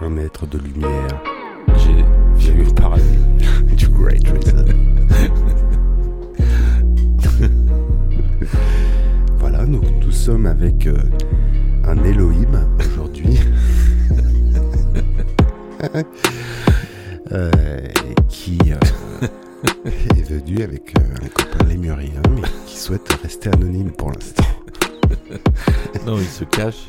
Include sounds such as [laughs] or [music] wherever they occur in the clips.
un mètre de lumière. J'ai vu parler [laughs] du Great Reset. [laughs] voilà, donc nous sommes avec euh, un Elohim aujourd'hui. [laughs] Euh, qui euh, est venu avec un copain lémurien, mais qui souhaite rester anonyme pour l'instant. non, il se cache.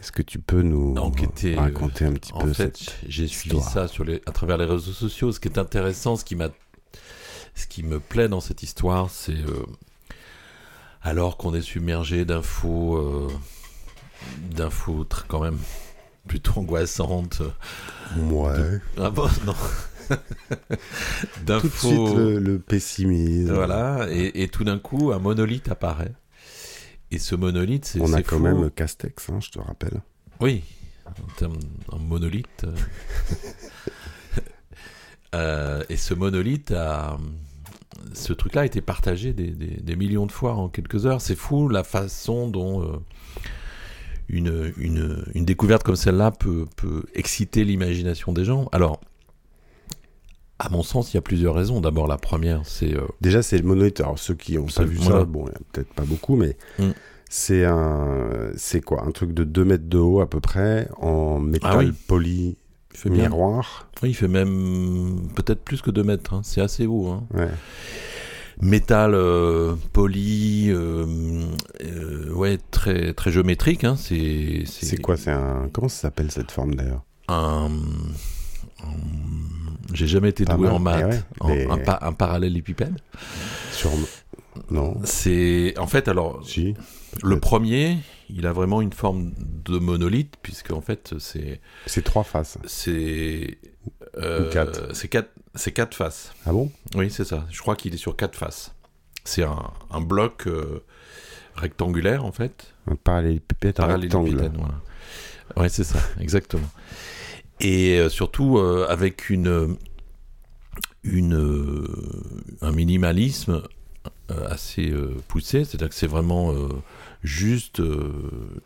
Est-ce que tu peux nous Enquêter, raconter un petit en peu fait, j'ai suivi ça sur les, à travers les réseaux sociaux. Ce qui est intéressant, ce qui m'a, ce qui me plaît dans cette histoire, c'est euh, alors qu'on est submergé d'infos d'infos quand même plutôt angoissantes. Ouais. Ah bon, non. tout de suite le, pessimisme. Voilà, et, tout d'un coup, un monolithe apparaît. Et ce monolithe, c'est. On a quand même Castex, hein, je te rappelle. Oui, en termes un monolithe. [laughs] Euh, et ce monolithe a. Ce truc-là a été partagé des, des, millions de fois en quelques heures. C'est fou la façon dont. Euh, une, une, une découverte comme celle-là peut, peut exciter l'imagination des gens. Alors, à mon sens, il y a plusieurs raisons. D'abord, la première, c'est. Euh, Déjà, c'est le monolithe. Alors, ceux qui ont pas vu ça, bon, peut-être pas beaucoup, mais mm. c'est un. C'est quoi? Un truc de 2 mètres de haut à peu près, en métal ah poli. Il fait miroir. Oui, il fait même peut-être plus que 2 mètres. Hein. C'est assez haut. Hein. Ouais métal euh, poli, euh, ouais, très très géométrique. Hein, c'est c'est quoi? C'est un comment ça s'appelle cette forme d'ailleurs? Un, j'ai jamais été doué en maths. Eh un, un, parallélépipède. Sur non. C'est en fait alors. Si. Le premier, il a vraiment une forme de monolithe puisque en fait c'est. C'est trois faces. C'est. quatre. C'est quatre. C'est quatre faces. Ah bon? Oui, c'est ça. Je crois qu'il est sur quatre faces. C'est un, un, bloc euh, rectangulaire, en fait. Un parallélépipède rectangulaire. Voilà. Oui, c'est ça, [laughs] exactement. Et euh, surtout euh, avec une, une, un minimalisme assez poussé, c'est-à-dire que c'est vraiment juste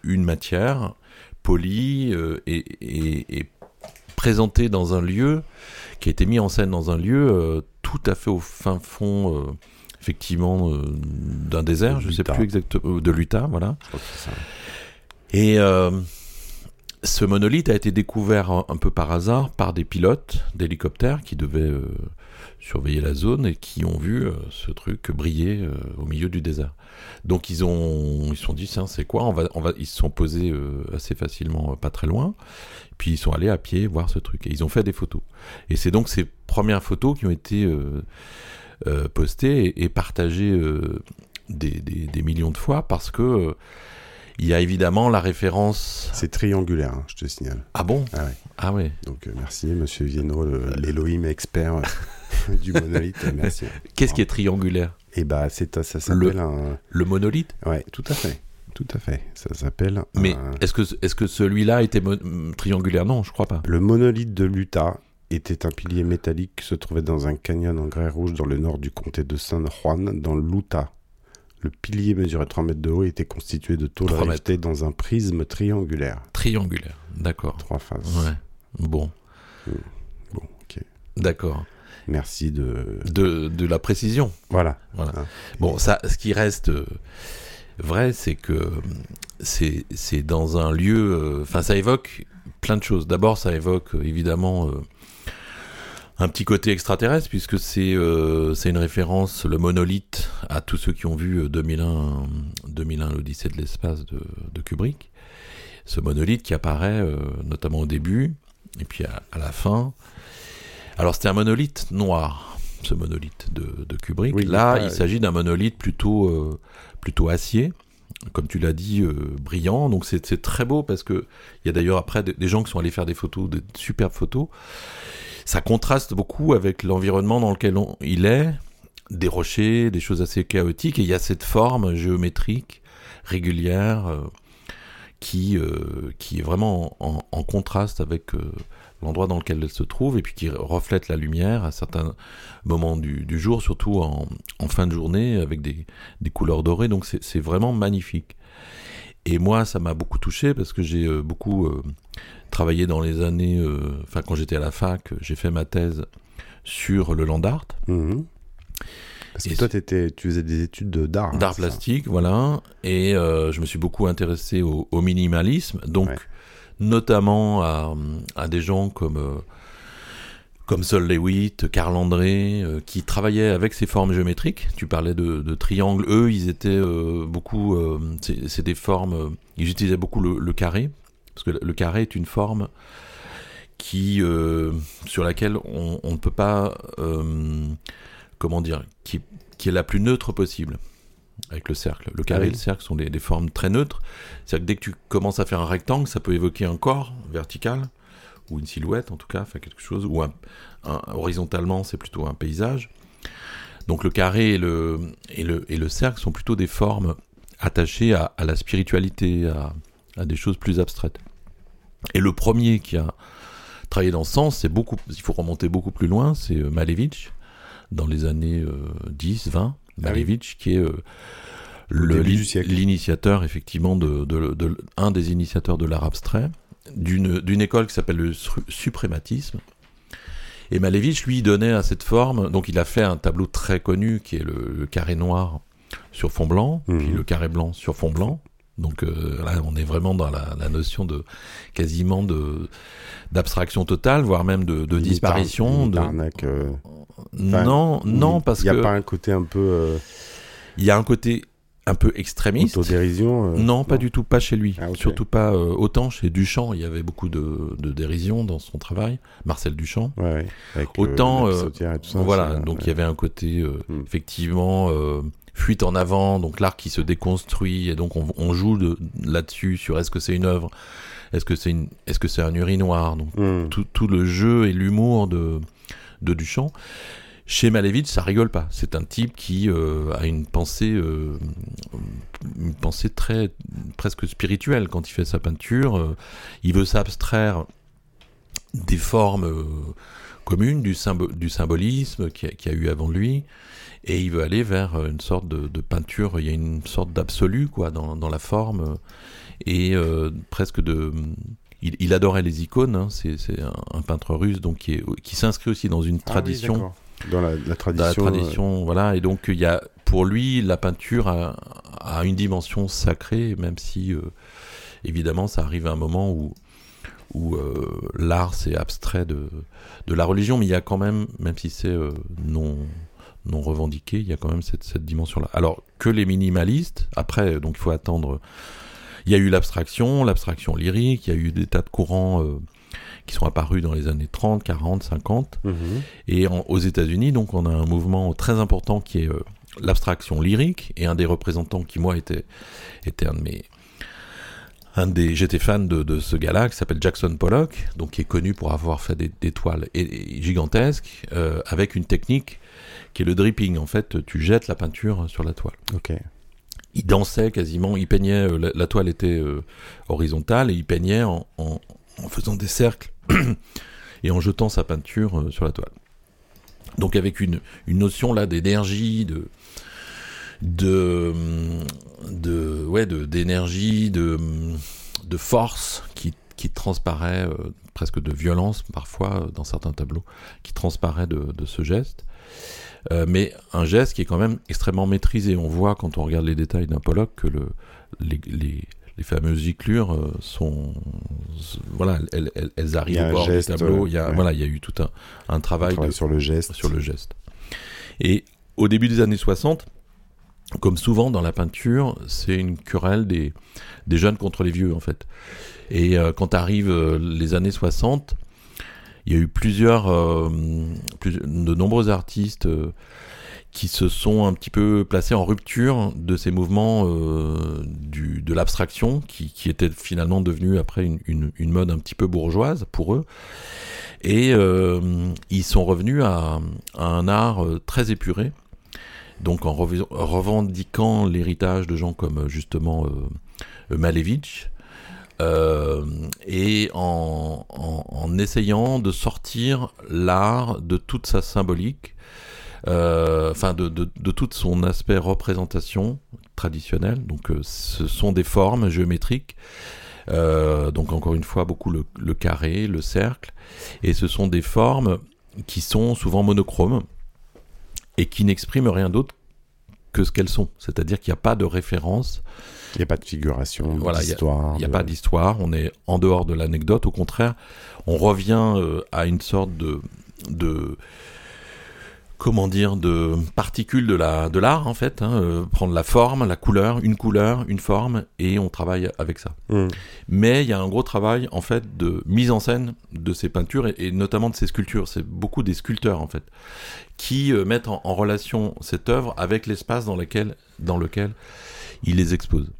une matière polie et, et, et présentée dans un lieu qui a été mis en scène dans un lieu euh, tout à fait au fin fond, euh, effectivement, euh, d'un désert, je ne sais plus exactement, de l'Utah, voilà. Et ce monolithe a été découvert un, peu par hasard par des pilotes d'hélicoptères qui devaient surveiller la zone et qui ont vu ce truc briller au milieu du désert. Donc ils ont ils sont dit c'est quoi? On va on va ils se sont posés assez facilement pas très loin puis ils sont allés à pied voir ce truc et ils ont fait des photos. Et c'est donc ces premières photos qui ont été euh, euh, postées et, partagées euh, des, millions de fois parce que il y a évidemment la référence. C'est triangulaire, hein, je te signale. Ah bon? Ah ouais. Ah ouais. Donc merci, Monsieur Vienno, l'Elohim expert [laughs] du monolithe. Merci. Qu'est-ce qui est triangulaire? Eh bah, c'est ça s'appelle un. Le monolithe? Ouais, tout à fait. Tout à fait. Ça s'appelle. Mais est-ce que, est que celui-là était triangulaire? Non, je crois pas. Le monolithe de l'Utah était un pilier métallique qui se trouvait dans un canyon en grès rouge dans le nord du comté de San Juan, dans l'Utah. Le pilier mesurait 3 mètres de haut et était constitué de tôle 3 rivetée dans un prisme triangulaire. Triangulaire, d'accord. Trois faces. Ouais, bon, Bon, ok. d'accord. Merci de. De, de la précision. Voilà. Voilà. Hein. Bon, ça, ce qui reste euh, vrai, c'est que euh, c'est dans un lieu. euh, Enfin, ça évoque plein de choses. D'abord, ça évoque évidemment euh, un petit côté extraterrestre, puisque c'est euh, c'est une référence, le monolithe, à tous ceux qui ont vu euh, 2001, 2001 l'Odyssée de l'espace de, de Kubrick. Ce monolithe qui apparaît euh, notamment au début, et puis à, à la fin. Alors, c'était un monolithe noir, ce monolithe de, de Kubrick. Oui, Là, il s'agit d'un monolithe plutôt, euh, plutôt acier, comme tu l'as dit, euh, brillant. Donc, c'est c'est très beau parce que il y a d'ailleurs après des, des gens qui sont allés faire des photos, des superbes photos. Ça contraste beaucoup avec l'environnement dans lequel il est, des rochers, des choses assez chaotiques, et il y a cette forme géométrique régulière euh, qui, euh, qui est vraiment en, contraste avec euh, l'endroit dans lequel elle se trouve, et puis qui reflète la lumière à certains moments du, jour, surtout en, en fin de journée, avec des, des couleurs dorées, donc c'est vraiment magnifique. Et moi, ça m'a beaucoup touché parce que j'ai beaucoup travaillé dans les années, euh, enfin quand j'étais à la fac, j'ai fait ma thèse sur le land art, Mhm. Parce que Et toi, tu faisais des études de- d'art. hein, d'art ça plastique, voilà, et euh, je me suis beaucoup intéressé au, au minimalisme, donc Ouais. notamment à, à des gens comme euh, comme Sol Lewitt, Carl André, euh, qui travaillaient avec ces formes géométriques. Tu parlais de, de triangles. Eux, ils étaient beaucoup. c'est des formes. ils utilisaient beaucoup le, le carré, parce que le, carré est une forme qui euh, sur laquelle on on ne peut pas. euh, comment dire qui, qui est la plus neutre possible avec le cercle. Le carré Ah oui. et le cercle sont des, des formes très neutres. C'est-à-dire que dès que tu commences à faire un rectangle, ça peut évoquer un corps vertical, ou une silhouette en tout cas, enfin quelque chose, ou un, un- horizontalement, c'est plutôt un paysage. Donc le carré et le, et le, et le cercle sont plutôt des formes attachées à, à la spiritualité, à, à des choses plus abstraites. Et le premier qui a travaillé dans ce sens, c'est beaucoup, il faut remonter beaucoup plus loin, c'est euh, Malevich, dans les années euh, 10, 20. Ah Malevich, qui est euh, l'initiateur, effectivement, de, de- de- un des initiateurs de l'art abstrait, d'une école qui s'appelle le suprématisme. Et Malevich, lui, donnait à cette forme, donc il a fait un tableau très connu qui est le, le carré noir sur fond blanc, puis le carré blanc sur fond blanc. Donc euh, là, on est vraiment dans la, la notion de quasiment de d'abstraction totale, voire même de, disparition. de- arnaque, euh, Enfin, non, non, il parce y a que pas un côté un peu euh, il y a un côté un peu extrémiste. autodérision. euh, Non, pas du tout, pas chez lui. Ah. Surtout pas euh, autant chez Duchamp. Il y avait beaucoup de, de dérision dans son travail. Marcel Duchamp. Ouais, ouais. Avec Autant, le, la euh, pissotière et tout ça, voilà, donc il y avait un côté Hmm. effectivement fuite en avant, donc l'art qui se déconstruit et donc on, on joue de- là-dessus sur est-ce que c'est une œuvre, est-ce que c'est une, est-ce que c'est un urinoir, donc Hmm. tout, tout le jeu et l'humour de, de Duchamp. Chez Malevich, ça rigole pas. C'est un type qui euh, a une pensée, euh, une pensée très presque spirituelle quand il fait sa peinture. Euh, il veut s'abstraire des formes euh, communes, du, symbo- du symbolisme qu'il y, y a eu avant lui, et il veut aller vers euh, une sorte de, de peinture. Il y a une sorte d'absolu quoi dans, dans la forme. Euh, et euh, presque de il, il adorait les icônes, hein, c'est un, un peintre russe donc qui, est- qui s'inscrit aussi dans une Ah oui, tradition, dans la, la dans la tradition. tradition, voilà, et donc il y a pour lui la peinture a, a une dimension sacrée, même si euh, évidemment ça arrive à un moment où où euh, l'art c'est abstrait de, de la religion, mais il y a quand même, même si c'est euh, non non revendiqué, il y a quand même cette, cette dimension-là. Alors que les minimalistes, après, donc il faut attendre. Il y a eu l'abstraction, l'abstraction lyrique, il y a eu des tas de courants euh, qui sont apparus dans les années 30, 40, 50. Mhm. Et en- aux États-Unis, donc, on a un mouvement très important qui est euh, l'abstraction lyrique. Et un des représentants qui, moi, était, était un de mes. Un des, j'étais fan de, de ce gars-là qui s'appelle Jackson Pollock, donc qui est connu pour avoir fait des, des toiles et- et gigantesques euh, avec une technique qui est le dripping. En fait, tu jettes la peinture sur la toile Ok. il dansait quasiment, il peignait, euh, la, la toile était euh, horizontale et il peignait en, en- en faisant des cercles [clears throat] et en jetant sa peinture euh, sur la toile. Donc avec une, une notion là d'énergie, de de, de ouais, d'énergie, de, de, force qui, qui transparaît, euh, presque de violence parfois dans certains tableaux, qui transparaît de, de ce geste. Euh, mais un geste qui est quand même extrêmement maîtrisé. On voit quand on regarde les détails d'un Pollock que le, les, les, les fameuses giclures euh, sont voilà elles, elles, elles arrivent au bord du tableau. il y a voilà il y a eu tout un, un travail, de, sur le geste. sur le geste. Et au début des années 60 comme souvent dans la peinture c'est une querelle des, des jeunes contre les vieux en fait. Et euh, quand arrivent les années 60 il y a eu plusieurs euh, de nombreux artistes euh, qui se sont un petit peu placés en rupture de ces mouvements euh, de l'abstraction, qui, qui était finalement devenu après une, mode un petit peu bourgeoise pour eux. Et ils sont revenus à, à, un art très épuré, donc en revendiquant l'héritage de gens comme justement Malevich, euh, et en, essayant de sortir l'art de toute sa symbolique, euh, enfin de, de, tout son aspect représentation traditionnelle. Donc euh, ce sont des formes géométriques. Donc encore une fois beaucoup le, carré, le cercle, et ce sont des formes qui sont souvent monochromes et qui n'expriment rien d'autre que ce qu'elles sont. C'est-à-dire qu'il n'y a pas de référence. Il n'y a pas de figuration, voilà, d'histoire. Il n'y a, de... a, pas d'histoire. On est en dehors de l'anecdote. Au contraire, on revient euh, à une sorte de, de comment dire, de particules de la de l'art en fait, hein, euh, prendre la forme, la couleur, une couleur, une forme, et on travaille avec ça. Mm. Mais il y a un gros travail en fait de mise en scène de ces peintures et, et notamment de ces sculptures. C'est beaucoup des sculpteurs en fait qui euh, mettent en, en, relation cette œuvre avec l'espace dans lequel dans lequel ils les exposent.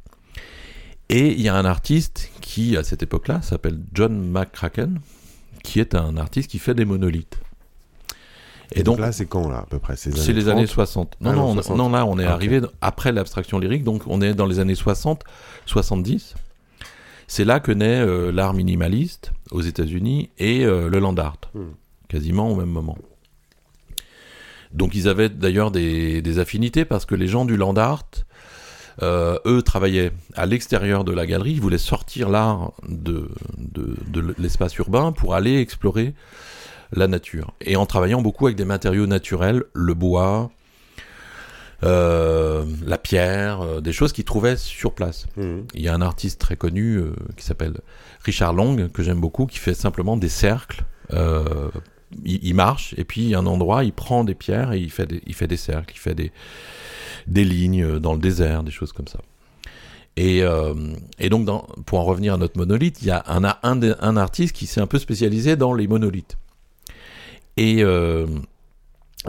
Et il y a un artiste qui à cette époque-là s'appelle John McCracken, qui est un artiste qui fait des monolithes. Et, donc, donc, là, c'est quand là à peu près? C'est les, années 60. Non, ah, non, 60. non, là, on est ah, arrivé après l'abstraction lyrique, donc on est dans les années 60, 70. C'est là que naît euh, l'art minimaliste aux États-Unis et euh, le land art, hmm. quasiment au même moment. Donc ils avaient d'ailleurs des, des, affinités parce que les gens du land art, euh, eux, travaillaient à l'extérieur de la galerie, ils voulaient sortir l'art de, de, de l'espace urbain pour aller explorer la nature. Et en travaillant beaucoup avec des matériaux naturels, le bois, euh, la pierre, euh, des choses qu'ils trouvaient sur place. Mmh. Il y a un artiste très connu euh, qui s'appelle Richard Long, que j'aime beaucoup, qui fait simplement des cercles. Euh, il, marche, et puis un endroit, il prend des pierres et il fait des, il fait des cercles, il fait des, des lignes dans le désert, des choses comme ça. Et, euh, et donc, pour en revenir à notre monolithe, il y a un, un, un artiste qui s'est un peu spécialisé dans les monolithes. Et euh,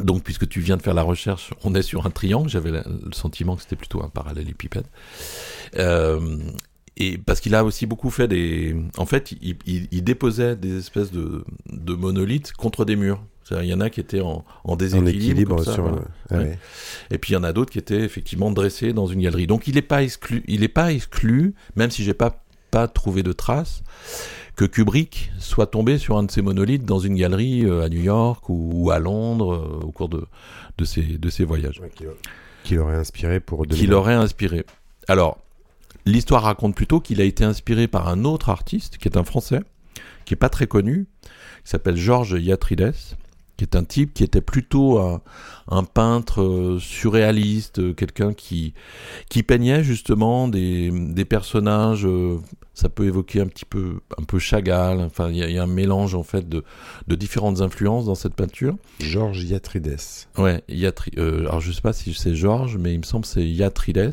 donc, puisque tu viens de faire la recherche, on est sur un triangle. J'avais le sentiment que c'était plutôt un parallélépipède. Euh, et parce qu'il a aussi beaucoup fait des. En fait, il, il, il déposait des espèces de, de, monolithes contre des murs. Il y en a qui étaient en, en déséquilibre. En ça, sur voilà. le... ouais. Ouais. Et puis il y en a d'autres qui étaient effectivement dressés dans une galerie. Donc il n'est pas exclu, il n'est pas exclu, même si j'ai pas pas trouvé de traces, que Kubrick soit tombé sur un de ces monolithes dans une galerie euh, à New York ou, ou à Londres euh, au cours de, de, ses, de ses voyages. Ouais, qui, qui l'aurait inspiré pour... Qui l'aurait inspiré. Alors, l'histoire raconte plutôt qu'il a été inspiré par un autre artiste, qui est un Français, qui est pas très connu, qui s'appelle Georges Yatrides, qui est un type qui était plutôt un, un peintre euh, surréaliste, euh, quelqu'un qui, qui peignait justement des, des personnages, euh, ça peut évoquer un petit peu, un peu Chagall, enfin il y, y, a un mélange en fait de, de différentes influences dans cette peinture. Georges Yatrides. Ouais, Yatri, euh, alors je sais pas si c'est Georges, mais il me semble que c'est Yatrides.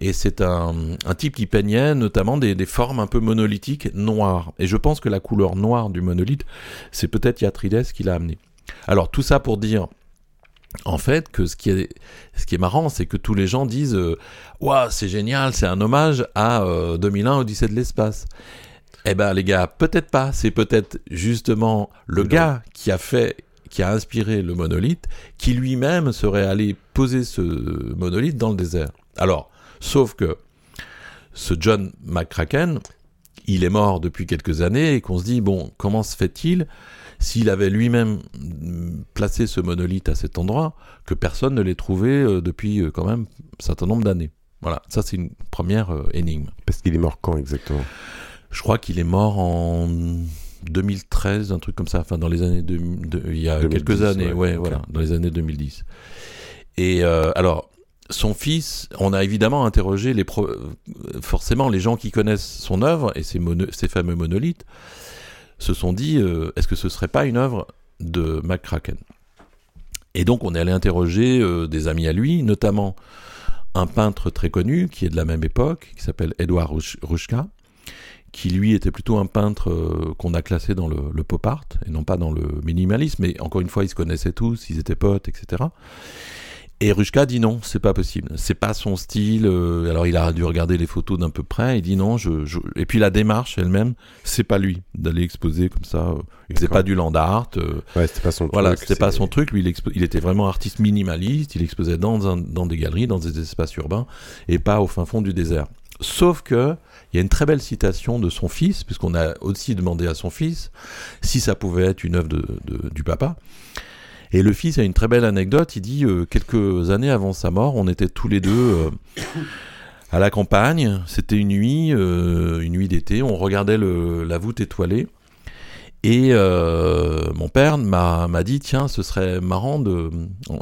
Et c'est un, un, type qui peignait notamment des, des, formes un peu monolithiques noires. Et je pense que la couleur noire du monolithe, c'est peut-être Yatrides qui l'a amené. Alors tout ça pour dire en fait, que ce qui est, ce qui est marrant, c'est que tous les gens disent Waouh, wow, c'est génial, c'est un hommage à euh, 2001 Odyssée de l'espace. Eh ben, les gars, peut-être pas. C'est peut-être justement le non. gars qui a fait, qui a inspiré le monolithe, qui lui-même serait allé poser ce monolithe dans le désert. Alors, sauf que ce John McCracken, il est mort depuis quelques années et qu'on se dit bon, comment se fait-il s'il avait lui-même mm, placé ce monolithe à cet endroit, que personne ne l'ait trouvé euh, depuis euh, quand même un certain nombre d'années. Voilà, ça c'est une première euh, énigme. Parce qu'il est mort quand exactement? Je crois qu'il est mort en 2013, un truc comme ça, enfin dans les années de, de- il y a 2010, quelques années, ouais, voilà, dans les années 2010. Et euh, alors, son fils, on a évidemment interrogé les pro- forcément les gens qui connaissent son œuvre et ces, mono- ces fameux monolithes se sont dit euh, est-ce que ce serait pas une œuvre de McCracken? Et donc on est allé interroger euh, des amis à lui, notamment un peintre très connu qui est de la même époque, qui s'appelle Edouard Rush- Rushka, qui lui était plutôt un peintre euh, qu'on a classé dans le, le pop art et non pas dans le minimalisme. Mais encore une fois, ils se connaissaient tous, ils étaient potes, etc. Et Rushka dit non, c'est pas possible, c'est pas son style. euh, alors il a dû regarder les photos d'un peu près. Il dit non, je, je- et puis la démarche elle-même, c'est pas lui d'aller exposer comme ça. euh, Il faisait D'accord. pas du land art. euh, Ouais, c'était pas son voilà, truc. c'était pas son truc. Lui, il, expo- il était vraiment artiste minimaliste. Il exposait dans, un- dans des galeries, dans des espaces urbains, et pas au fin fond du désert. Sauf que il y a une très belle citation de son fils, puisqu'on a aussi demandé à son fils si ça pouvait être une œuvre de, de- du papa. Et le fils a une très belle anecdote. Il dit euh, quelques années avant sa mort, on était tous les deux euh, à la campagne. C'était une nuit, euh, une nuit d'été. On regardait la voûte étoilée. Et mon père m'a dit tiens, ce serait marrant de.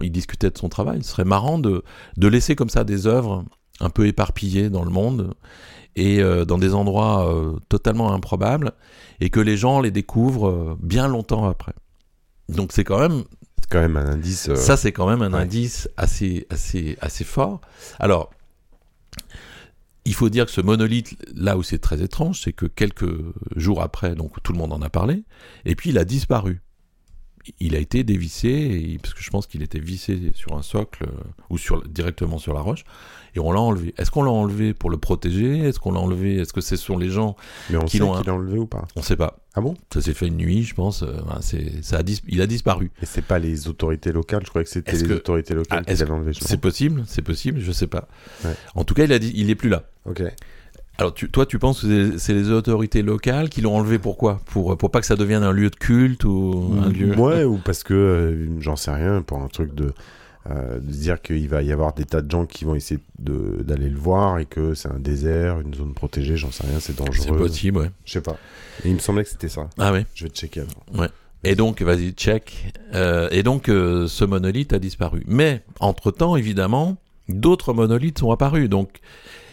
Il discutait de son travail. Ce serait marrant de, de laisser comme ça des œuvres un peu éparpillées dans le monde et dans des endroits totalement improbables et que les gens les découvrent bien longtemps après. Donc c'est quand même C'est quand même un indice. euh, ça, c'est quand même un ouais. indice assez, assez, assez fort. Alors, il faut dire que ce monolithe, là où c'est très étrange, c'est que quelques jours après, donc tout le monde en a parlé, et puis il a disparu. Il a été dévissé, et- parce que je pense qu'il était vissé sur un socle euh, ou sur, directement sur la roche, et on l'a enlevé. Est-ce qu'on l'a enlevé pour le protéger? Est-ce qu'on l'a enlevé? Est-ce que ce sont les gens Mais on qui l'ont, enlevé ou pas? On ne sait pas. Ah bon? Ça s'est fait une nuit, je pense. euh, c'est, ça a dis- il a disparu. Et c'est pas les autorités locales, je croyais que c'était les que- autorités locales Ah, qui l'avaient enlevé. C'est possible, c'est possible, je sais pas. Ouais. En tout cas, il a dit, il est plus là. Ok. Alors, tu- toi, tu penses que c'est- c'est les autorités locales qui l'ont enlevé Pourquoi? Pour, pour pas que ça devienne un lieu de culte ou un lieu. Ouais, ou parce que euh, j'en sais rien, pour un truc de, euh, de dire qu'il va y avoir des tas de gens qui vont essayer d'aller le voir et que c'est un désert, une zone protégée, j'en sais rien, c'est C'est dangereux. possible, ouais. Je sais pas. Et il me semblait que c'était ça. Ah ouais? Je vais checker avant. Et donc, vas-y, check. Euh, et donc, euh, ce monolithe a disparu. Mais, entre-temps, évidemment, d'autres monolithes sont apparus. Donc,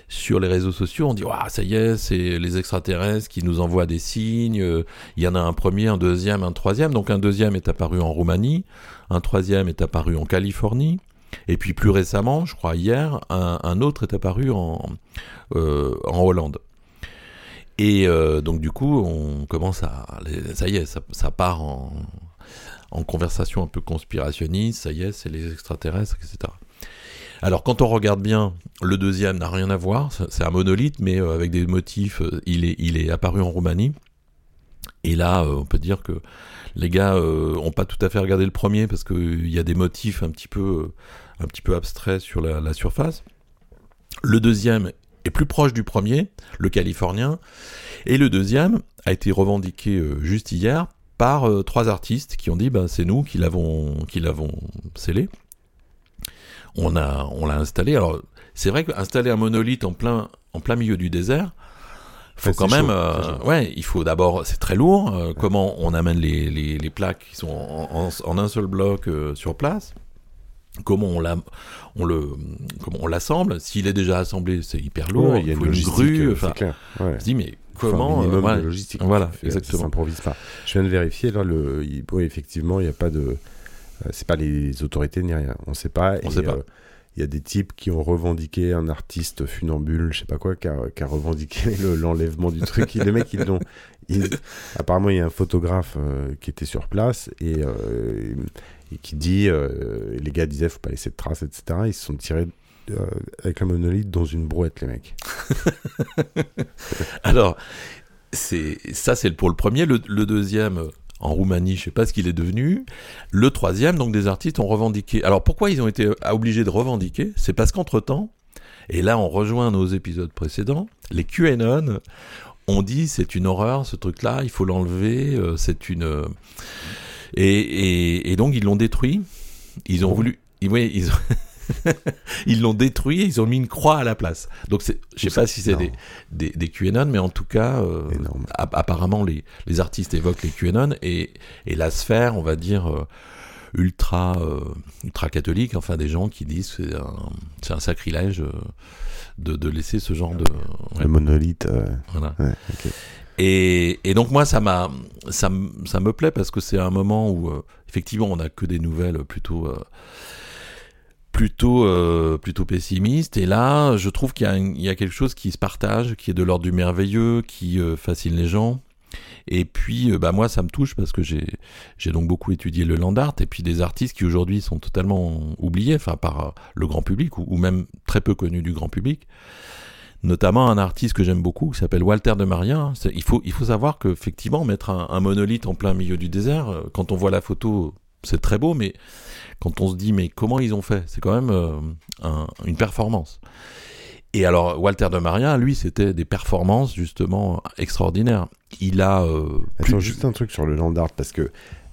sur les réseaux sociaux, on dit Ouah, ça y est, c'est les extraterrestres qui nous envoient des signes. Euh, Il y en a un premier, un deuxième, un troisième. Donc, un deuxième est apparu en Roumanie, un troisième est apparu en Californie. Et puis, plus récemment, je crois hier, un, autre est apparu en, euh, Hollande. Et euh, donc du coup, on commence à... Ça y est, ça, ça part en, en conversation un peu conspirationniste, ça y est, c'est les extraterrestres, etc. Alors quand on regarde bien, le deuxième n'a rien à voir, c'est un monolithe, mais euh, avec des motifs, euh, il est, apparu en Roumanie. Et là, euh, on peut dire que les gars euh, ont pas tout à fait regardé le premier parce qu'il y a des motifs un petit peu, abstraits sur la, surface. Le deuxième est plus proche du premier, le californien, et le deuxième a été revendiqué juste hier par trois artistes qui ont dit ben, c'est nous qui l'avons scellé. On a on l'a installé. Alors c'est vrai qu'installer un monolithe en plein en plein milieu du désert, faut Ouais, quand même chaud, euh, chaud. ouais, il faut d'abord c'est très lourd. euh, Comment on amène les, les, les plaques qui sont en, en- en un seul bloc euh, sur place Comment on la, on le, comment on l'assemble S'il est déjà assemblé, c'est hyper lourd. Ouais, il y a faut une une grue. clair. Ouais. je dis mais comment logistique. Voilà, exactement. Ça s'improvise pas. Je viens de vérifier là, le, il- oui, effectivement, il n'y a pas de, c'est pas les autorités ni rien. On sait pas. On et, sait pas. euh, il y a des types qui ont revendiqué un artiste funambule, je sais pas quoi, qui a, qui a revendiqué [laughs] le- l'enlèvement du truc. Les mecs, ils l'ont. Apparemment, il y a un photographe euh, qui était sur place et, euh, et qui dit, euh, les gars disaient, faut pas laisser de traces, etc. Ils se sont tirés euh, avec un monolithe dans une brouette, les mecs. [laughs] Alors, c'est ça, c'est pour le premier. Le, le deuxième, euh, en Roumanie, je sais pas ce qu'il est devenu. Le troisième, donc des artistes ont revendiqué. Alors pourquoi ils ont été euh, obligés de revendiquer? C'est parce qu'entre temps, et là on rejoint nos épisodes précédents, les QAnon on dit c'est une horreur ce truc-là, il faut l'enlever, euh, c'est une. euh, Et, et, et donc ils l'ont détruit. Ils ont voulu. ils- Oui, ils ont- [laughs] [laughs] ils l'ont détruit et ils ont mis une croix à la place. Donc je sais pas si c'est des, des, des QAnon, mais en tout cas, euh, apparemment les, les artistes évoquent les QAnon et, et la sphère, on va dire, euh, ultra, euh, ultra catholique, enfin des gens qui disent que c'est un, sacrilège de, de laisser ce genre de. ouais, Le monolithe. voilà. ouais. Et, et donc moi ça m'a ça, m- ça me plaît parce que c'est un moment où euh, effectivement on n'a que des nouvelles plutôt euh, plutôt euh, plutôt pessimistes et là je trouve qu'il y, a quelque chose qui se partage qui est de l'ordre du merveilleux qui euh, fascine les gens. Et puis euh, bah moi ça me touche parce que j'ai j'ai donc beaucoup étudié le land art et puis des artistes qui aujourd'hui sont totalement oubliés enfin par le grand public ou, même très peu connus du grand public. Notamment un artiste que j'aime beaucoup qui s'appelle Walter de Maria. Il faut, il faut savoir qu'effectivement, mettre un, monolithe en plein milieu du désert, quand on voit la photo, c'est très beau, mais quand on se dit, mais comment ils ont fait C'est quand même euh, un- une performance. Et alors, Walter de Maria, lui, c'était des performances justement extraordinaires. Il a. euh, plus- Attends, juste un truc sur le land art, parce que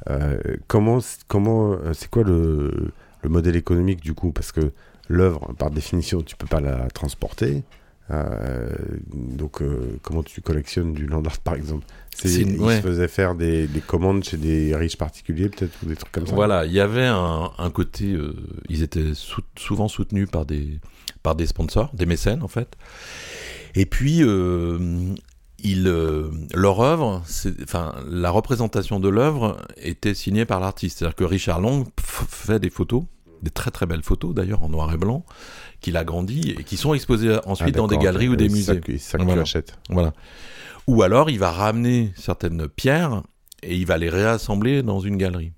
euh, comment, comment, c'est quoi le, le modèle économique du coup? Parce que l'œuvre, par définition, tu peux pas la transporter. Euh, donc, euh, comment tu collectionnes du land art par exemple C'est- Ils ouais. se faisaient faire des, des commandes chez des riches particuliers, peut-être, ou des trucs comme ça Voilà, il y avait un, un côté, euh, ils étaient sou- souvent soutenus par des, par des sponsors, des mécènes en fait. Et puis, euh, euh, leur œuvre, enfin, la représentation de l'œuvre était signée par l'artiste. C'est-à-dire que Richard Long fait des photos, des très très belles photos d'ailleurs en noir et blanc, qu'il a grandi et qui sont exposées Ah, ensuite dans des galeries ou des musées. C'est ça que Voilà. tu achètes. Voilà. Ou alors il va ramener certaines pierres et il va les réassembler dans une galerie.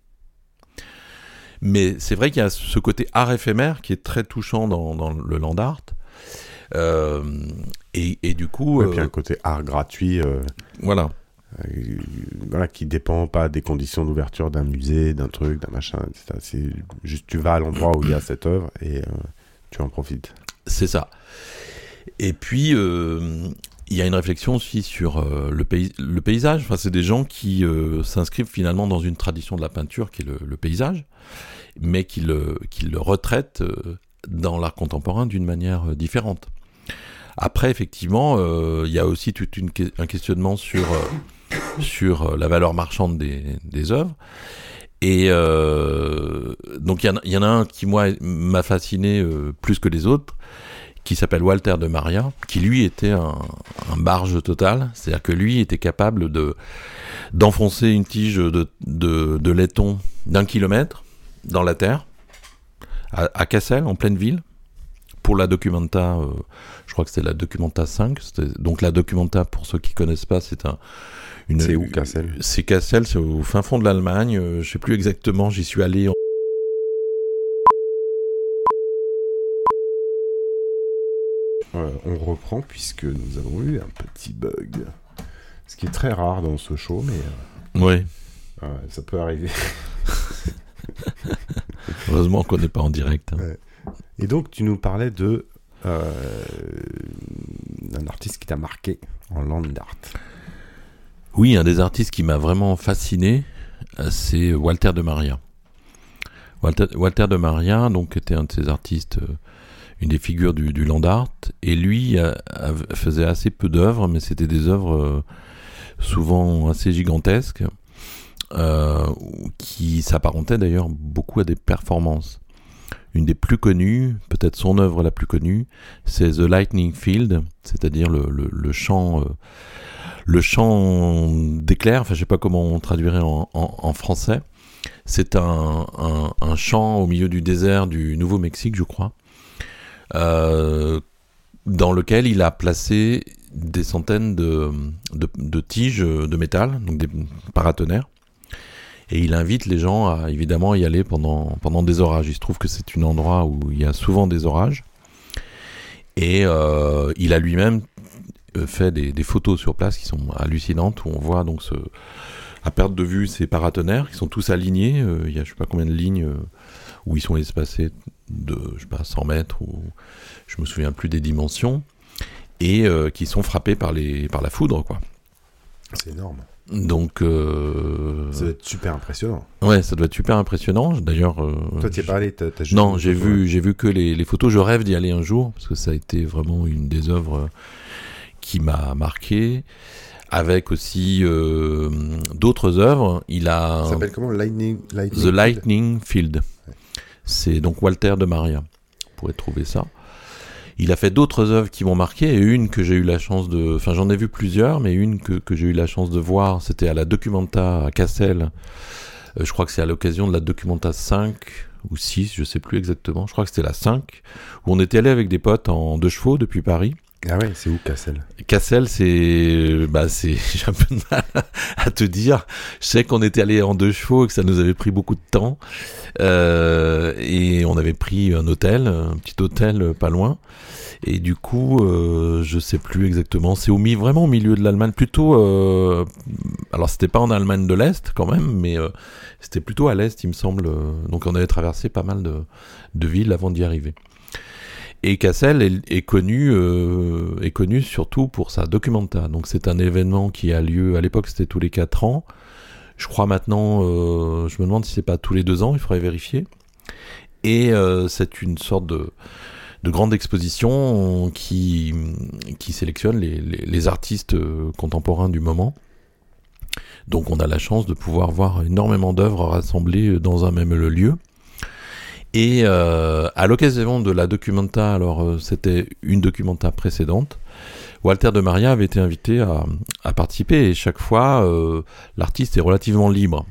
Mais c'est vrai qu'il y a ce côté art éphémère qui est très touchant dans, dans le land art. Euh, et, et du coup, Et puis euh, un côté art gratuit, euh, voilà. euh, voilà, qui dépend pas des conditions d'ouverture d'un musée, d'un truc, d'un machin, etc. C'est juste tu vas à l'endroit où il y a cette œuvre et euh, tu en profites. C'est ça. Et puis, euh, il y a une réflexion aussi sur euh, le, pays, le paysage. Enfin, c'est des gens qui euh, s'inscrivent finalement dans une tradition de la peinture qui est le, paysage, mais qui le, qui le retraitent dans l'art contemporain d'une manière différente. Après, effectivement, il y a aussi tout un questionnement sur, sur la valeur marchande des, des œuvres. Et euh, donc, il y, en a- un qui, moi, m'a fasciné euh, plus que les autres, qui s'appelle Walter de Maria, qui lui était un, barge total, c'est-à-dire que lui était capable de d'enfoncer une tige de, de, de laiton d'un kilomètre dans la terre, à, à Cassel, en pleine ville, pour la Documenta, euh, je crois que c'était la Documenta 5, c'était- donc la Documenta, pour ceux qui connaissent pas, c'est un... C'est où, Cassel C'est Cassel, c'est au fin fond de l'Allemagne, euh, je sais plus exactement, j'y suis allé en Euh, on reprend puisque nous avons eu un petit bug. Ce qui est très rare dans ce show, mais euh, Oui, ça peut arriver. [laughs] heureusement qu'on n'est pas en direct. hein. Et donc, tu nous parlais de euh, d'un artiste qui t'a marqué en land art. Oui, un des artistes qui m'a vraiment fasciné, euh, c'est Walter de Maria. Walter, de Maria, donc, était un de ces artistes, euh, une des figures du, land art, et lui euh, faisait assez peu d'œuvres, mais c'était des œuvres souvent assez gigantesques, qui s'apparentaient d'ailleurs beaucoup à des performances. Une des plus connues, peut-être son œuvre la plus connue, c'est The Lightning Field, c'est-à-dire le, le, le champ d'éclairs. Enfin, je sais pas comment on traduirait en, français. C'est un, champ au milieu du désert du Nouveau-Mexique, je crois, euh, dans lequel il a placé des centaines de, tiges de métal, donc des paratonnerres. Et il invite les gens à évidemment y aller pendant, des orages. Il se trouve que c'est un endroit où il y a souvent des orages. Et euh, il a lui-même fait des, des photos sur place qui sont hallucinantes, où on voit donc ce, à perte de vue ces paratonnerres qui sont tous alignés. Euh, il y a je sais pas combien de lignes euh, où ils sont espacés de je sais pas 100 mètres ou je me souviens plus des dimensions. et qui sont frappés par, les, par la foudre, quoi. C'est énorme. Donc. Euh... Ça doit être super impressionnant. Ouais, ça doit être super impressionnant. D'ailleurs. Euh... Toi, es pas allé juste Non, j'ai vu, j'ai vu que les, les, photos. Je rêve d'y aller un jour parce que ça a été vraiment une des œuvres qui m'a marqué. Avec aussi euh, d'autres œuvres. Il a. Ça s'appelle comment? Lightning, The Lightning Field. C'est donc Walter de Maria. Vous pourrez trouver ça. Il a fait d'autres œuvres qui m'ont marqué et une que j'ai eu la chance de. Enfin, j'en ai vu plusieurs, mais une que, que j'ai eu la chance de voir, c'était à la Documenta à Cassel. Euh, je crois que c'est à l'occasion de la Documenta 5 ou 6, je sais plus exactement. Je crois que c'était la 5, où on était allé avec des potes en deux chevaux depuis Paris. Ah ouais, c'est où Cassel? Cassel, c'est, bah c'est, [laughs] j'ai un peu de mal à te dire. Je sais qu'on était allé en deux chevaux et que ça nous avait pris beaucoup de temps, euh, et on avait pris un hôtel, un petit hôtel pas loin. Et du coup, euh, je sais plus exactement. C'est au mi vraiment au milieu de l'Allemagne, plutôt. Euh, alors c'était pas en Allemagne de l'Est quand même, mais euh, c'était plutôt à l'Est, il me semble. Donc on avait traversé pas mal de, de villes avant d'y arriver. Et Cassel est, connu, euh, est connu surtout pour sa documenta. Donc c'est un événement qui a lieu, à l'époque c'était tous les 4 ans. Je crois maintenant, euh, je me demande si c'est pas tous les 2 ans, il faudrait vérifier. Et euh, c'est une sorte de, de grande exposition qui, sélectionne les, artistes contemporains du moment. Donc on a la chance de pouvoir voir énormément d'œuvres rassemblées dans un même lieu. Et euh, à l'occasion de la documenta, alors euh, c'était une documenta précédente, Walter de Maria avait été invité à, à participer et chaque fois euh, l'artiste est relativement libre.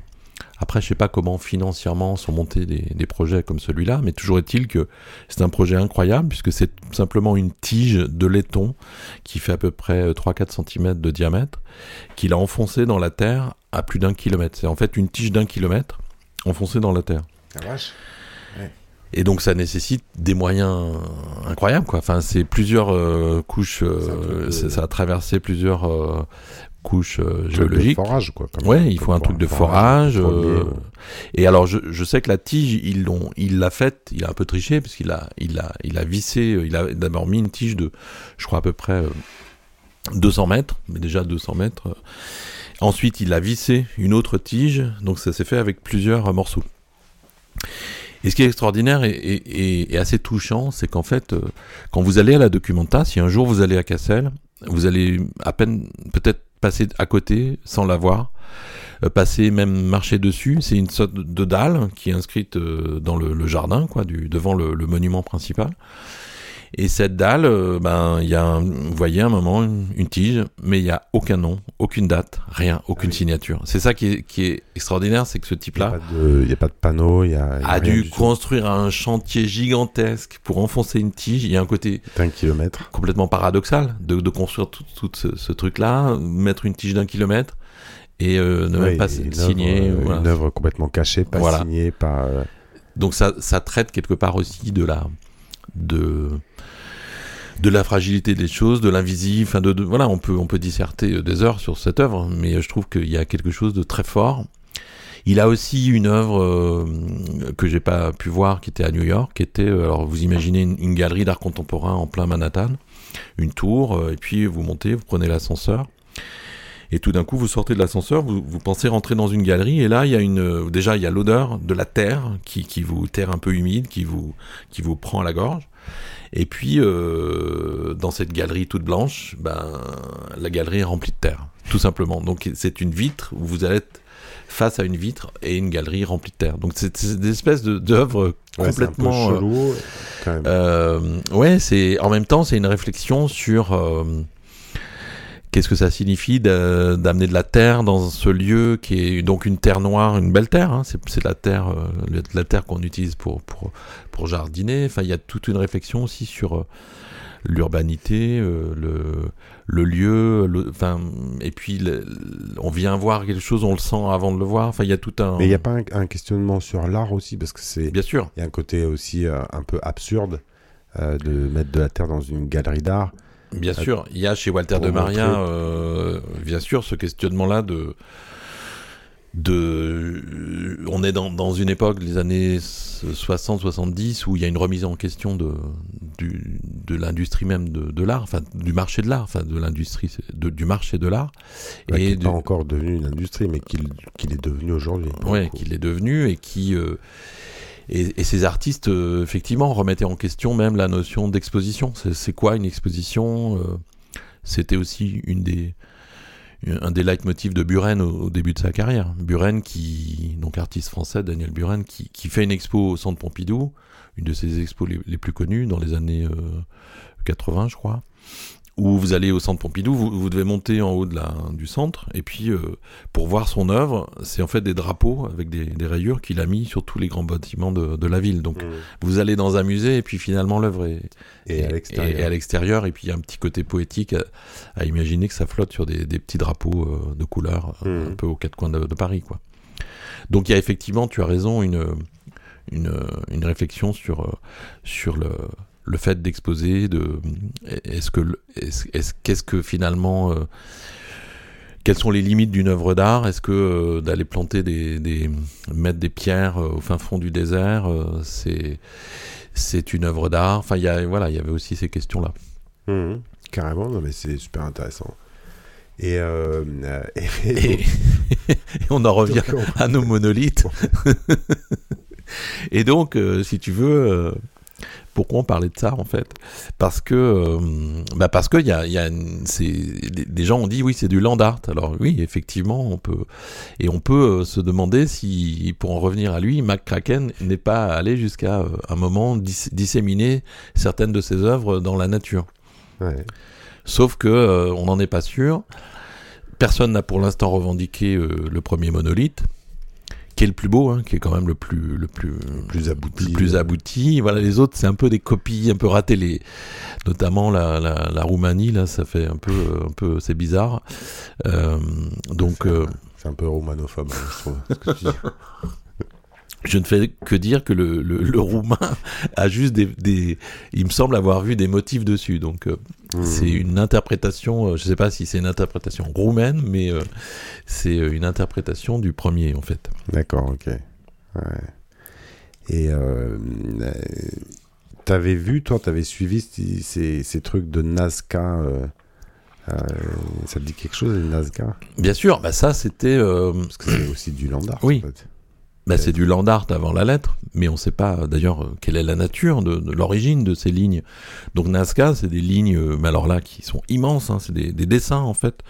Après, je sais pas comment financièrement sont montés des, des projets comme celui-là, mais toujours est-il que c'est un projet incroyable puisque c'est simplement une tige de laiton qui fait à peu près 3-4 cm de diamètre, qu'il a enfoncé dans la terre à plus d'un kilomètre. C'est en fait une tige d'un kilomètre enfoncée dans la terre. La vache. Et donc ça nécessite des moyens incroyables, quoi. Enfin, c'est plusieurs euh, couches, euh, ça a traversé plusieurs euh, couches géologiques. De forage, quoi. ouais, il faut un truc de forage. et alors, je, je, sais que la tige, ils l'ont, il l'a faite, il a un peu triché parce qu'il a, il a, il a vissé, il a d'abord mis une tige de, je crois à peu près 200 mètres, mais déjà 200 mètres. Ensuite, il a vissé une autre tige, donc ça s'est fait avec plusieurs morceaux. Et ce qui est extraordinaire et, assez touchant, c'est qu'en fait, euh, quand vous allez à la Documenta, si un jour vous allez à Cassel, vous allez à peine peut-être passer à côté sans la voir, euh, passer même marcher dessus. C'est une sorte de dalle qui est inscrite euh, dans le, jardin, quoi, du, devant le monument principal. Et cette dalle, euh, ben, il y a, vous voyez, un moment, une, tige, mais il n'y a aucun nom, aucune date, rien, aucune ah signature. C'est ça qui est, qui est extraordinaire, c'est que ce type-là. Il n'y a, pas de panneau, il y a. a, dû construire un chantier gigantesque pour enfoncer une tige. Il y a un côté. D'un kilomètre. Complètement paradoxal de, de construire tout, tout ce, truc-là, mettre une tige d'un kilomètre et euh, ne même pas signer. Euh, une œuvre complètement cachée, pas signée, pas. Donc ça, ça traite quelque part aussi de la. de de la fragilité des choses, de l'invisible. Enfin, de, voilà, on peut on peut disserter euh, des heures sur cette œuvre, mais je trouve qu'il y a quelque chose de très fort. Il a aussi une œuvre euh, que j'ai pas pu voir, qui était à New York, qui était, euh, alors vous imaginez une, galerie d'art contemporain en plein Manhattan, une tour, et puis vous montez, vous prenez l'ascenseur, et tout d'un coup vous sortez de l'ascenseur, vous, vous, pensez rentrer dans une galerie, et là il y a une, déjà il y a l'odeur de la terre qui, qui vous terre un peu humide, qui vous qui vous prend à la gorge, et puis, euh, dans cette galerie toute blanche, ben, la galerie est remplie de terre, tout simplement. Donc, c'est une vitre où vous allez être face à une vitre et une galerie remplie de terre. Donc, c'est des espèces d'œuvres complètement. Ouais, un peu chelou, quand même. Euh, ouais, c'est en même temps, c'est une réflexion sur. Euh, Qu'est-ce que ça signifie d'amener de la terre dans ce lieu qui est donc une terre noire, une belle terre hein, C'est la terre, euh, la terre qu'on utilise pour, pour, pour jardiner. Enfin, il y a toute une réflexion aussi sur euh, l'urbanité, euh, le, le lieu, enfin, et puis on vient voir quelque chose, on le sent avant de le voir. Enfin, il y a tout un. Mais il n'y a pas un, questionnement sur l'art aussi, parce que c'est. Bien sûr. Il y a un côté aussi un peu absurde de mettre de la terre dans une galerie d'art. Bien euh, sûr, il y a chez Walter de Maria, euh, bien sûr, ce questionnement-là de de, on est dans, dans, une époque, les années 60-70, où il y a une remise en question de, du, de l'industrie même de, de l'art, enfin du marché de l'art, enfin de l'industrie du marché de l'art. Bah, et qui n'est pas encore devenu une industrie, mais qu'il qu'il est devenu aujourd'hui. Oui, qu'il est devenu et qui... Euh, et, ces artistes, euh, effectivement, remettaient en question même la notion d'exposition. C'est quoi une exposition euh, C'était aussi une des un des leitmotifs de Buren au, début de sa carrière. Buren, qui, donc artiste français, Daniel Buren, qui, qui fait une expo au Centre Pompidou, une de ses expos les, plus connues dans les années 80, euh, je crois où vous allez au centre Pompidou, vous, devez monter en haut de la, du centre, et puis euh, pour voir son œuvre, c'est en fait des drapeaux avec des, rayures qu'il a mis sur tous les grands bâtiments de, la ville. Donc mmh. vous allez dans un musée, et puis finalement l'œuvre est, et, à l'extérieur, et puis il y a un petit côté poétique à, imaginer que ça flotte sur des, petits drapeaux euh, de couleur, mmh. un peu aux quatre coins de, Paris. quoi. Donc il y a effectivement, tu as raison, une, une, une réflexion sur, euh, sur le le fait d'exposer, de est-ce que est-ce qu'est-ce que finalement euh, quelles sont les limites d'une œuvre d'art? Est-ce que euh, d'aller planter des, des, mettre des pierres euh, au fin fond du désert, c'est c'est une œuvre d'art? Enfin, il y a, voilà, il y avait aussi ces questions-là. Mmh. carrément, non, mais c'est super intéressant. Et, [laughs] et, on en revient à nos monolithes. [laughs] et donc, si tu veux, pourquoi on parlait de ça en fait? Parce que, euh, bah parce que y a, y a des gens ont dit oui c'est du land art. Alors oui effectivement on peut et on peut euh, se demander si pour en revenir à lui, McCracken n'est pas allé jusqu'à euh, un moment disséminer certaines de ses œuvres dans la nature. Sauf que on n'en est pas sûr. Personne n'a pour l'instant revendiqué le premier monolithe qui est le plus beau, hein, qui est quand même le plus le plus plus abouti. Le plus abouti. Voilà, les autres c'est un peu des copies, un peu ratées, les, notamment la, la, la Roumanie là, ça fait un peu un peu c'est bizarre. Euh, donc c'est un, euh, peu romanophobe, je trouve. Ce que tu dis. [laughs] Je ne fais que dire que le, le, roumain a juste des, des, Il me semble avoir vu des motifs dessus. Donc, euh, mmh. c'est une interprétation. Euh, je ne sais pas si c'est une interprétation roumaine, mais euh, c'est une interprétation du premier, en fait. D'accord, ok. Ouais. Et tu avais vu, toi, tu avais suivi ces, ces, trucs de Nazca. ça te dit quelque chose, les Nazca? Bien sûr, bah ça c'était. Parce que c'est aussi du landar. Oui. En fait. Bah, c'est du land art avant la lettre, mais on ne sait pas d'ailleurs euh, quelle est la nature de, l'origine de ces lignes. Donc Nazca, c'est des lignes, euh, mais alors là, qui sont immenses, hein, c'est des, dessins en fait,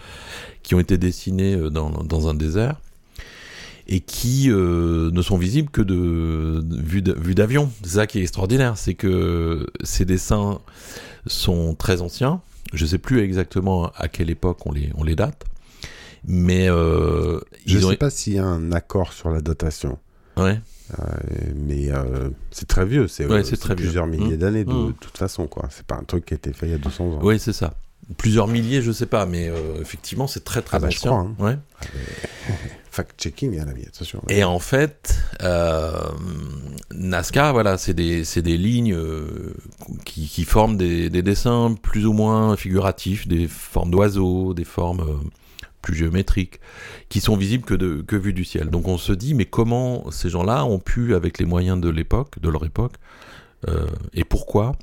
qui ont été dessinés euh, dans, un désert et qui ne sont visibles que de, vue d'avion. C'est ça qui est extraordinaire, c'est que ces dessins sont très anciens. Je ne sais plus exactement à quelle époque on les date. Mais euh, je ne sais pas s'il y a un accord sur la datation. Ouais. Euh, mais euh, c'est très vieux, c'est ouais, très plusieurs milliers mmh. d'années de, mmh. toute façon, quoi. C'est pas un truc qui a été fait il y a 200 ans. Oui, c'est ça. Plusieurs milliers, je sais pas, mais effectivement, c'est très très ah bah, ancien. Je crois, hein. ouais. [laughs] Fact-checking à la vie, attention. Et en fait, Nazca, voilà, c'est des, des lignes qui, qui, forment des, des, dessins plus ou moins figuratifs, des formes d'oiseaux, des formes plus géométriques, qui sont visibles que, de, que vus du ciel. Donc on se dit, mais comment ces gens-là ont pu, avec les moyens de l'époque, de leur époque, euh, et pourquoi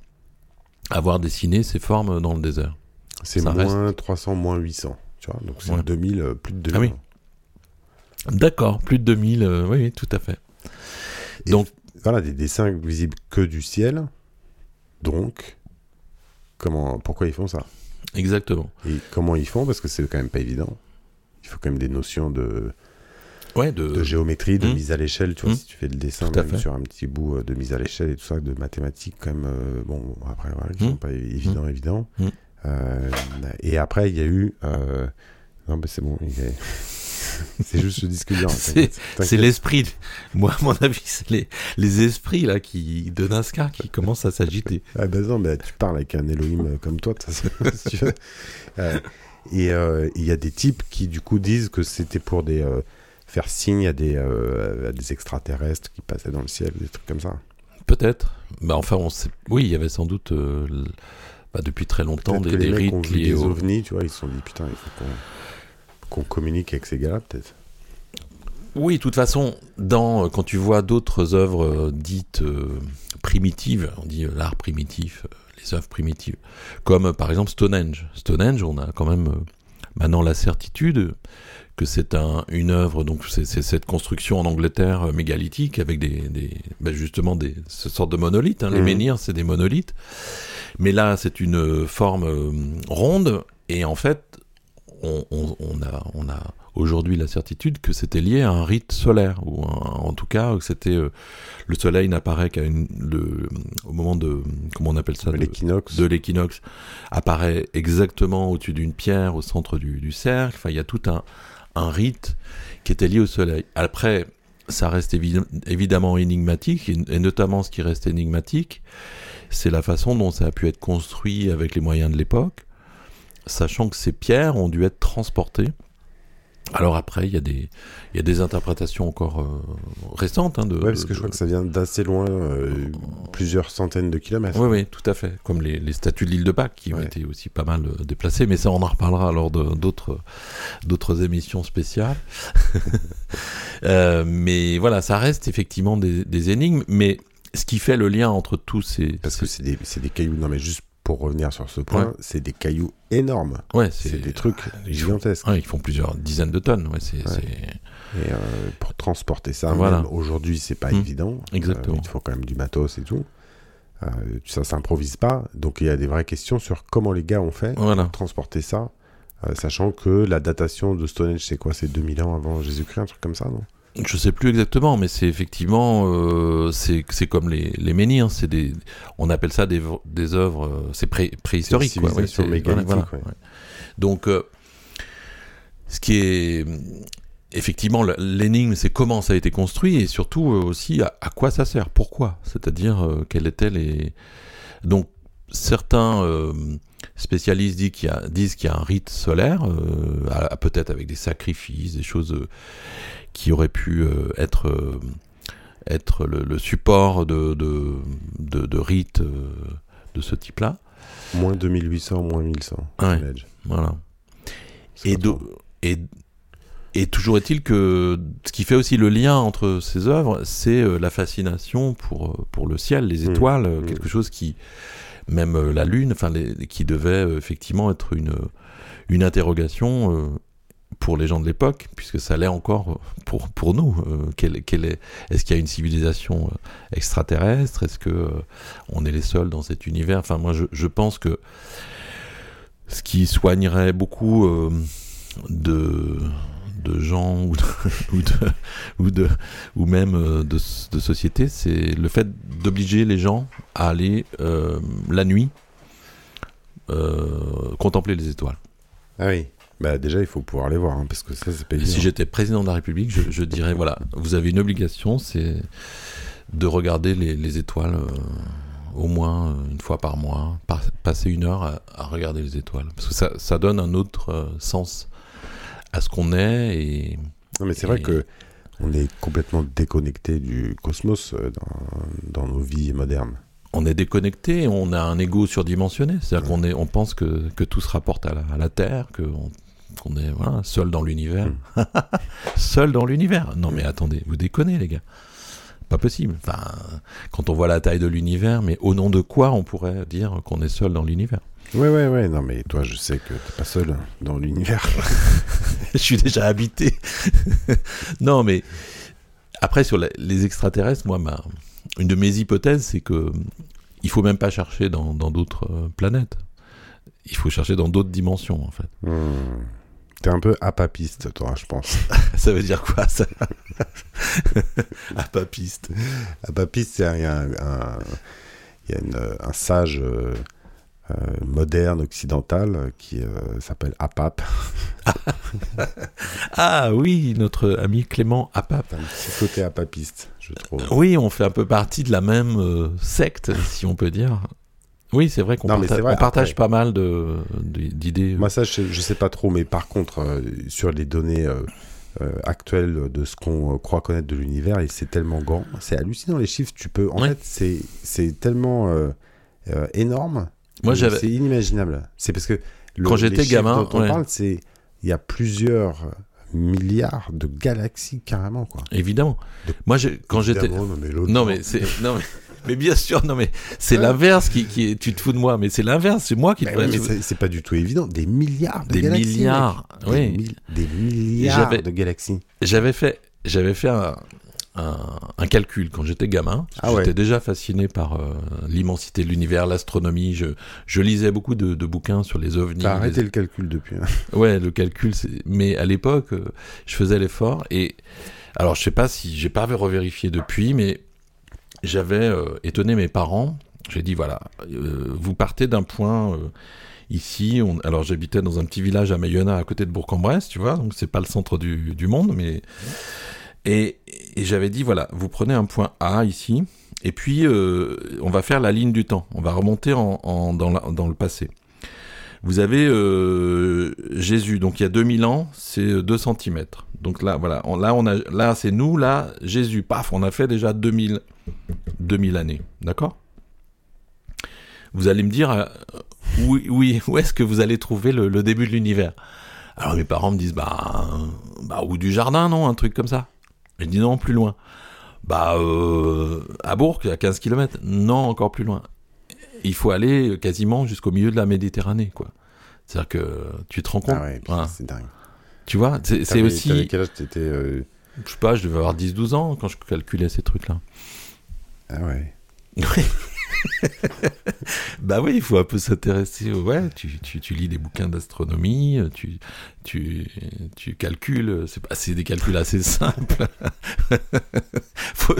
avoir dessiné ces formes dans le désert? C'est moins 300, moins 800, tu vois, donc c'est 2000, euh, plus de 2000. Ah oui. D'accord, plus de 2000, euh, oui, tout à fait. donc voilà, des dessins visibles que du ciel. Donc, comment, pourquoi ils font ça? Exactement. Et comment ils font? Parce que c'est quand même pas évident faut quand même des notions de, ouais, de... géométrie, de mmh. mise à l'échelle. Tu vois, mmh. si tu fais le dessin même sur un petit bout euh, de mise à l'échelle et tout ça, de mathématiques, quand même, euh, bon, après, voilà, qui mmh. sont pas évidents, évidents. Euh, et après, il y a eu. Non, mais c'est bon, [laughs] c'est juste ce disque dur. C'est l'esprit. Moi, à mon avis, c'est les, les, esprits là qui de Nazca qui commencent à s'agiter. Ah ben non, tu parles avec un Elohim comme toi. [laughs] Et euh, il y a des types qui, du coup, disent que c'était pour des, euh, faire signe à des, euh, à des extraterrestres qui passaient dans le ciel, des trucs comme ça. Peut-être. Bah, enfin, on sait... oui, il y avait sans doute, bah, depuis très longtemps, des, des rites liés des ovnis, tu vois, ils se sont dit, putain, il faut qu'on communique avec ces gars-là, peut-être. Oui, de toute façon, dans, quand tu vois d'autres œuvres dites primitives, on dit l'art primitif, les œuvres primitives, comme par exemple Stonehenge. Stonehenge, on a quand même maintenant la certitude que c'est un, une œuvre, donc c'est cette construction en Angleterre euh, mégalithique avec des, des ben justement des ce sorte de monolithes. Hein. Les mmh. menhirs, c'est des monolithes, mais là c'est une forme euh, ronde et en fait on, on, on a on a aujourd'hui la certitude que c'était lié à un rite solaire, ou en tout cas que c'était euh, le soleil n'apparaît qu'à le au moment de comment on appelle ça l'équinoxe de l'équinoxe apparaît exactement au-dessus d'une pierre au centre du, du cercle. Enfin, il y a tout un un rite qui était lié au soleil. Après, ça reste évidemment énigmatique, et, notamment ce qui reste énigmatique, c'est la façon dont ça a pu être construit avec les moyens de l'époque, sachant que ces pierres ont dû être transportées alors après, il y, a des, il y a des interprétations encore euh, récentes. Hein, de, parce que je crois que ça vient d'assez loin, euh, plusieurs centaines de kilomètres. Oui, oui, tout à fait. Comme les, les statues de l'île de Pâques, qui ont été aussi pas mal euh, déplacées. Mais ça, on en reparlera lors d'autres d'autres émissions spéciales. [laughs] mais voilà, ça reste effectivement des, des, énigmes. Mais ce qui fait le lien entre tous ces... Parce que c'est des, des cailloux, non mais juste pour revenir sur ce point, c'est des cailloux énormes. Ouais, c'est des trucs gigantesques. ils font plusieurs dizaines de tonnes. Ouais, Et euh, pour transporter ça, aujourd'hui, c'est pas mmh. évident. Exactement. Euh, il faut quand même du matos et tout. Euh, ça s'improvise pas. Donc il y a des vraies questions sur comment les gars ont fait pour transporter ça, sachant que la datation de Stonehenge, c'est quoi? C'est 2000 ans avant Jésus-Christ, un truc comme ça, non? Je sais plus exactement, mais c'est effectivement, euh, c'est comme les, les menhirs, c'est des, on appelle ça des, des œuvres, euh, c'est pré, préhistorique, quoi. Donc, euh, ce qui est effectivement l'énigme, c'est comment ça a été construit et surtout aussi à, quoi ça sert, pourquoi, c'est-à-dire quels étaient les, donc certains spécialistes disent qu'il y, a un rite solaire, peut-être avec des sacrifices, des choses qui aurait pu euh, être euh, être le, support de, de, de, rites euh, de ce type-là. Moins 2800, moins 1100. voilà. Et, et, et, toujours est-il que ce qui fait aussi le lien entre ces œuvres, c'est la fascination pour, pour le ciel, les mmh. étoiles, mmh. quelque chose qui, même la lune, enfin, qui devait effectivement être une, une interrogation pour les gens de l'époque, puisque ça l'est encore pour, pour nous. Euh, est, est-ce qu'il y a une civilisation euh, extraterrestre? Est-ce que euh, on est les seuls dans cet univers? Enfin, moi, je, je, pense que ce qui soignerait beaucoup de, de gens [laughs] ou, de, ou, de, ou même de, de sociétés, c'est le fait d'obliger les gens à aller la nuit contempler les étoiles. Ah oui. Bah déjà, il faut pouvoir les voir, hein, parce que ça, c'est pas évident. Si j'étais président de la République, je, dirais, voilà, vous avez une obligation, c'est de regarder les, étoiles euh, au moins euh, une fois par mois, passer une heure à, regarder les étoiles. Parce que ça, ça donne un autre euh, sens à ce qu'on est. Et, non, mais c'est vrai que on est complètement déconnecté du cosmos dans, dans nos vies modernes on est déconnecté, on a un ego surdimensionné. C'est-à-dire qu'on est, on pense que, que, tout se rapporte à la, à la Terre, que qu'on est voilà, seul dans l'univers. Hmm. [laughs] seul dans l'univers. Non mais attendez, vous déconnez les gars. Pas possible. Enfin, quand on voit la taille de l'univers, mais au nom de quoi on pourrait dire qu'on est seul dans l'univers? Ouais, ouais, ouais. Non, mais toi, je sais que t'es pas seul dans l'univers. [laughs] je suis déjà habité. [laughs] non, mais après, sur les extraterrestres, moi, ma, une de mes hypothèses, c'est que il faut même pas chercher dans d'autres euh, planètes il faut chercher dans d'autres dimensions, en fait. Hmm. T'es un peu apapiste, toi, je pense. [laughs] ça veut dire quoi, ça [laughs] Apapiste. Apapiste, c'est il y a un, sage euh, euh, moderne occidental qui euh, s'appelle Apap. [laughs] ah oui, notre ami Clément Apap. Un petit côté apapiste, je trouve. Oui, on fait un peu partie de la même secte, si on peut dire. Oui, c'est vrai qu'on partage pas mal d'idées. Moi, ça, je, ne sais pas trop, mais par contre, euh, sur les données euh, euh, actuelles de ce qu'on croit connaître de l'univers, c'est tellement grand, c'est hallucinant les chiffres. Tu peux, en fait, c'est tellement énorme. Moi, c'est inimaginable. C'est parce que quand j'étais gamin, dont on parle, c'est il y a plusieurs milliards de galaxies carrément, quoi. Évidemment. De- Moi, quand j'étais. Non, mais l'autre- Non, mais c'est. Non, mais. Mais bien sûr, non, mais c'est l'inverse qui, qui est. Tu te fous de moi, mais c'est l'inverse, c'est moi qui te oui, fais- mais c'est- pas du tout évident. Des milliards de Des galaxies. milliards, mec. oui. Des, mil- des milliards de galaxies. J'avais fait, j'avais fait un, un, un calcul quand j'étais gamin. Ah ouais. J'étais déjà fasciné par euh, l'immensité de l'univers, l'astronomie. Je, je lisais beaucoup de, de bouquins sur les ovnis. T'as les- arrêté le calcul depuis. hein. [laughs] Ouais, le calcul. Mais à l'époque, euh, je faisais l'effort. Et alors, je sais pas si j'ai pas revérifié depuis, mais j'avais euh, étonné mes parents. J'ai dit voilà, euh, vous partez d'un point. euh, Ici, alors j'habitais dans un petit village à Mayonna, à côté de Bourg-en-Bresse, tu vois, donc c'est pas le centre du, du monde, mais et, j'avais dit voilà, vous prenez un point A ici, et puis on va faire la ligne du temps, on va remonter dans, dans le passé. Vous avez Jésus, donc il y a 2000 ans, c'est 2 cm. Donc là, voilà, là, on a, là c'est nous, là, Jésus, paf, on a fait déjà 2000, 2000 années, d'accord? Vous allez me dire, euh, oui, oui, où est-ce que vous allez trouver le, le début de l'univers? Alors mes parents me disent, bah, bah, ou du jardin, non, un truc comme ça. Je dis non, plus loin. Bah, euh, à Bourg, à 15 km. Non, encore plus loin. Il faut aller quasiment jusqu'au milieu de la Méditerranée, quoi. C'est-à-dire que tu te rends compte? Ah ouais, putain, Voilà. c'est dingue. Tu vois, c'est aussi. quel âge? Euh, Je sais pas, je devais avoir 10-12 ans quand je calculais ces trucs-là. Ah ouais. [laughs] Bah oui, il faut un peu s'intéresser. Ouais, tu, tu, tu lis des bouquins d'astronomie, tu, tu, tu calcules. C'est pas, c'est des calculs assez simples. [laughs] Faut-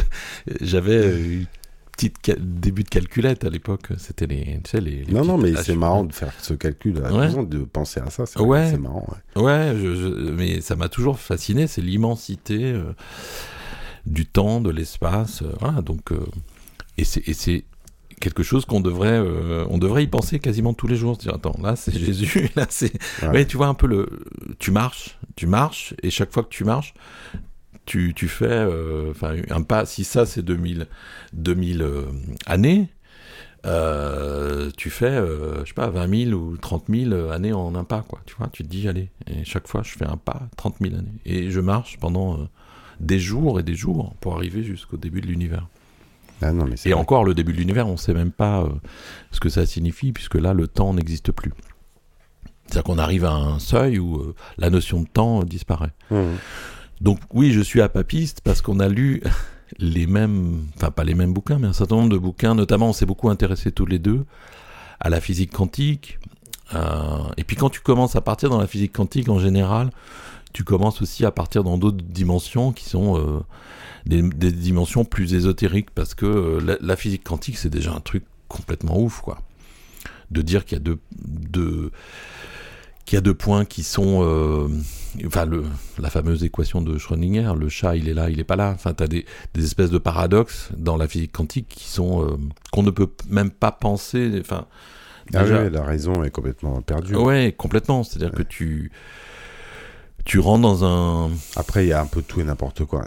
J'avais une petite ca- début de calculette à l'époque. C'était les, tu sais, les. les Non, non, mais c'est marrant de faire ce calcul Ouais. 12 ans, de penser à ça. C'est Ouais. marrant. ouais. Ouais, je- je- mais ça m'a toujours fasciné. C'est l'immensité euh, du temps, de l'espace. euh, voilà, donc, euh, et c'est et c'est quelque chose qu'on devrait, euh, on devrait y penser quasiment tous les jours. Se dire, attends, là c'est [laughs] Jésus, [laughs] là c'est. Ouais. Ouais, tu vois un peu le. Tu marches, tu marches, et chaque fois que tu marches, tu, tu fais euh, enfin un pas. Si ça c'est 2000, 2000 euh, années. euh, tu fais, euh, je sais pas, 20 000 ou 30 000 années en un pas, quoi. Tu vois, tu te dis, allez, et chaque fois, je fais un pas, 30 000 années. Et je marche pendant euh, des jours et des jours pour arriver jusqu'au début de l'univers. Ah non, mais Et vrai. encore, le début de l'univers, on ne sait même pas euh, ce que ça signifie, puisque là, le temps n'existe plus. C'est-à-dire qu'on arrive à un seuil où euh, la notion de temps euh, disparaît. Mhm. Donc oui, je suis apapiste parce qu'on a lu [laughs] les mêmes, enfin pas les mêmes bouquins, mais un certain nombre de bouquins. Notamment, on s'est beaucoup intéressé tous les deux à la physique quantique. Euh, et puis quand tu commences à partir dans la physique quantique, en général, tu commences aussi à partir dans d'autres dimensions qui sont euh, des, des dimensions plus ésotériques parce que euh, la, la physique quantique, c'est déjà un truc complètement ouf, quoi. De dire qu'il y a deux, deux qu'il y a deux points qui sont, euh, enfin le, la fameuse équation de Schrödinger, le chat il est là, il est pas là. Enfin, t'as des, des espèces de paradoxes dans la physique quantique qui sont qu'on ne peut même pas penser. Enfin, Ah déjà- ouais, la raison est complètement perdue. ouais, complètement. C'est-à-dire que tu tu rentres dans un Après, il y a un peu tout et n'importe quoi.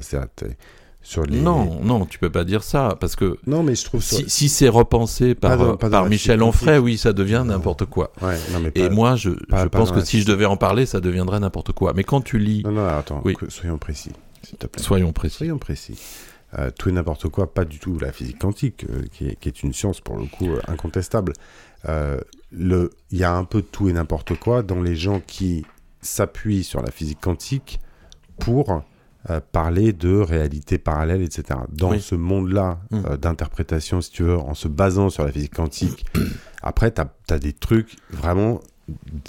Sur les... non, non, tu peux pas dire ça parce que Non, mais je trouve ça... si, si c'est repensé par, dans- euh, par Michel Onfray, oui, ça devient n'importe quoi. Ouais, non, mais Et pas- moi, je, pas- je pas pense que si je devais en parler, ça deviendrait n'importe quoi. Mais quand tu lis, Non, non, attends, Oui. soyons précis, s'il te plaît. soyons précis. Soyons précis. Euh, tout et n'importe quoi, pas du tout la physique quantique, euh, qui, est, qui est une science pour le coup euh, incontestable. Le- Il y a un peu de tout et n'importe quoi dans les gens qui s'appuient sur la physique quantique pour euh, parler de réalité parallèle, etc. Dans Oui. ce monde-là Mm. euh, d'interprétation, si tu veux, en se basant sur la physique quantique, [coughs] après, tu as, des trucs vraiment,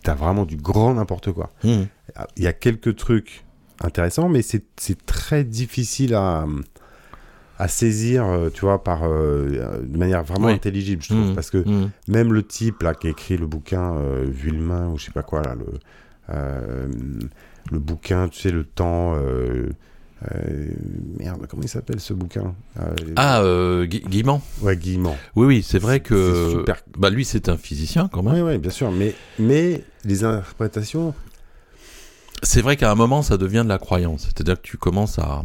tu as vraiment du grand n'importe quoi. Mmh. Il y a quelques trucs intéressants, mais c'est très difficile à, à saisir, euh, tu vois, par, euh, de manière vraiment Oui. intelligible, je trouve. Mmh. Parce que Mmh. même le type là, qui a écrit le bouquin euh, Vuillemin, ou je sais pas quoi, là, le, le bouquin, tu sais, le temps. euh, euh, merde, comment il s'appelle ce bouquin Euh, Ah, euh, Gu- Guillemant Ouais, Guillemant. Oui, oui, c'est vrai que. super. Bah, lui, c'est un physicien quand même. Oui, oui, bien sûr. Mais, mais les interprétations. C'est vrai qu'à un moment, ça devient de la croyance. C'est-à-dire que tu commences à,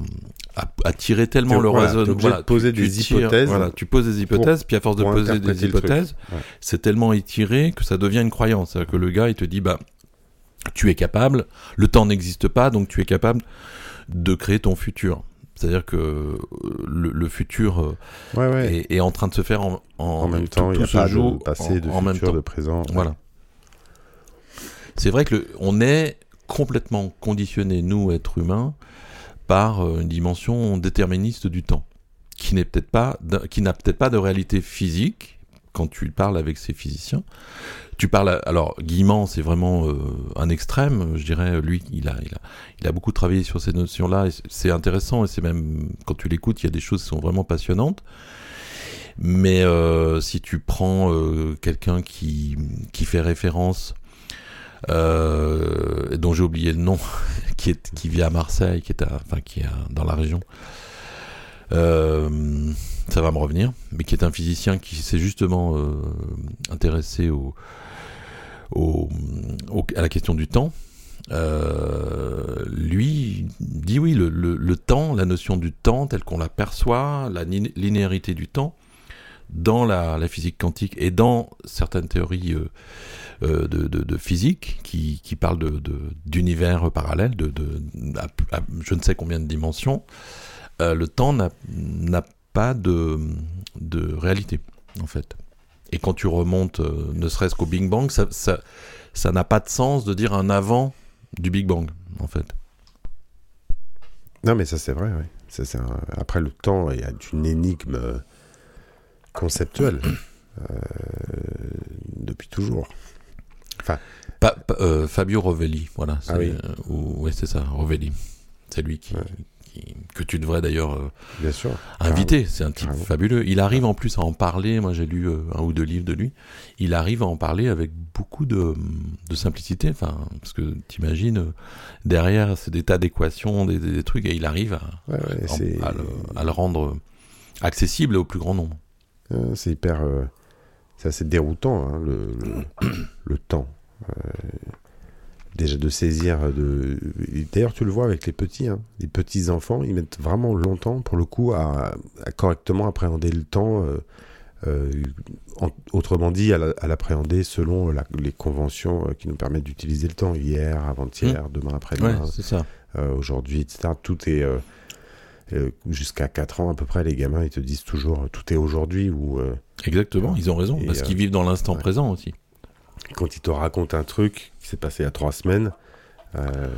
à, à tirer tellement le voilà, raisonnement. obligé de poser des tires- hypothèses Voilà, tu poses des hypothèses, puis à force de poser des hypothèses, Ouais. c'est tellement étiré que ça devient une croyance. C'est-à-dire que le gars, il te dit, bah. Tu es capable, le temps n'existe pas, donc tu es capable de créer ton futur. C'est-à-dire que euh, le, futur euh, ouais, ouais. Est, en train de se faire en, en, même temps. il y a pas de passé, de futur, de présent. Voilà. C'est vrai que on est complètement conditionné, nous, êtres humains, par euh, une dimension déterministe du temps, qui n'est peut-être pas, qui n'a peut-être pas de réalité physique quand tu parles avec ces physiciens, tu parles, alors Guimand, c'est vraiment euh, un extrême, je dirais, lui, il a, il a, il a beaucoup travaillé sur ces notions-là, c'est intéressant, et c'est même, quand tu l'écoutes, il y a des choses qui sont vraiment passionnantes. Mais euh, si tu prends euh, quelqu'un qui, qui fait référence, dont j'ai oublié le nom, [laughs] qui, est, qui vit à Marseille, qui est, à, enfin, qui est dans la région, ça va me revenir, mais qui est un physicien qui s'est justement intéressé au, à la question du temps, euh, lui dit oui, le, temps, la notion du temps telle qu'on la perçoit, la linéarité du temps, dans la, physique quantique et dans certaines théories euh, euh, de, physique qui, parlent d'univers parallèles, de, je ne sais combien de dimensions, le temps n'a pas de, réalité, en fait. Et quand tu remontes, euh, ne serait-ce qu'au Big Bang, ça, ça, n'a pas de sens de dire un avant du Big Bang, en fait. Non, mais ça c'est vrai, oui. Ça, Après le temps, il y a une énigme euh, conceptuelle euh, depuis toujours. Enfin, Fabio Rovelli, voilà. Ah oui. oui, c'est ça, Rovelli. C'est lui qui, que tu devrais d'ailleurs euh, inviter. C'est un type fabuleux. Il arrive en plus à en parler. Moi, j'ai lu euh, un ou deux livres de lui. Il arrive à en parler avec beaucoup de, simplicité. Enfin, parce que t'imagines, euh, derrière, c'est des tas d'équations, des, trucs, et il arrive à, à, le, rendre accessible au plus grand nombre. c'est hyper. c'est assez déroutant, hein, le, le, [clears throat] temps déjà de saisir de d'ailleurs tu le vois avec les petits hein. les petits enfants ils mettent vraiment longtemps pour le coup à, correctement appréhender le temps euh, euh, autrement dit à l'appréhender selon les conventions euh, qui nous permettent d'utiliser le temps. Hier avant-hier mmh. demain après-demain aujourd'hui etc tout est jusqu'à 4 ans à peu près les gamins ils te disent toujours tout est aujourd'hui ou exactement ils ont raison parce qu'ils vivent dans l'instant présent aussi quand il te raconte un truc qui s'est passé il y a trois semaines, euh,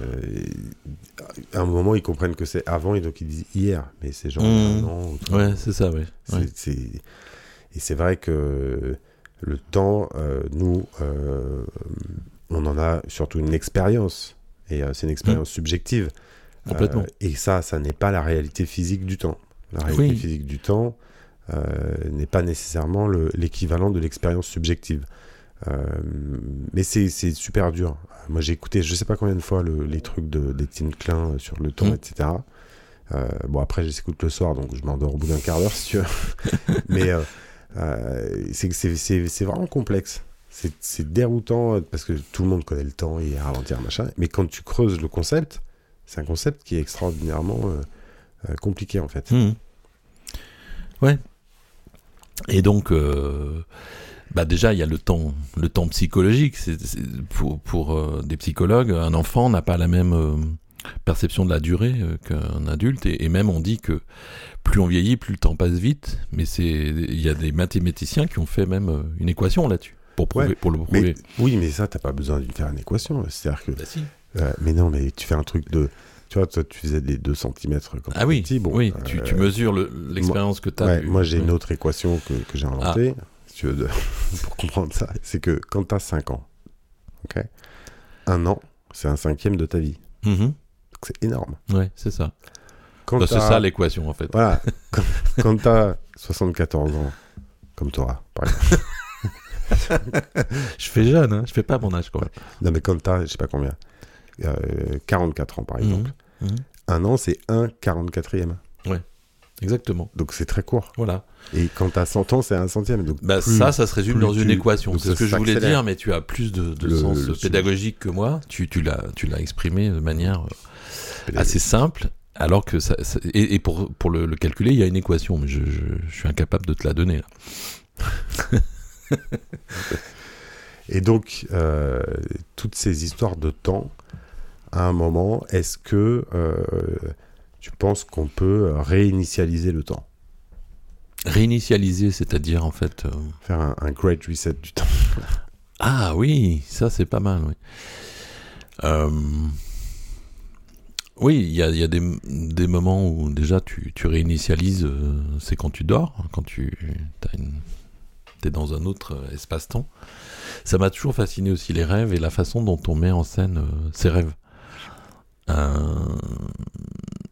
à un moment, ils comprennent que c'est avant et donc ils disent hier, mais c'est genre mmh. non. Ouais, c'est ça, oui. Et c'est vrai que le temps, euh, nous, euh, on en a surtout une expérience, et c'est une expérience mmh. subjective. Complètement. et ça, ça n'est pas la réalité physique du temps. La réalité physique du temps n'est pas nécessairement l'équivalent de l'expérience subjective. Euh, mais c'est super dur. Moi, j'ai écouté, je sais pas combien de fois, les trucs d'Étienne Klein sur le temps, mm. etc. Euh, bon, après, j'écoute le soir, donc je m'endors au bout d'un quart d'heure, si tu veux. [laughs] mais euh, c'est vraiment complexe. C'est déroutant parce que tout le monde connaît le temps et ralentir, machin. Mais quand tu creuses le concept, c'est un concept qui est extraordinairement compliqué, en fait. Mm. Ouais. Et donc, bah déjà, il y a le temps, le temps psychologique. C'est, pour pour euh, des psychologues, un enfant n'a pas la même euh, perception de la durée euh, qu'un adulte, et, même on dit que plus on vieillit, plus le temps passe vite. Mais c'est, il y a des mathématiciens qui ont fait même une équation là-dessus pour prouver, pour le prouver. oui, mais ça, t'as pas besoin de faire une équation. C'est-à-dire que. Bah, si. mais non, mais tu fais un truc de tu vois, toi, tu faisais des 2 cm quand ah oui, bon, oui, tu, tu mesures l'expérience que tu as. moi, j'ai une autre équation que, que j'ai inventée. Ah de, [laughs] pour comprendre ça, c'est que quand tu as 5 ans, ok un an, c'est un cinquième de ta vie. Mm-hmm. C'est énorme. Ouais, c'est ça. Bah, c'est ça l'équation en fait. Voilà. [laughs] quand, tu as 74 ans, comme toi, par exemple. [laughs] je fais jeune, hein. je fais pas mon âge quoi. Non, mais quand tu as, je sais pas combien, 44 euh, ans par mm-hmm. exemple, mm-hmm. un an c'est un 44e. Ouais. Exactement. Donc c'est très court. Voilà. Et quand tu as 100 ans, c'est un centième. Donc bah, ça, ça se résume dans une équation. C'est ce que je voulais dire, mais tu as plus de, sens pédagogique que moi. Tu, tu l'as exprimé de manière euh, assez simple. Alors que ça, et, pour, pour le, calculer, il y a une équation, mais je, je, suis incapable de te la donner. Là. [laughs] Et donc, euh, toutes ces histoires de temps, à un moment, est-ce que euh, tu penses qu'on peut réinitialiser le temps? Réinitialiser, c'est-à-dire en fait. euh, Faire un, un great reset du temps [laughs] Ah oui, ça c'est pas mal, oui. Euh, Oui, il y a, il y a des, des moments où déjà tu, tu réinitialises, euh, c'est quand tu dors, quand tu es dans un autre euh, espace-temps. Ça m'a toujours fasciné aussi les rêves et la façon dont on met en scène euh, ces rêves. Euh,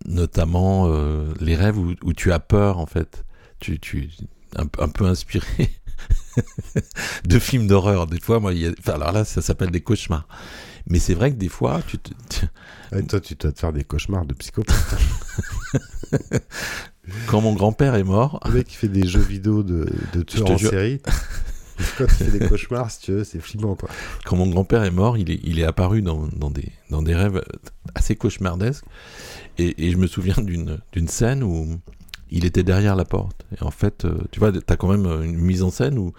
notamment euh, les rêves où, où tu as peur en fait. Tu, tu un, un peu inspiré [laughs] de films d'horreur. Des fois, moi, il y a, enfin, alors là, ça s'appelle des cauchemars. Mais c'est vrai que des fois, tu te, [laughs] Et toi, tu dois te faire des cauchemars de psychopathe. [laughs] quand mon grand-père est mort, Le mec qui fait des jeux vidéo de, de tueurs en jure. série. Quand tu fais des cauchemars, si tu veux, c'est flippant, quoi. quand mon grand-père est mort, il est, il est apparu dans, dans, des, dans des rêves assez cauchemardesques. Et, et je me souviens d'une scène où il était derrière la porte. Et en fait, euh, tu vois, tu as quand même une mise en scène où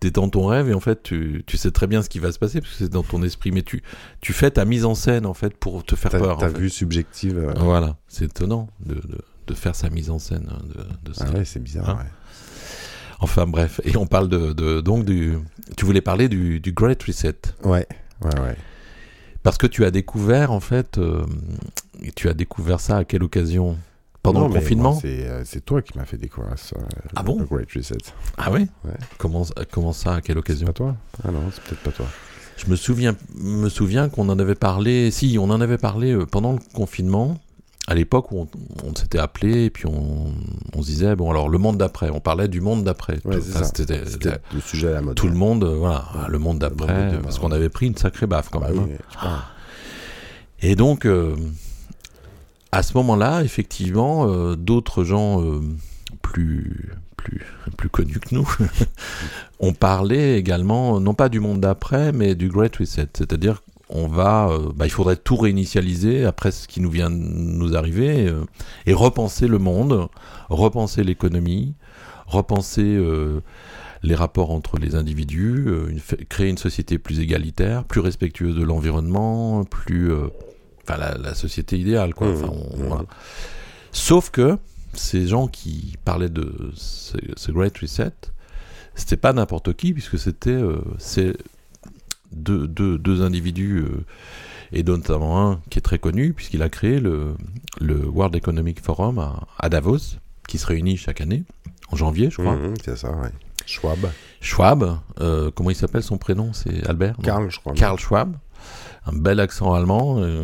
tu es dans ton rêve et en fait, tu, tu sais très bien ce qui va se passer parce que c'est dans ton esprit. Mais tu, tu fais ta mise en scène en fait pour te faire T'as peur. t'as fait. vue subjective. euh, Voilà, c'est étonnant de, de, de faire sa mise en scène hein, de, de. Ah ouais, c'est bizarre, Hein ouais. Enfin bref, et on parle de, de- donc du. Tu voulais parler du, du Great Reset Ouais, ouais, ouais. parce que tu as découvert en fait, euh, et tu as découvert ça à quelle occasion? Pendant Non, le confinement? C'est euh, c'est toi qui m'as fait découvrir ça. Ah le- bon? Le Great Reset. Ah oui? Ouais. comment, comment ça À quelle occasion? pas toi? Ah non, c'est peut-être pas toi. Je me souviens, me souviens qu'on en avait parlé. Si, on en avait parlé euh, pendant le confinement. À l'époque où on, on s'était appelé et puis on, on se disait bon alors le monde d'après. On parlait du monde d'après. Ouais. C'était le sujet à la mode. tout le monde, euh, voilà, Ouais. le monde d'après, parce qu'on avait pris une sacrée baffe quand Bah même. oui, hein. Et donc, euh, à ce moment-là, effectivement, euh, d'autres gens euh, plus, plus, plus connus que nous [laughs] ont parlé également, non pas du monde d'après, mais du Great Reset. C'est-à-dire on va, euh, bah, il faudrait tout réinitialiser après ce qui nous vient de nous arriver euh, et repenser le monde, repenser l'économie, repenser euh, les rapports entre les individus, une- créer une société plus égalitaire, plus respectueuse de l'environnement, plus, enfin la, la société idéale quoi. Mmh, Enfin, on- mmh. voilà. Sauf que ces gens qui parlaient de ce, ce Great Reset, c'était pas n'importe qui puisque c'était euh, c'est deux, deux, deux individus euh, et notamment un qui est très connu puisqu'il a créé le, le World Economic Forum à, à Davos qui se réunit chaque année en janvier je crois. Mhm, c'est ça, ouais. Schwab. Schwab, euh, comment il s'appelle son prénom? C'est Albert Karl, je crois. Karl Schwab, un bel accent allemand euh,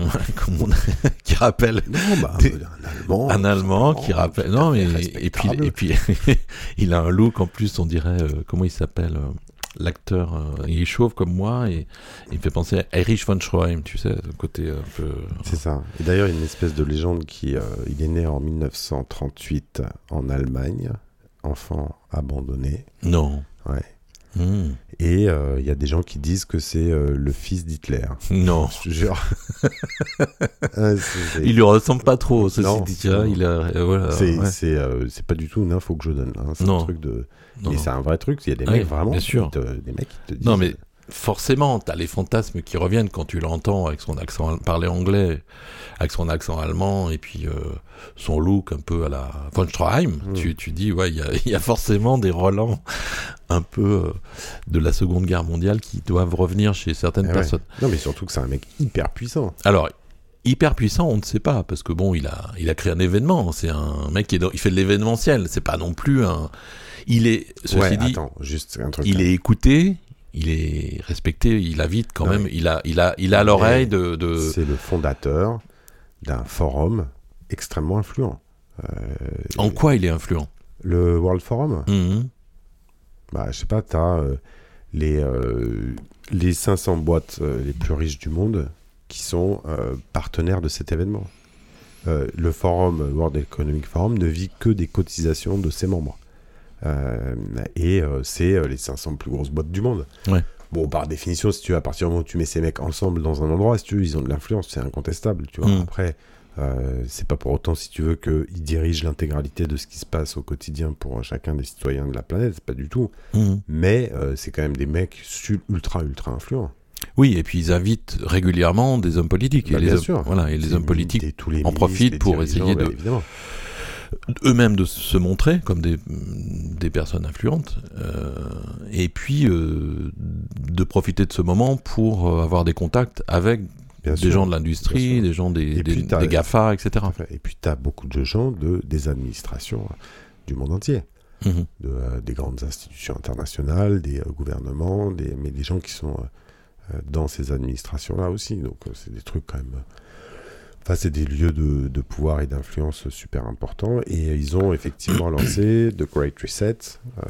[laughs] qui rappelle Non, bah, Des- un Allemand. un Allemand qui rappelle non mais et puis respectable. et puis [laughs] il a un look en plus on dirait euh, comment il s'appelle euh, l'acteur euh, il est chauve comme moi et il me fait penser à Erich von Stroheim tu sais le côté un peu C'est ça. Et d'ailleurs, il y a une espèce de légende qui. euh, il est né en 1938 en Allemagne, enfant abandonné. non Ouais. Hmm. Et euh, il y a des gens qui disent que c'est euh, le fils d'Hitler. non Je te jure. [laughs] Ah, il lui ressemble pas trop ceci Non, dit non. il a voilà C'est ouais. euh, pas du tout une info que je donne. hein. C'est un truc de. Non, mais c'est un vrai truc. Il y a des Oui, mecs vraiment. bien qui sûr. te- des mecs qui te disent. Non, mais forcément, t'as les fantasmes qui reviennent quand tu l'entends avec son accent, parler anglais, avec son accent allemand, et puis euh, son look un peu à la von Stroheim. Mm. Tu, tu dis, ouais, il y a, [laughs] il y a forcément des Roland un peu euh, de la Seconde Guerre mondiale qui doivent revenir chez certaines Eh ouais. personnes. Non, mais surtout que c'est un mec hyper puissant. Alors, hyper puissant, on ne sait pas, parce que bon, il a, il a créé un événement. C'est un mec qui est dans- il fait de l'événementiel. C'est pas non plus un. Il est, ceci ouais, dit, attends, juste un truc. il est écouté, il est respecté, il a vite quand Non, même, il a, il a, il a l'oreille de, de- C'est le fondateur d'un forum extrêmement influent. Euh, En quoi il est influent? Le World Forum? Mhm. bah, Je sais pas, tu as les, euh, les 500 boîtes euh, les plus riches du monde qui sont euh, partenaires de cet événement. Euh, le forum, euh, World Economic Forum, ne vit que des cotisations de ses membres. Euh, et euh, c'est euh, les 500 plus grosses boîtes du monde. Ouais. Bon, par définition, si tu à partir du moment où tu mets ces mecs ensemble dans un endroit, si tu veux, ils ont de l'influence, c'est incontestable, tu vois. Mm. Après, Euh, c'est pas pour autant, si tu veux, qu'il dirige l'intégralité de ce qui se passe au quotidien pour chacun des citoyens de la planète, c'est pas du tout. Mhm. Mais euh, c'est quand même des mecs ultra, ultra influents. Oui, et puis ils invitent régulièrement des hommes politiques. Bah, et les bien hommes, sûr. Voilà, et les hommes politiques des- tous les en profitent pour essayer bah, de- évidemment. Eux-mêmes de se montrer comme des, des personnes influentes, euh, et puis euh, de profiter de ce moment pour euh, avoir des contacts avec Bien des sûr. gens de l'industrie, des gens des, Et des, GAFA, etc. Et puis, tu as beaucoup de gens de, des administrations du monde entier, Mhm. de, euh, des grandes institutions internationales, des gouvernements, des, mais des gens qui sont dans ces administrations-là aussi. Donc, c'est des trucs quand même. Enfin, c'est des lieux de, de pouvoir et d'influence super importants. Et ils ont effectivement [coughs] lancé The Great Reset,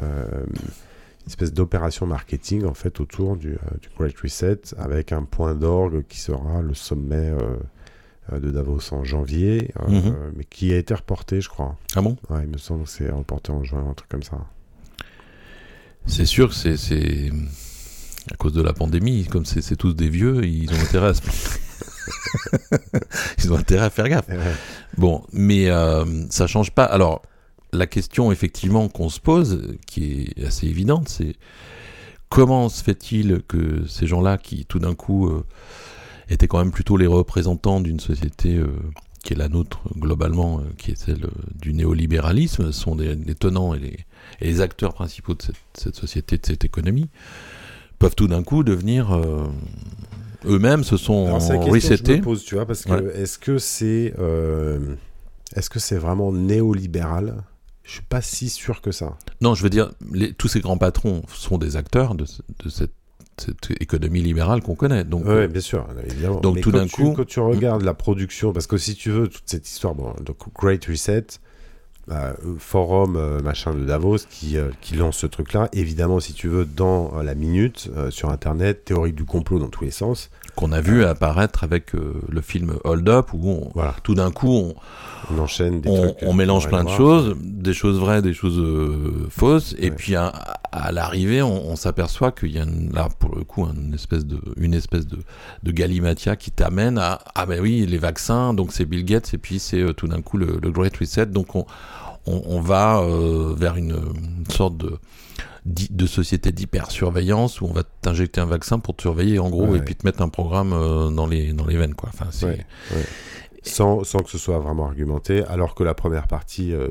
euh, une espèce d'opération marketing en fait autour du, euh, du Great Reset, avec un point d'orgue qui sera le sommet euh, de Davos en janvier, Mhm. mais qui a été reporté, je crois. Ah bon? Ouais, il me semble que c'est reporté en juin, un truc comme ça. C'est sûr que c'est- à cause de la pandémie, comme c'est c'est tous des vieux, ils ont intérêt à se... [laughs] [laughs] ils ont intérêt à faire gaffe. Ouais. Bon, mais euh, ça change pas. Alors, la question effectivement qu'on se pose, qui est assez évidente, c'est comment se fait-il que ces gens-là, qui tout d'un coup euh, étaient quand même plutôt les représentants d'une société euh, qui est la nôtre globalement, euh, qui est celle euh, du néolibéralisme, sont des, les tenants et les, et les acteurs principaux de cette, cette société, de cette économie, peuvent tout d'un coup devenir euh, eux-mêmes se sont Alors, la question que je resetés. me pose, tu vois, parce que Ouais. est-ce que c'est euh, est-ce que c'est vraiment néolibéral? Je suis pas si sûr que ça. Non, je veux dire, les- tous ces grands patrons sont des acteurs de, ce- de cette, cette économie libérale qu'on connaît. Donc, Ouais, euh, bien sûr, évidemment. donc Mais tout d'un coup- quand tu regardes la production, parce que si tu veux toute cette histoire, bon, donc Great Reset, forum euh, machin de Davos qui, euh, qui lance ce truc-là, évidemment, si tu veux, dans euh, la minute sur Internet, théorie du complot dans tous les sens. Qu'on a vu apparaître avec euh, le film Hold Up, où on- Voilà, tout d'un coup, on, on enchaîne des on, trucs. on euh, mélange qui plein de choses, des choses vraies, des choses euh, fausses, et puis à, à l'arrivée, on, on s'aperçoit qu'il y a une- là, pour le coup, une espèce de, une espèce de, de galimatia qui t'amène à ah ben oui, les vaccins, donc c'est Bill Gates, et puis c'est euh, tout d'un coup le, le Great Reset, donc on, on, va euh, vers une, une sorte de de société d'hypersurveillance où on va t'injecter un vaccin pour te surveiller en gros Ouais. et puis te mettre un programme euh, dans les dans les veines quoi. Enfin sans, sans que ce soit vraiment argumenté, alors que la première partie euh,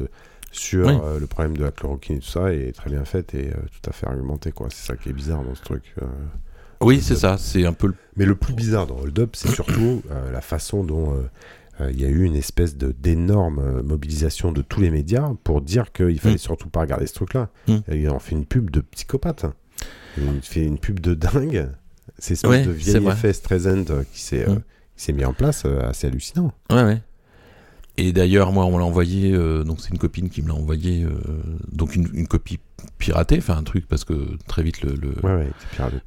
sur Oui. euh, le problème de la chloroquine et tout ça est très bien faite et euh, tout à fait argumentée. quoi. C'est ça qui est bizarre dans ce truc. oui c'est ça, c'est un peu le Mais le plus bizarre dans Hold Up, c'est surtout la façon dont il y a eu une espèce de d'énorme euh, mobilisation de tous les médias pour dire qu'il fallait Mm. surtout pas regarder ce truc-là. Mm. Et Il en fait une pub de psychopathe. Il fait une pub de dingue. C'est cette Ouais, de vrai. effet Streisand euh, qui s'est euh, Mm. s'est mis en place, euh, assez hallucinant. Ouais, ouais. Et d'ailleurs, moi, on me l'a envoyé, euh, donc c'est une copine qui me l'a envoyé, euh, donc une, une copie piratée, enfin un truc, parce que très vite, le, le- Ouais, ouais,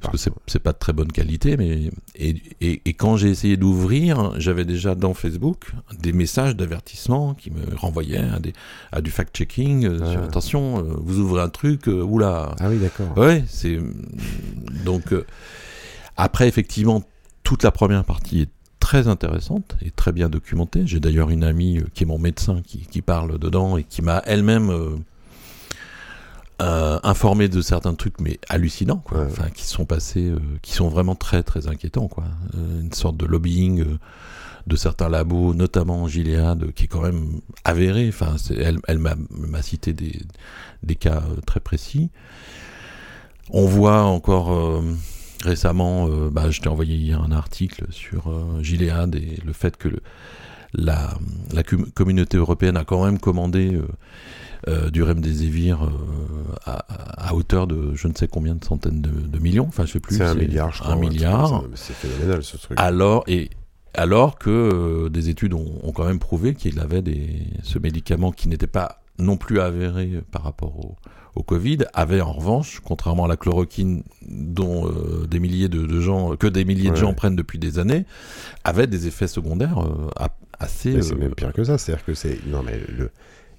parce que c'est, pas de très bonne qualité, mais. Et, et, et quand j'ai essayé d'ouvrir, j'avais déjà dans Facebook des messages d'avertissement qui me renvoyaient à, des, à du fact-checking, euh, Ah. attention, euh, vous ouvrez un truc, oula. Ah oui, d'accord. Ouais, c'est. Donc. après, effectivement, toute la première partie est très intéressante et très bien documentée. J'ai d'ailleurs une amie euh, qui est mon médecin qui, qui parle dedans et qui m'a elle-même euh, euh, informé de certains trucs, mais hallucinants, quoi. Ouais. Enfin, qui sont passés, euh, qui sont vraiment très, très inquiétants, quoi. Une sorte de lobbying. de certains labos, notamment Gilead, qui est quand même avéré. Enfin, elle, elle m'a cité des, des cas très précis. On voit encore récemment, euh, bah, je t'ai envoyé hier un article sur euh, Gilead et le fait que le- la, la com- communauté européenne a quand même commandé euh, euh, du remdesivir euh, à, à hauteur de je ne sais combien de centaines de, de millions, enfin je sais plus. C'est un milliard, je crois. Un milliard. C'est phénoménal ce truc. Alors, et, alors que des études ont, ont quand même prouvé qu'il avait des, ce médicament qui n'était pas non plus avéré par rapport au, au Covid, avait en revanche, contrairement à la chloroquine dont euh, des milliers de, de gens, que des milliers de gens prennent depuis des années, avait des effets secondaires euh, assez. Mais c'est euh, même pire que ça. C'est-à-dire que c'est. Non, mais le.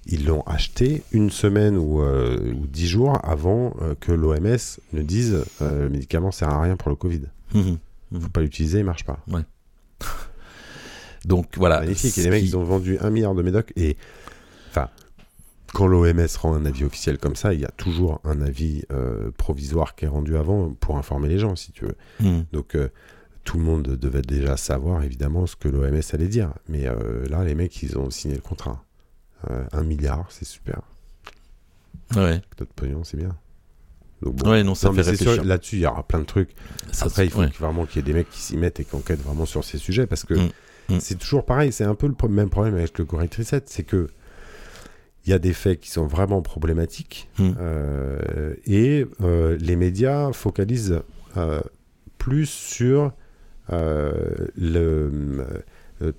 Ils l'ont acheté une semaine ou, ou dix jours avant que l'OMS ne dise le médicament sert à rien pour le Covid. mhm. Faut pas l'utiliser, il marche pas. [laughs] Donc voilà. Magnifique. Et les mecs, qui- ils ont vendu un milliard de médocs. Et enfin, quand l'OMS rend un avis officiel comme ça, il y a toujours un avis euh, provisoire qui est rendu avant pour informer les gens, si tu veux. Hmm. Donc euh, tout le monde devait déjà savoir évidemment ce que l'OMS allait dire. Mais euh, là, les mecs, ils ont signé le contrat. Un milliard, c'est super. Ouais. Notre pognon, c'est bien. Donc, bon. Ouais, non, ça Non, fait sûr, réfléchir. là-dessus, il y aura plein de trucs. Ça, Après, il faut ouais. vraiment qu'il y ait des mecs qui s'y mettent et qui enquêtent vraiment sur ces sujets parce que Mm. Mm. c'est toujours pareil. C'est un peu le même problème avec le Correct Reset, c'est que il y a des faits qui sont vraiment problématiques Mm. euh, et euh, les médias focalisent euh, plus sur le,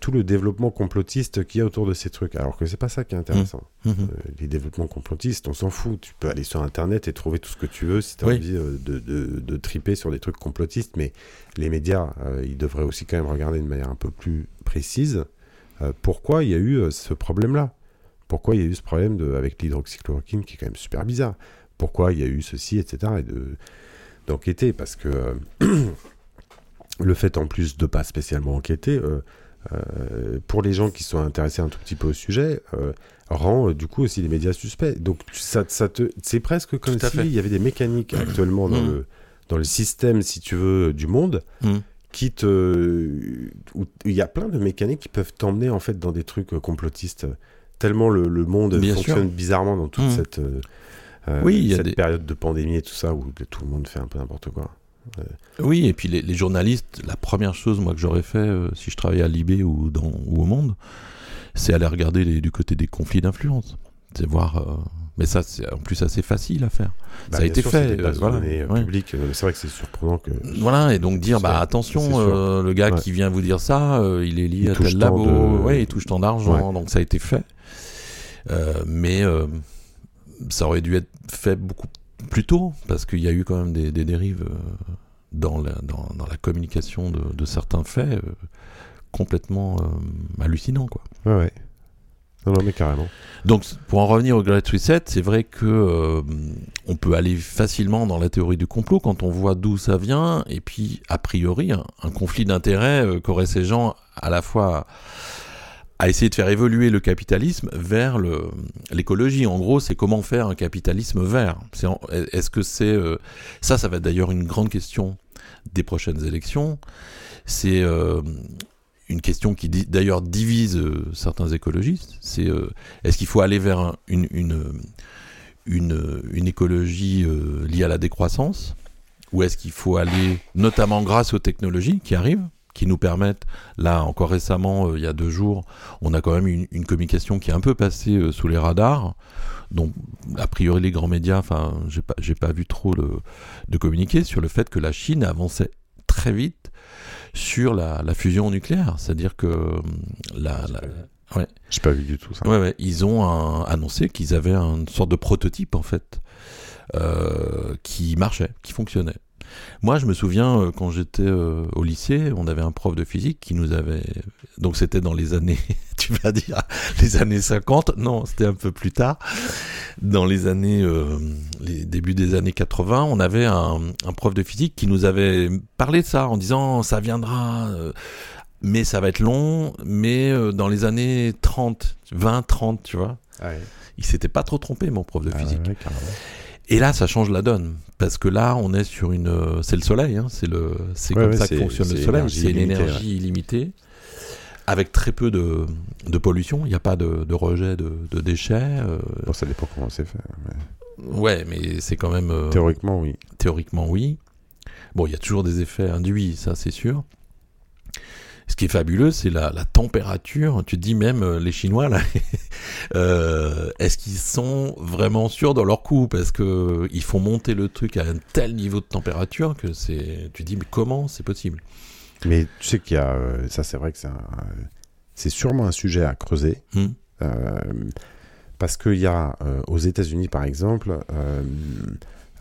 tout le développement complotiste qu'il y a autour de ces trucs, alors que c'est pas ça qui est intéressant. Mhm. Euh, les développements complotistes, on s'en fout. Tu peux aller sur Internet et trouver tout ce que tu veux si tu as Oui. envie de, de, de triper sur des trucs complotistes. Mais les médias, ils devraient aussi quand même regarder de manière un peu plus précise pourquoi il y a eu ce problème-là. Pourquoi il y a eu ce problème de, avec l'hydroxychloroquine qui est quand même super bizarre. Pourquoi il y a eu ceci, etc. Et de, d'enquêter. Parce que euh, le fait en plus de pas spécialement enquêter, euh, euh, pour les gens qui sont intéressés un tout petit peu au sujet, euh, rend du coup aussi les médias suspects. Donc ça, ça te, c'est presque comme s'il y avait des mécaniques [clears throat] actuellement dans, Mhm. le, dans le système, si tu veux, du monde, Mhm. qui te, il y a plein de mécaniques qui peuvent t'emmener en fait dans des trucs complotistes. Tellement le, le monde Bien fonctionne sûr. bizarrement dans toute cette, euh, euh, Oui, cette des- période de pandémie et tout ça où tout le monde fait un peu n'importe quoi. Oui, et puis les, les journalistes, la première chose moi que j'aurais fait euh, si je travaillais à Libé ou, dans, ou au Monde, c'est aller regarder les- du côté des conflits d'influence. C'est voir. Mais ça, c'est en plus assez facile à faire. Bah, Ça a été sûr, fait, euh, voilà, euh, ouais. publiques. Euh, C'est vrai que c'est surprenant que. Voilà, et donc dire, bah attention, euh, le gars Ouais. qui vient vous dire ça, il est lié Il à tel labo, de- ouais, il touche tant d'argent, donc ça a été fait. Mais ça aurait dû être fait beaucoup plus tôt, parce qu'il y a eu quand même des, des dérives dans, la, dans, dans la communication de, de certains faits complètement hallucinants, quoi. Ouais, ouais. Non, mais carrément. Donc, pour en revenir au Great Reset, c'est vrai que euh, on peut aller facilement dans la théorie du complot quand on voit d'où ça vient, et puis a priori un, conflit d'intérêts euh, qu'auraient ces gens à la fois à essayer de faire évoluer le capitalisme vers l'écologie. En gros, c'est comment faire un capitalisme vert. Est-ce que c'est euh, ça Ça va être d'ailleurs une grande question des prochaines élections. C'est euh, une question qui d'ailleurs divise euh, certains écologistes. C'est euh, est-ce qu'il faut aller vers un- une, une, une, écologie euh, liée à la décroissance? Ou est-ce qu'il faut aller, notamment grâce aux technologies qui arrivent, qui nous permettent, là encore récemment, il y a deux jours, on a quand même une, une communication qui est un peu passée sous les radars, donc a priori les grands médias, enfin j'ai pas, pas vu trop de communiquer sur le fait que la Chine avançait très vite sur la, la fusion nucléaire, c'est-à-dire que euh, la, la- J'ai pas vu du tout ça. Ouais, ouais, ils ont un- annoncé qu'ils avaient une sorte de prototype en fait euh, qui marchait, qui fonctionnait. Moi, je me souviens euh, quand j'étais euh, au lycée, on avait un prof de physique qui nous avait. Donc, c'était dans les années, [laughs] tu vas dire, les années 50. Non, c'était un peu plus tard. Dans les années, euh, les débuts des années 80, on avait un, un prof de physique qui nous avait parlé de ça en disant ça viendra. euh, mais ça va être long, mais dans les années 30, 20, 30, tu vois. Ah ouais. Il s'était pas trop trompé, mon prof de Ah physique. ouais, ouais, carrément. Et là, ça change la donne. Parce que là, on est sur une. euh, C'est le soleil, hein, c'est le... c'est Ouais, comme ouais, ça que fonctionne le soleil. C'est une illimitée, énergie illimitée, avec très peu de, de pollution. Il n'y a pas de, de rejet de, de déchets. euh, Bon, ça dépend comment c'est fait. mais Ouais, mais c'est quand même. euh, Théoriquement, oui. Théoriquement, oui. Bon, il y a toujours des effets induits, ça c'est sûr. Ce qui est fabuleux, c'est la, la température. Tu te dis même, euh, les Chinois, là, [laughs] euh, est-ce qu'ils sont vraiment sûrs dans leur coup? Parce que ils font monter le truc à un tel niveau de température que c'est. Tu te dis, mais comment c'est possible? Mais tu sais qu'il y a. euh, ça, c'est vrai que c'est c'est sûrement un sujet à creuser. Euh, parce qu'il y a euh, aux États-Unis, par exemple, euh,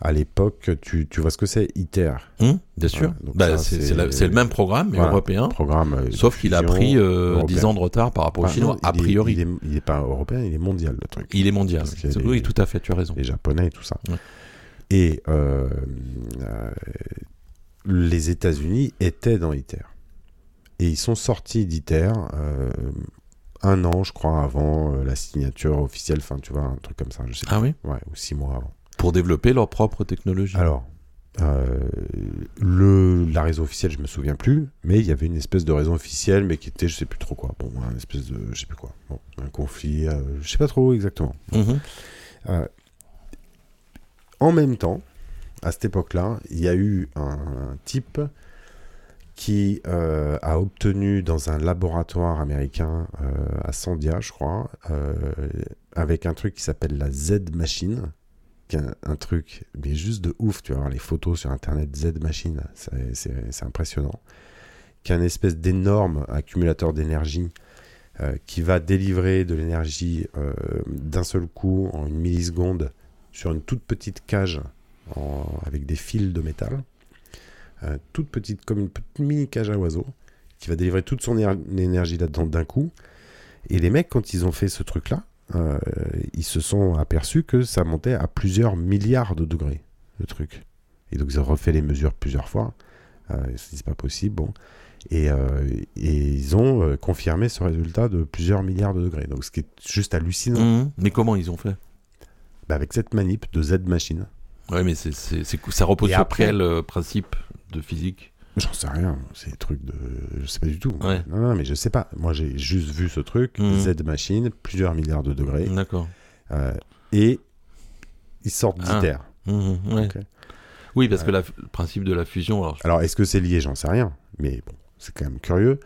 à l'époque, tu, tu vois ce que c'est ITER, Hum, Bien sûr. Voilà, Bah, c'est le même programme, mais Voilà. européen. programme. euh, Sauf qu'il a pris euh, européen. 10 ans de retard par rapport aux Chinois, non, a priori. il est, il est pas européen, il est mondial, le truc. Il est mondial. Oui, tout à fait, tu as raison. les Japonais et tout ça. Ouais. Et euh, euh, les États-Unis étaient dans ITER. et ils sont sortis d'ITER un an, je crois, avant la signature officielle. Enfin, tu vois, un truc comme ça. Je sais Ah pas. oui? Ouais, ou six mois avant. Pour développer leur propre technologie. Alors, euh, le, la raison officielle, je me souviens plus, mais il y avait une espèce de raison officielle, mais qui était, je sais plus trop quoi. Bon, un espèce de, je sais plus quoi. Bon, un conflit, euh, je sais pas trop exactement. Mhm. Euh, en même temps, à cette époque-là, il y a eu un, un type qui a obtenu dans un laboratoire américain à Sandia, je crois, avec un truc qui s'appelle la Z-Machine, un, truc, mais juste de ouf, tu vas voir les photos sur Internet, Z-Machine, c'est- c'est impressionnant, qui est un espèce d'énorme accumulateur d'énergie euh, qui va délivrer de l'énergie euh, d'un seul coup en une milliseconde sur une toute petite cage avec des fils de métal, euh, toute petite comme une petite mini cage à oiseaux, qui va délivrer toute son éner- énergie là-dedans d'un coup. Et les mecs, quand ils ont fait ce truc-là, euh, ils se sont aperçus que ça montait à plusieurs milliards de degrés, le truc. Et donc ils ont refait les mesures plusieurs fois. Euh, ils se disent, c'est pas possible, bon. Et, euh, et ils ont confirmé ce résultat de plusieurs milliards de degrés. Donc ce qui est juste hallucinant. Mhm. Mais comment ils ont fait? Bah, avec cette manip de Z-Machine. Ouais, mais c'est, c'est, c'est- ça repose Et sur après- quel principe de physique? J'en sais rien, c'est des trucs de. Je sais pas du tout. Ouais. Non, non, mais je sais pas. Moi, j'ai juste vu ce truc, Mhm. Z-Machine, plusieurs milliards de degrés, D'accord. euh, et ils sortent Ah. d'ITER. Mhm, ouais. Oui, parce que la- le principe de la fusion, alors, Alors, est-ce que c'est lié? J'en sais rien. Mais bon, c'est quand même curieux.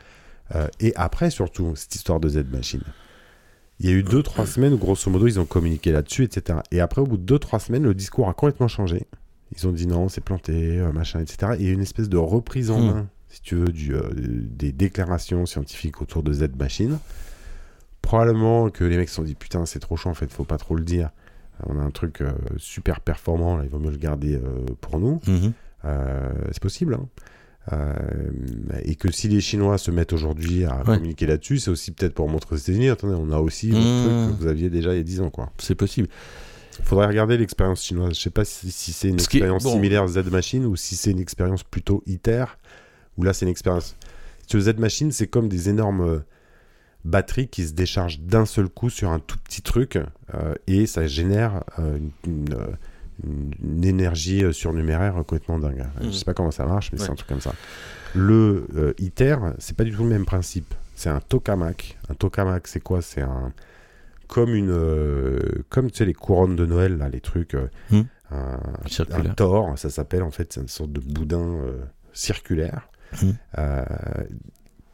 Euh, et après, surtout, cette histoire de Z-Machine. Il y a eu 2-3 semaines où, grosso modo, ils ont communiqué là-dessus, etc. Et après, au bout de 2-3 semaines, le discours a complètement changé. Ils ont dit non, c'est planté, euh, machin, etc. Et il y a eu une espèce de reprise en Hmm. main, si tu veux, du, euh, des déclarations scientifiques autour de Z-Machine. Probablement que les mecs se sont dit putain, c'est trop chaud, en fait, faut pas trop le dire. On a un truc euh, super performant, là, il vaut mieux le garder euh, pour nous. Mhm. C'est possible. hein. Euh, et que si les Chinois se mettent aujourd'hui à Ouais. communiquer là-dessus, c'est aussi peut-être pour montrer aux États-Unis attendez, on a aussi le Mmh. truc que vous aviez déjà il y a 10 ans. quoi. c'est possible. Faudrait regarder l'expérience chinoise. Je sais pas si, si c'est une Ce qui expérience bon. similaire Z-Machine ou si c'est une expérience plutôt ITER, ou là c'est une expérience. Si tu veux, Z-Machine, c'est comme des énormes euh, batteries qui se déchargent d'un seul coup sur un tout petit truc euh, et ça génère euh, une, une, une- une énergie surnuméraire complètement dingue. Mhm. Je sais pas comment ça marche, mais c'est un truc comme ça. Le euh, ITER, c'est pas du tout le même principe. C'est un tokamak. Un tokamak, c'est quoi? C'est un comme une euh, comme tu sais les couronnes de Noël là, les trucs euh, Mhm. un, un tor, ça s'appelle en fait, c'est une sorte de boudin euh, circulaire euh,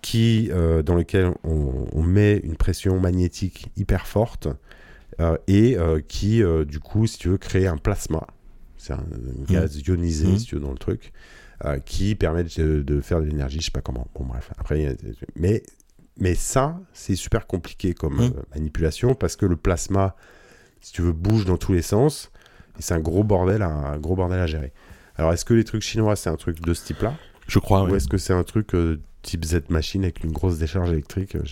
qui dans lequel on, on met une pression magnétique hyper forte et qui du coup si tu veux créer un plasma. C'est un, un gaz ionisé si tu veux dans le truc qui permet de, de faire de l'énergie je sais pas comment. Bon bref. Après mais mais ça c'est super compliqué comme Mhm. euh, manipulation parce que le plasma si tu veux bouge dans tous les sens et c'est un gros bordel à, un gros bordel à gérer alors est-ce que les trucs chinois c'est un truc de ce type là Je crois, ou oui. est-ce que c'est un truc euh, type Z machine avec une grosse décharge électrique? Euh,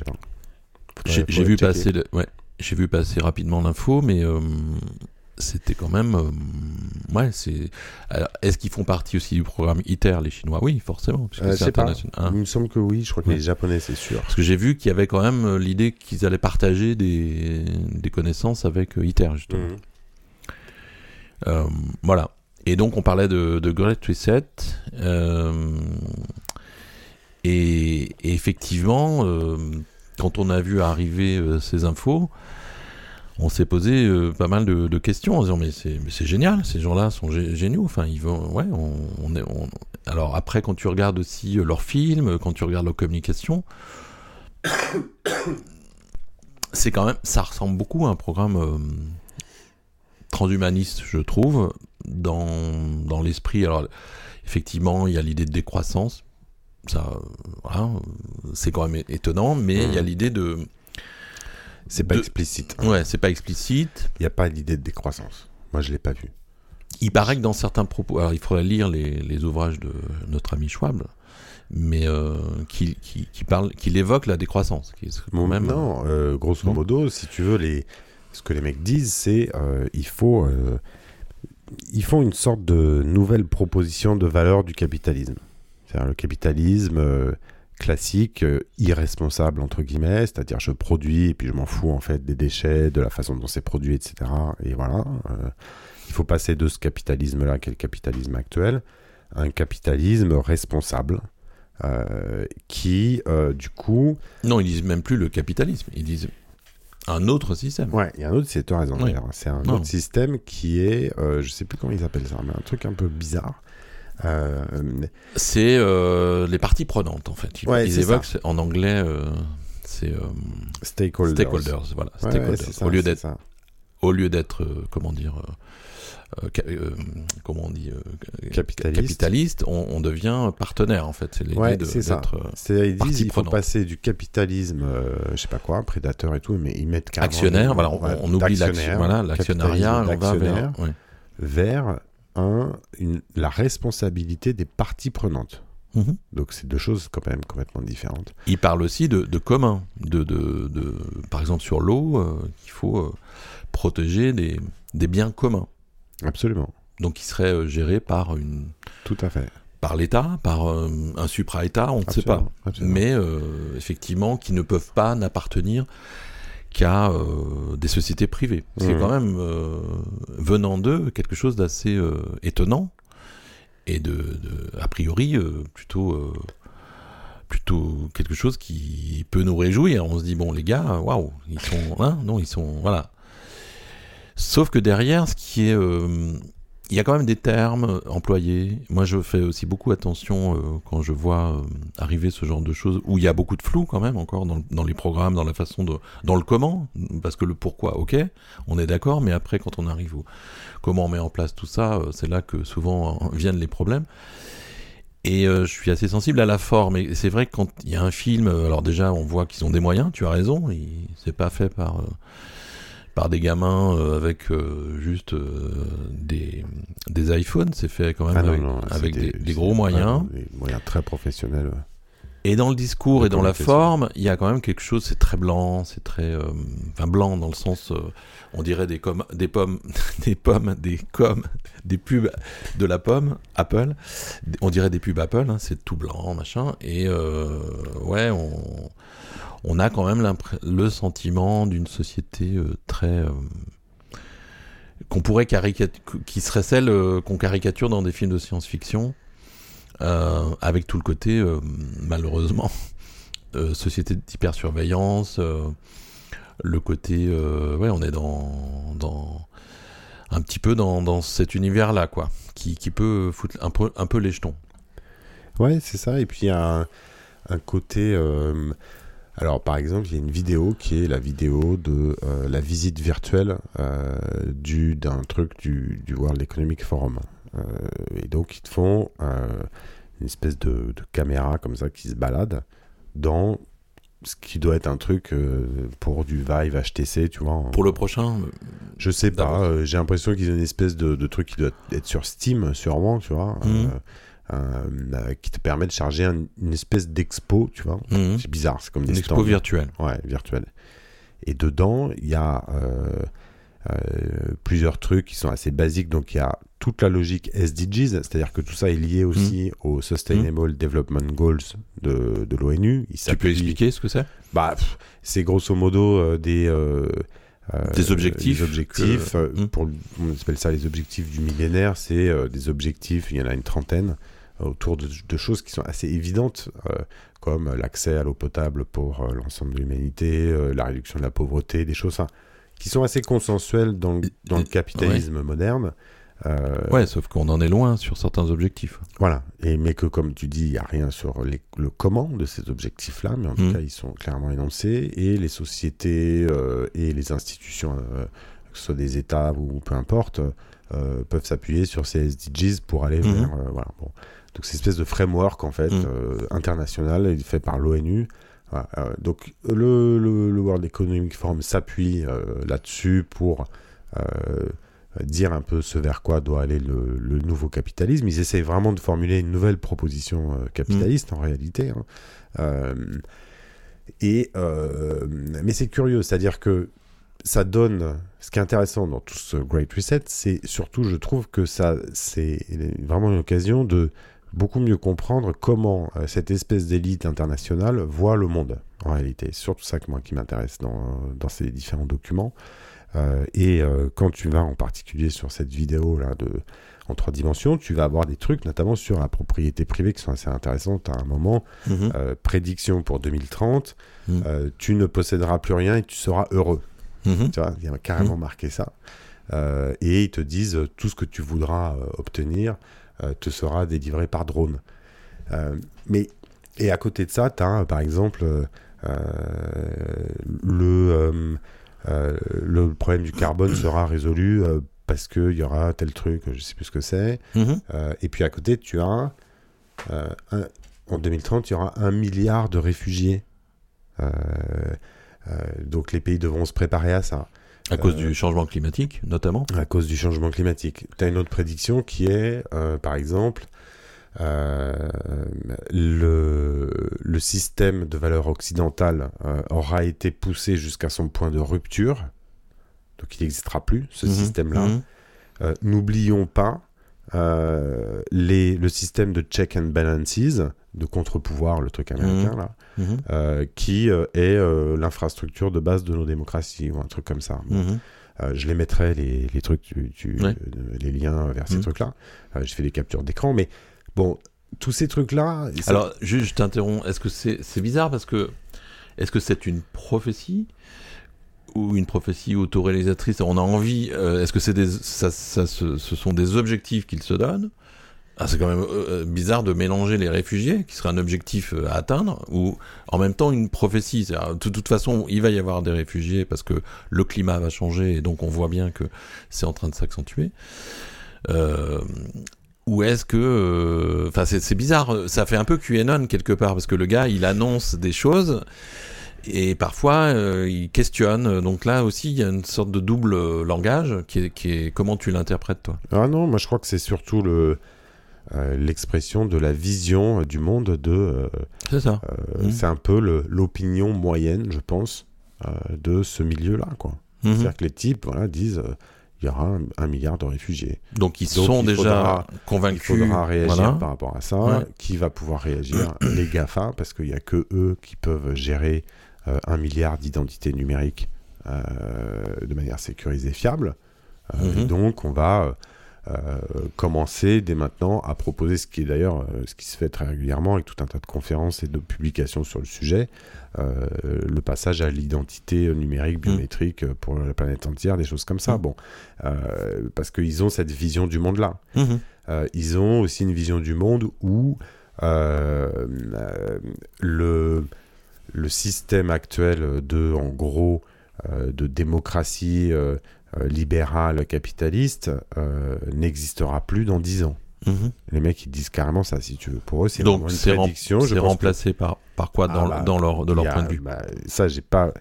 J'ai, vu checker. passer, le- ouais, j'ai vu passer rapidement l'info, mais euh, c'était quand même, euh, ouais, c'est. Est-ce qu'ils font partie aussi du programme ITER, les Chinois? Oui, forcément, Euh, c'est international. hein? Il me semble que oui, je crois que Ouais. les Japonais, c'est sûr. Parce que j'ai vu qu'il y avait quand même euh, l'idée qu'ils allaient partager des, des connaissances avec euh, ITER, justement. Mhm. Euh, voilà. Et donc on parlait de, de Great Reset. et, et effectivement, quand on a vu arriver ces infos, on s'est posé euh, pas mal de, de questions en disant mais c'est mais c'est génial, ces gens-là sont gé- géniaux. Enfin ils vont ouais on, on est on- alors après quand tu regardes aussi euh, leurs films, quand tu regardes leur communication, [coughs] c'est quand même ça ressemble beaucoup à un programme euh, transhumaniste, je trouve, dans, dans l'esprit. Alors, effectivement, il y a l'idée de décroissance. Ça, euh, voilà, euh, c'est quand même étonnant, mais il y a Mhm. l'idée de. C'est pas De- explicite. Ouais, c'est pas explicite. Il n'y a pas l'idée de décroissance. Moi, je l'ai pas vu. Il paraît que dans certains propos. Alors, il faudrait lire les, les ouvrages de notre ami Schwab, mais euh, qu'il qui, qui parle, qu'il évoque la décroissance. Qui est quand Bon, même, non, euh, grosso modo, si tu veux, les... ce que les mecs disent, c'est euh, il faut. euh, ils font une sorte de nouvelle proposition de valeur du capitalisme. C'est-à-dire le capitalisme euh, classique, euh, irresponsable entre guillemets, c'est-à-dire je produis et puis je m'en fous en fait des déchets, de la façon dont c'est produit, etc. Et voilà, euh, il faut passer de ce capitalisme-là, qui est le capitalisme actuel, à un capitalisme responsable, euh, qui du coup... Non, ils disent même plus le capitalisme, ils disent un autre système. Ouais, il y a un autre, c'est raison. C'est un autre système qui est, je sais plus comment ils appellent ça, mais un truc un peu bizarre. Euh, c'est euh, les parties prenantes en fait. Ils, évoquent en anglais, euh, c'est stakeholders. stakeholders. Voilà, stakeholders. au lieu d'être, au lieu d'être, comment dire. comment on dit capitaliste, capitaliste on, devient partenaire en fait c'est l'idée de, ça ils disent il faut passer du capitalisme je sais pas quoi prédateur et tout mais ils mettent actionnaire voilà on, oublie voilà l'actionnariat on va vers, vers un, la responsabilité des parties prenantes. Mhm. Donc c'est deux choses quand même complètement différentes. Il parle aussi de, de commun, de, de, de, par exemple sur l'eau, euh, qu'il faut euh, protéger des, des, biens communs. Absolument. Donc qui serait euh, géré par une... Tout à fait. Par l'État, par un supra-État, on ne sait pas. Mais effectivement, qui ne peuvent pas n'appartenir qu'à euh, des sociétés privées. C'est mmh. quand même, euh, venant d'eux, quelque chose d'assez euh, étonnant et de, a priori, plutôt, plutôt quelque chose qui peut nous réjouir. On se dit, bon, les gars, waouh, ils sont. Hein, non, ils sont. Voilà. Sauf que derrière, ce qui est il y a quand même des termes employés. Moi, je fais aussi beaucoup attention euh, quand je vois euh, arriver ce genre de choses où il y a beaucoup de flou quand même encore dans, les programmes, dans la façon de, dans le comment, parce que le pourquoi, ok, on est d'accord, mais après quand on arrive au comment on met en place tout ça, euh, c'est là que souvent [laughs] viennent les problèmes. Et je suis assez sensible à la forme. Et c'est vrai que quand il y a un film, alors déjà on voit qu'ils ont des moyens. Tu as raison, c'est pas fait par par des gamins euh, avec euh, juste euh, des, des iPhones. C'est fait quand même ah avec, des, gros moyens. Des moyens très professionnels. Et dans le discours et dans la forme, il y a quand même quelque chose, c'est très blanc, c'est très. enfin, blanc dans le sens. on dirait des, com des pommes, [laughs] des pommes, des coms, des pubs de la pomme, Apple. On dirait des pubs Apple, hein, c'est tout blanc, machin. Et ouais, on on a quand même le sentiment d'une société euh, très euh, qu'on pourrait qui serait celle euh, qu'on caricature dans des films de science-fiction, avec tout le côté malheureusement [laughs] société d'hypersurveillance, le côté ouais on est dans, dans un petit peu dans, cet univers là quoi, qui, peut foutre un peu un peu les jetons. Ouais c'est ça et puis il y a un côté alors, par exemple, il y a une vidéo qui est la vidéo de euh, la visite virtuelle euh, du d'un truc du, du, World Economic Forum. Euh, et donc, ils te font une espèce de, de, caméra comme ça qui se balade dans ce qui doit être un truc pour du Vive HTC, tu vois. Pour le prochain Je sais pas. J'ai l'impression qu'ils ont une espèce de, de, truc qui doit être sur Steam, sûrement, tu vois. Mmh. Euh, qui te permet de charger une espèce d'expo, tu vois. Mhm. C'est bizarre, c'est comme des une expo virtuelle. Ouais, virtuelle. Et dedans, il y a euh, euh, plusieurs trucs qui sont assez basiques. Donc, il y a toute la logique SDGs, c'est-à-dire que tout ça est lié aussi mhm. aux Sustainable mhm. Development Goals de, de l'ONU. Tu peux expliquer ce que c'est? Bah, C'est grosso modo des... des objectifs. objectifs pour, on appelle ça les objectifs du millénaire. C'est des objectifs, il y en a une trentaine, autour de, choses qui sont assez évidentes, euh, comme l'accès à l'eau potable pour euh, l'ensemble de l'humanité, euh, la réduction de la pauvreté, des choses qui sont assez consensuelles dans, dans le capitalisme moderne. ouais, sauf qu'on en est loin sur certains objectifs. Voilà, et, mais que comme tu dis, il n'y a rien sur le comment de ces objectifs-là, mais en tout mmh. cas, ils sont clairement énoncés, et les sociétés et les institutions, que ce soit des États ou peu importe, peuvent s'appuyer sur ces SDGs pour aller mmh. vers... voilà, bon. Donc c'est une espèce de framework en fait mm. euh, international fait par l'ONU. Euh, donc le, le, World Economic Forum s'appuie euh, là-dessus pour dire un peu ce vers quoi doit aller le, nouveau capitalisme. Ils essayent vraiment de formuler une nouvelle proposition capitaliste en réalité. Hein. et mais c'est curieux, c'est-à-dire que ça donne. Ce qui est intéressant dans tout ce Great Reset, c'est surtout, je trouve que ça, c'est vraiment une occasion de beaucoup mieux comprendre comment euh, cette espèce d'élite internationale voit le monde, en réalité. C'est surtout ça que moi qui m'intéresse dans, dans, ces différents documents. Euh, et euh, quand tu vas en particulier sur cette vidéo là de en trois dimensions, tu vas avoir des trucs, notamment sur la propriété privée, qui sont assez intéressantes à un moment. Mhm. Euh, prédiction pour 2030, Mhm. euh, tu ne posséderas plus rien et tu seras heureux. Mhm. Tu vois, il y a carrément marqué ça. Euh, et ils te disent euh, tout ce que tu voudras euh, obtenir euh, te sera délivré par drone. Euh, mais et à côté de ça, tu as par exemple euh, euh, le euh, euh, le problème du carbone [coughs] sera résolu euh, parce qu'il y aura tel truc, je sais plus ce que c'est. Mhm. Euh, et puis à côté, tu as euh, un- en 2030, il y aura un milliard de réfugiés. Euh, euh, donc les pays devront se préparer à ça À cause Euh, du changement climatique, notamment. à cause du changement climatique. Tu as une autre prédiction qui est, euh, par exemple, euh, le, le système de valeur occidentale euh, aura été poussé jusqu'à son point de rupture. Donc il n'existera plus, ce Mhm. système-là. Mhm. Euh, N'oublions pas euh, les, le système de check and balances, de contre-pouvoir, le truc américain, là, Mhm. euh, qui euh, est l'infrastructure de base de nos démocraties, ou un truc comme ça. Mhm. Je les mettrai, les, les trucs, tu- tu- Ouais. les liens vers ces Mhm. trucs-là. Je fais des captures d'écran, mais bon, tous ces trucs-là. ça- Alors, juste, je t'interromps. Est-ce que c'est c'est bizarre parce que est-ce que c'est une prophétie? Ou une prophétie autoréalisatrice On a envie. euh, Est-ce que c'est des ça, ça, ce, ce sont des objectifs qu'ils se donnent? Ah, c'est quand même euh, euh, bizarre de mélanger les réfugiés, qui serait un objectif euh, à atteindre, ou en même temps une prophétie. C'est-à-dire, De toute façon, il va y avoir des réfugiés parce que le climat va changer et donc on voit bien que c'est en train de s'accentuer. Euh, ou est-ce que, enfin, c'est bizarre. Ça fait un peu QAnon quelque part parce que le gars, il annonce des choses et parfois euh, il questionne. Donc là aussi, il y a une sorte de double euh, langage qui est, qui est comment tu l'interprètes toi? Ah non, moi je crois que c'est surtout le. euh, l'expression de la vision euh, du monde de C'est ça. Mhm. c'est un peu le- l'opinion moyenne je pense de ce milieu là quoi Mhm. c'est-à-dire que les types voilà, disent il y aura un, un milliard de réfugiés Donc ils Donc, sont il déjà faudra- il convaincus. faudra réagir voilà. par rapport à ça Ouais. qui va pouvoir réagir? Les GAFA parce qu'il n'y a que eux qui peuvent gérer un milliard d'identités numériques euh, de manière sécurisée fiable Euh, Mhm. et donc on va euh, euh, commencer dès maintenant à proposer ce qui est d'ailleurs euh, ce qui se fait très régulièrement avec tout un tas de conférences et de publications sur le sujet, euh, le passage à l'identité numérique biométrique pour la planète entière, des choses comme ça. Mm. Bon, euh, parce qu'ils ont cette vision du monde-là. Mhm. Euh, ils ont aussi une vision du monde où euh, euh, le, le système actuel de, en gros, euh, de démocratie euh, euh, libérale capitaliste euh, n'existera plus dans 10 ans. Mhm. Les mecs, ils disent carrément ça, si tu veux. Pour eux, c'est Donc une c'est rem- prédiction. je c'est pense que- remplacé par, par quoi dans, Ah bah, dans leur, de leur a- point de vue? bah, Ça, j'ai pas.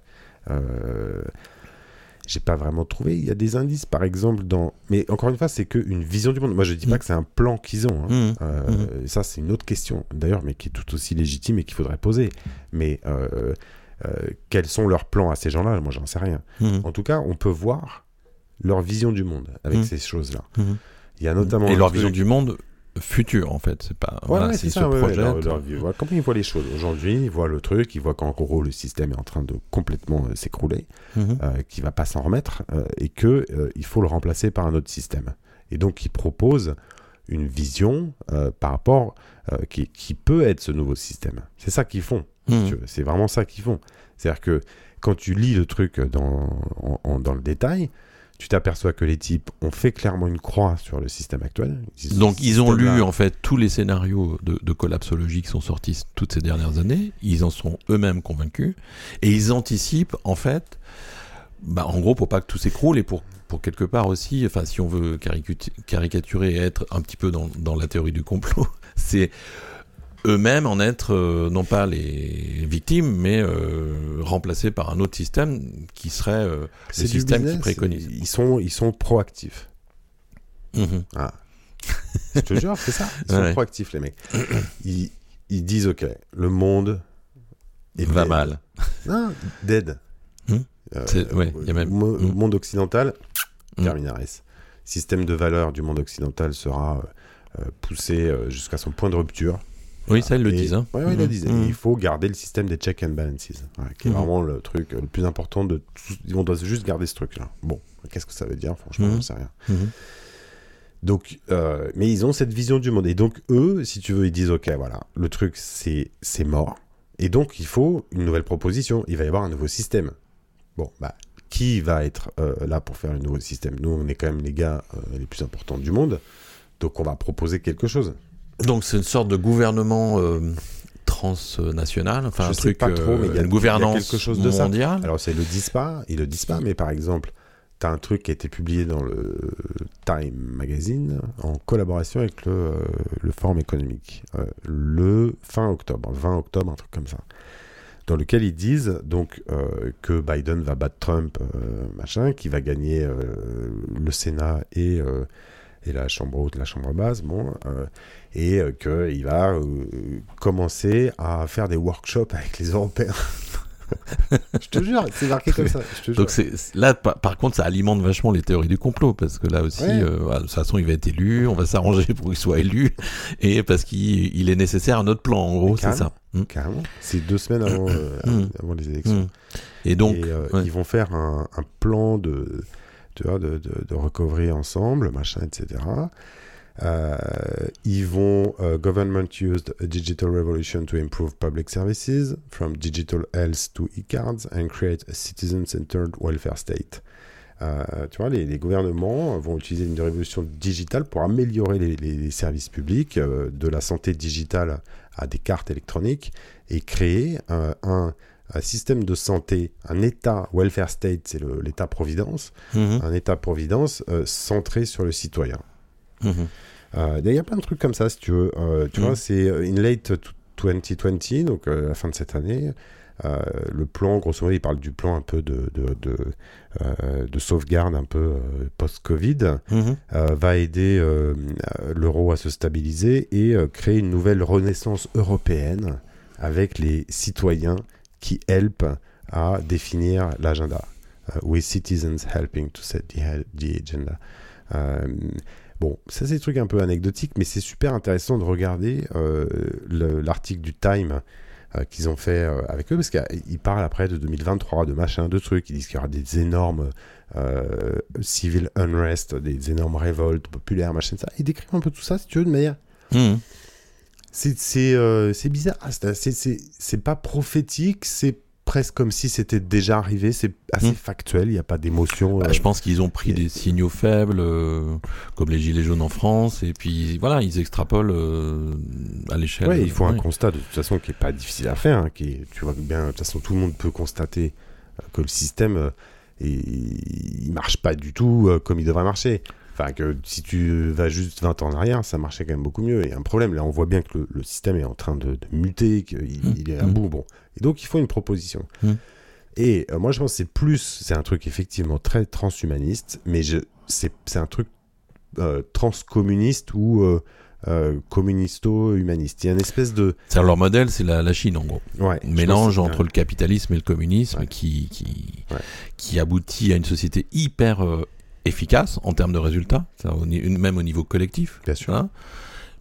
J'ai pas vraiment trouvé. Il y a des indices, par exemple, dans. Mais encore une fois, c'est qu'une vision du monde. Moi, je dis pas Mm. que c'est un plan qu'ils ont. hein. Mhm. Euh, Ça, c'est une autre question, d'ailleurs, mais qui est tout aussi légitime et qu'il faudrait poser. Mais euh, euh, quels sont leurs plans à ces gens-là? Moi, j'en sais rien. En tout cas, on peut voir leur vision du monde avec Mm. ces choses-là. Il y a notamment. Et leur truc- vision du monde futur en fait. C'est pas. Voilà, ouais, c'est- ça. se ouais, leur- leur. Voilà, comment ils voient les choses aujourd'hui Ils voient le truc, ils voient qu'en gros le système est en train de complètement euh, s'écrouler, euh, qu'il va pas s'en remettre euh, et que il faut le remplacer par un autre système. Et donc ils proposent une vision par rapport qui, qui peut être ce nouveau système. C'est ça qu'ils font. Mhm. C'est vraiment ça qu'ils font. C'est-à-dire que quand tu lis le truc dans, en- en- dans le détail, tu t'aperçois que les types ont fait clairement une croix sur le système actuel. Donc ils ont lu en fait tous les scénarios de, de collapsologie qui sont sortis toutes ces dernières années. Ils en sont eux-mêmes convaincus et ils anticipent en fait, bah, en gros pour pas que tout s'écroule et pour pour quelque part aussi, enfin si on veut caricaturer et être un petit peu dans, dans la théorie du complot, [laughs] c'est eux-mêmes en être euh, non pas les victimes mais euh, remplacés par un autre système qui serait euh, le système qui business. préconise. Ils sont, ils sont proactifs. Mhm. Je te jure, c'est ça. Ils sont Ouais. proactifs, les mecs. Ils, ils disent, OK, le monde est va dead. mal. Non, dead. C'est- ouais, y a même- Hmm. Monde occidental, Hmm. terminaris. Système de valeur du monde occidental sera poussé jusqu'à son point de rupture. Oui, ça, ils le disent. Hein. Ouais, ouais, ils le Mhm. disent. Mhm. Il faut garder le système des check and balances, ouais, qui est Mhm. vraiment le truc le plus important de tout. On doit juste garder ce truc-là. Bon, qu'est-ce que ça veut dire Franchement, Mhm. j'en sais rien. Donc, euh, mais ils ont cette vision du monde. Et donc, eux, si tu veux, ils disent Ok, voilà, le truc, c'est c'est mort. Et donc, il faut une nouvelle proposition. Il va y avoir un nouveau système. Bon, bah, qui va être euh, là pour faire le nouveau système? Nous, on est quand même les gars euh, les plus importants du monde. Donc, on va proposer quelque chose. Donc, c'est une sorte de gouvernement euh, transnational, enfin Je un sais truc, pas trop, mais il y a- euh, il y a une gouvernance quelque chose de ça. mondiale. Alors, ça, ils le disent pas, ils le disent pas, mais par exemple, tu as un truc qui a été publié dans le Time Magazine en collaboration avec le, euh, le Forum économique, euh, le fin octobre, 20 octobre, un truc comme ça, dans lequel ils disent donc euh, que Biden va battre Trump, euh, machin, qui va gagner euh, le Sénat et, euh, et la Chambre haute, la Chambre basse, bon, euh, et euh, qu'il va euh, commencer à faire des workshops [laughs] avec les Européens. je te jure, c'est marqué comme ça. Je te jure. Donc c'est c'est- là, par, par contre, ça alimente vachement les théories du complot parce que là aussi, Ouais. euh, de toute façon, il va être élu, on va s'arranger pour qu'il soit élu et parce qu'il il est nécessaire un autre plan. En gros, c'est ça. Mm. Carrément. C'est deux semaines avant, euh, [coughs] Mm. avant les élections. Mm. Et donc, et euh, ouais. ils vont faire un, un plan de, de, de, de recovery ensemble, machin, etc. Euh, ils vont euh, government used a digital revolution to improve public services from digital health to e-cards and create a citizen-centered welfare state. Euh, tu vois, les, les gouvernements vont utiliser une révolution digitale pour améliorer les, les- les services publics, euh, de la santé digitale à des cartes électroniques, et créer euh, un, un système de santé, un État, welfare state, c'est l'État-providence, Mhm. un État-providence centré sur le citoyen. Mhm. Euh, Il y a plein de trucs comme ça, si tu veux. Euh, tu Mhm. vois, c'est euh, in late t- 2020, donc la fin de cette année. euh, le plan, grosso modo, il parle du plan un peu de, de, de, euh, de sauvegarde un peu euh, post-Covid, Mhm. va aider l'euro à se stabiliser et créer une nouvelle renaissance européenne avec les citoyens qui help à définir l'agenda. With citizens helping to set the, the agenda. Bon, ça c'est des trucs un peu anecdotiques, mais c'est super intéressant de regarder euh, le- l'article du Time euh, qu'ils ont fait euh, avec eux, parce qu'ils parlent après de 2023, de machin, de trucs, ils disent qu'il y aura des énormes civil unrest, des énormes révoltes populaires, machin, ça. Ils décrivent un peu tout ça, si tu veux, de manière Mhm. c'est bizarre. C'est pas prophétique, c'est presque comme si c'était déjà arrivé. C'est assez Mm. factuel, il n'y a pas d'émotion. Bah, euh. je pense qu'ils ont pris et- des signaux faibles, euh, comme les gilets jaunes en France, et puis voilà, ils extrapolent euh, à l'échelle. Ouais, il faut un constat de toute façon qui est pas difficile à faire. hein, qui est- tu vois bien, de toute façon, tout le monde peut constater que le système, il marche pas du tout comme il devrait marcher. Enfin, que si tu vas juste 20 ans en arrière, ça marchait quand même beaucoup mieux. A un problème. Là, on voit bien que le, le système est en train de, de muter, qu'il Mm. il est à Mm. bout. Bon. Et donc, il faut une proposition. Mm. Et euh, moi, je pense que c'est plus, c'est un truc effectivement très transhumaniste, mais c'est, un truc euh, transcommuniste ou euh, communisto-humaniste. Il y a une espèce de. C'est leur modèle, c'est la, la Chine en gros. Ouais, mélange entre le capitalisme et le communisme Ouais. qui, qui, Ouais. qui aboutit à une société hyper efficace en termes de résultats, même au niveau collectif. Bien sûr. hein.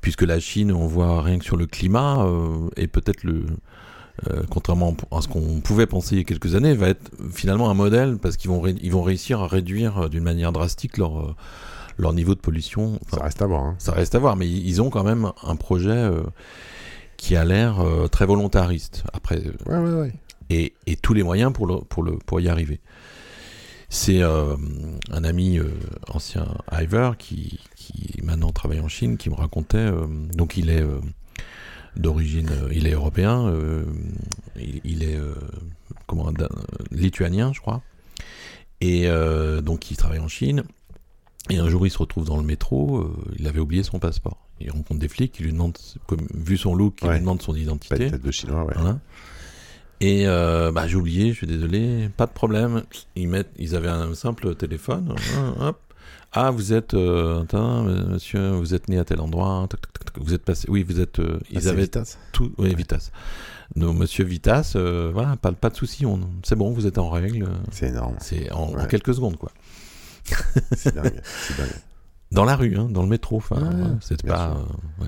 puisque la Chine, on voit rien que sur le climat, euh, et peut-être le. euh, contrairement à ce qu'on pouvait penser il y a quelques années, va être finalement un modèle parce qu'ils vont, ils vont réussir à réduire euh, d'une manière drastique leur, leur niveau de pollution. Enfin, Ça reste à voir. hein. ça reste à voir, mais ils ont quand même un projet euh, qui a l'air très volontariste. Après, Ouais, ouais, ouais. et, et tous les moyens pour, le, pour, le, pour y arriver. C'est euh, un ami euh, ancien Iver qui, qui maintenant travaille en Chine qui me racontait, euh, donc il est d'origine, il est européen, il, il est comment, lituanien je crois, et donc il travaille en Chine, et un jour il se retrouve dans le métro, euh, il avait oublié son passeport. Il rencontre des flics, il lui demande, comme, vu son look, il Ouais. lui demande son Pas identité. de tête de chinois, ouais. Voilà. Et euh, bah, j'ai oublié, je suis désolé, pas de problème. Ils, mettent, ils avaient un simple téléphone. hein, hop. Ah, vous êtes, euh, attends, monsieur, vous êtes né à tel endroit. tac, tac, tac, tac, vous êtes passé. Oui, vous êtes. euh, ils avaient Vitas tout. Oui, Vitas. Non, monsieur Vitas, euh, voilà, pas, pas de souci. on- C'est bon, vous êtes en règle. C'est énorme. C'est en, quelques secondes, quoi. C'est dingue. C'est dingue. [laughs] Dans la rue, hein, dans le métro. Enfin, Ah, c'est pas. euh.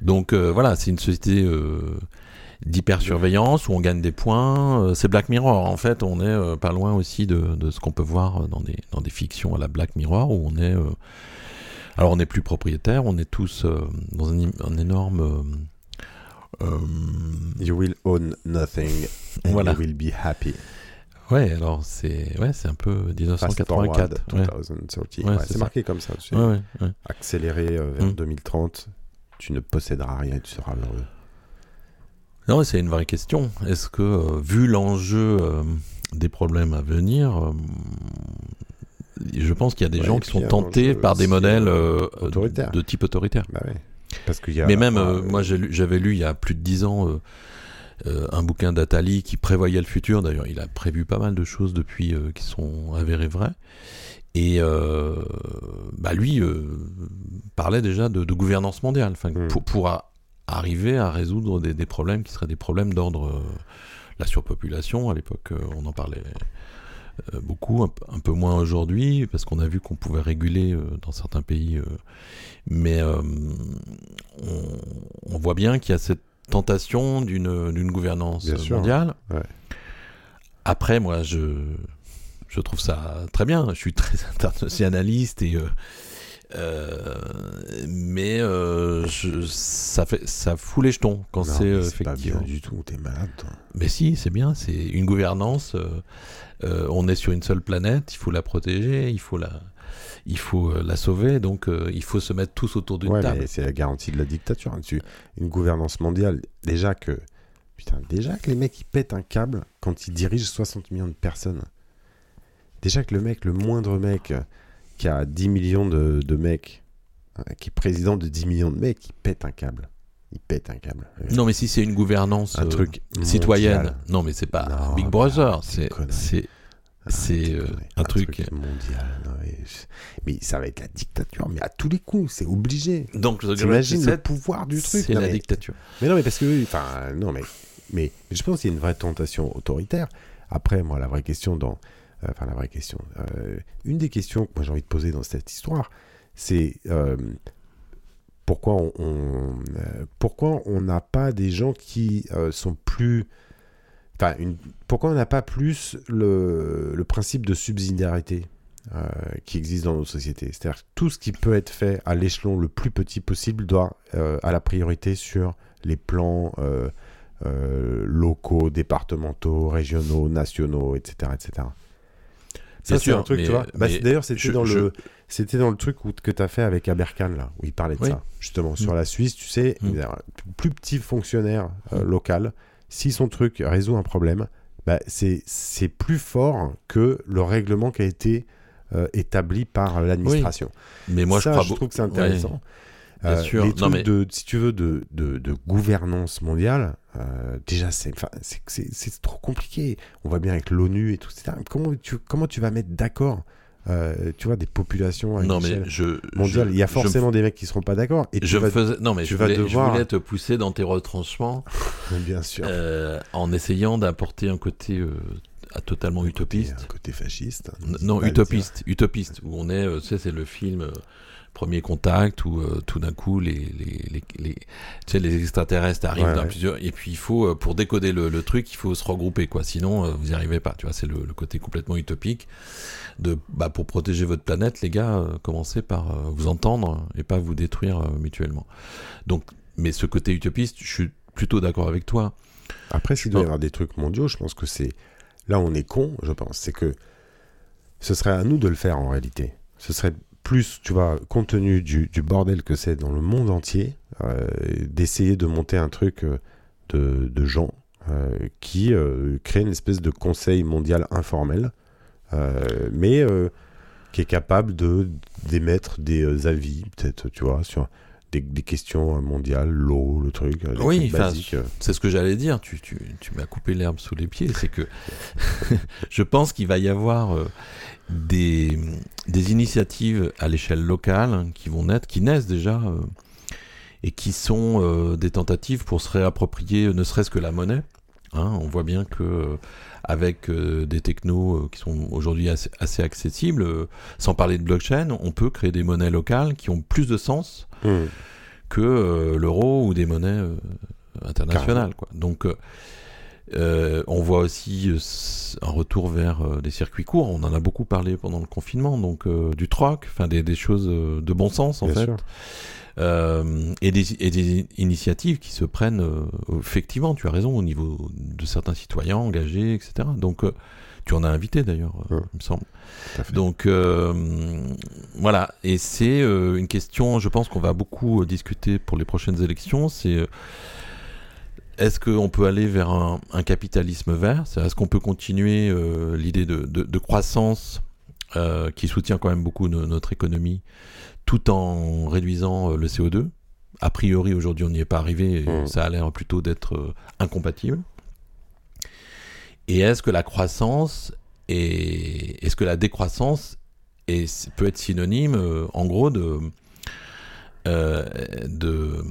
Donc voilà, c'est une société d'hypersurveillance où on gagne des points. Euh, c'est Black Mirror. En fait, on est euh, pas loin aussi de, de ce qu'on peut voir euh, dans des dans des fictions à la Black Mirror où on est. alors on n'est plus propriétaire, on est tous dans un, énorme. euh, You will own nothing and Voilà. you will be happy. ouais, alors c'est ouais, c'est un peu Fast forward 1984. Ouais. 2030. Ouais, Ouais, c'est marqué comme ça. tu sais. Accéléré vers Mm. 2030, tu ne posséderas rien et tu seras heureux. Non, c'est une vraie question. Est-ce que, euh, vu l'enjeu euh, des problèmes à venir, euh, je pense qu'il y a des Ouais, gens qui sont tentés par des modèles euh, de type autoritaire. Bah ouais. Parce qu'il y a. Mais même, euh, moi, j'avais lu il y a plus de dix ans un bouquin d'Atali qui prévoyait le futur. D'ailleurs, il a prévu pas mal de choses depuis qui sont avérées vraies. Et bah lui parlait déjà de, de gouvernance mondiale, enfin, Mm. pour, pour a- arriver à résoudre des, des problèmes qui seraient des problèmes d'ordre euh, la surpopulation. À l'époque, euh, on en parlait euh, beaucoup, un, peu moins aujourd'hui, parce qu'on a vu qu'on pouvait réguler dans certains pays. mais euh, on, on voit bien qu'il y a cette tentation d'une d'une gouvernance Bien sûr, mondiale. ouais. Après, moi, je, je trouve ça très bien. Je suis très [laughs] internationaliste et. euh, mais euh, je- ça fait ça fout les jetons quand c'est euh, c'est pas bien effectivement. du tout. T'es malade, toi. Mais si, c'est bien. C'est une gouvernance. euh, euh, on est sur une seule planète. Il faut la protéger. Il faut la, il faut euh, la sauver. Donc, euh, il faut se mettre tous autour d'une Ouais, table. c'est la garantie de la dictature. hein, dessus. Une gouvernance mondiale, déjà que. Putain, déjà que les mecs ils pètent un câble quand ils dirigent 60 millions de personnes. Déjà que le mec, le moindre mec euh, qui a 10 millions de, de mecs, euh, qui est président de 10 millions de mecs, il pète un câble. Il pète un câble. Non, mais si c'est une gouvernance un euh, truc citoyenne, mondial. non, mais c'est pas Non, Big mais Brother. C'est c'est Ah, euh, connerie. un truc- mondial. non, mais, mais ça va être la dictature, mais à tous les coups, c'est obligé. donc T'imagines le pouvoir du truc c'est la mais- dictature. Mais non, mais parce que, enfin, non, mais, mais je pense qu'il y a une vraie tentation autoritaire. Après, moi, la vraie question dans, euh, enfin, la vraie question, euh, une des questions que moi j'ai envie de poser dans cette histoire, c'est euh, pourquoi on, euh, pourquoi on n'a pas des gens qui euh, sont plus, enfin, pourquoi on n'a pas plus le, principe de subsidiarité euh, qui existe dans nos sociétés? C'est-à-dire que tout ce qui peut être fait à l'échelon le plus petit possible doit euh, à la priorité sur les plans euh, euh, locaux, départementaux, régionaux, nationaux, etc., etc. Ça, c'est sûr, un truc, mais- tu vois. Bah, mais c'est- D'ailleurs, c'était dans je- le, c'était dans le truc où, que tu as fait avec Aberkan là, où il parlait de Oui. ça, justement sur Mm. la Suisse. Tu sais, Mm. un plus petit fonctionnaire euh, Mm. local, si son truc résout un problème, bah, c'est plus fort que le règlement qui a été euh, établi par l'administration. Mais moi, ça, je crois je beau- trouve que c'est intéressant. Bien Euh, sûr. Les Non, trucs mais- de, si tu veux, de, de, de gouvernance mondiale, euh, déjà, c'est, trop compliqué. On va bien avec l'ONU et tout, etc. Comment tu, comment tu vas mettre d'accord, euh, tu vois, des populations à non, mais échelle je mondiale? Je- Il y a forcément des mecs qui seront pas d'accord. Et tu Je vas, faisais, non mais tu je vas voulais, je devoir- voulais te pousser dans tes retranchements [laughs] bien sûr, euh, en essayant d'apporter un côté euh, totalement utopiste. un côté fasciste. N- n'hésite Non, utopiste, utopiste, où on est, tu sais, c'est le film Premier Contact, où euh, tout d'un coup, les, les, les, les- tu sais, les extraterrestres arrivent Ouais, dans ouais. plusieurs, et puis il faut, euh, pour décoder le, le truc, il faut se regrouper, quoi, sinon euh, vous n'y arrivez pas, tu vois, c'est le, le côté complètement utopique, de, bah, pour protéger votre planète, les gars, euh, commencez par vous entendre et pas vous détruire mutuellement. Donc, mais ce côté utopiste, je suis plutôt d'accord avec toi. Après, s'il doit y avoir des trucs mondiaux, je pense que c'est là on est con, je pense, c'est que ce serait à nous de le faire en réalité. Ce serait plus, tu vois, compte tenu du, bordel que c'est dans le monde entier, euh, d'essayer de monter un truc euh, de, gens euh, qui créent une espèce de conseil mondial informel, mais qui est capable d'émettre des avis, peut-être, tu vois, sur des, des questions mondiales, l'eau, le truc, Oui. C'est ce que j'allais dire. Tu, tu, tu m'as coupé l'herbe sous les pieds. C'est que [laughs] je pense qu'il va y avoir euh, des, des initiatives à l'échelle locale hein, qui vont naître, qui naissent déjà, euh, et qui sont euh, des tentatives pour se réapproprier, ne serait-ce que la monnaie. Hein, on voit bien que avec des technos qui sont aujourd'hui assez, accessibles, sans parler de blockchain, on peut créer des monnaies locales qui ont plus de sens mmh. que l'euro ou des monnaies internationales. Quoi. Donc euh, on voit aussi euh, un retour vers euh, des circuits courts. On en a beaucoup parlé pendant le confinement, donc du troc, enfin des, choses de bon sens en fait. Et, des, initiatives qui se prennent effectivement, tu as raison, au niveau de certains citoyens engagés, etc. Donc tu en as invité d'ailleurs, il me semble. Donc voilà, et c'est une question, je pense qu'on va beaucoup discuter pour les prochaines élections. C'est est-ce qu'on peut aller vers un, capitalisme vert? Est-ce qu'on peut continuer euh, l'idée de, croissance euh, qui soutient quand même beaucoup notre économie tout en réduisant euh, le CO2 A priori, aujourd'hui, on n'y est pas arrivé et mmh. ça a l'air plutôt d'être incompatible. Et est-ce que la croissance et est-ce que la décroissance peut être synonyme, en gros, de euh, de,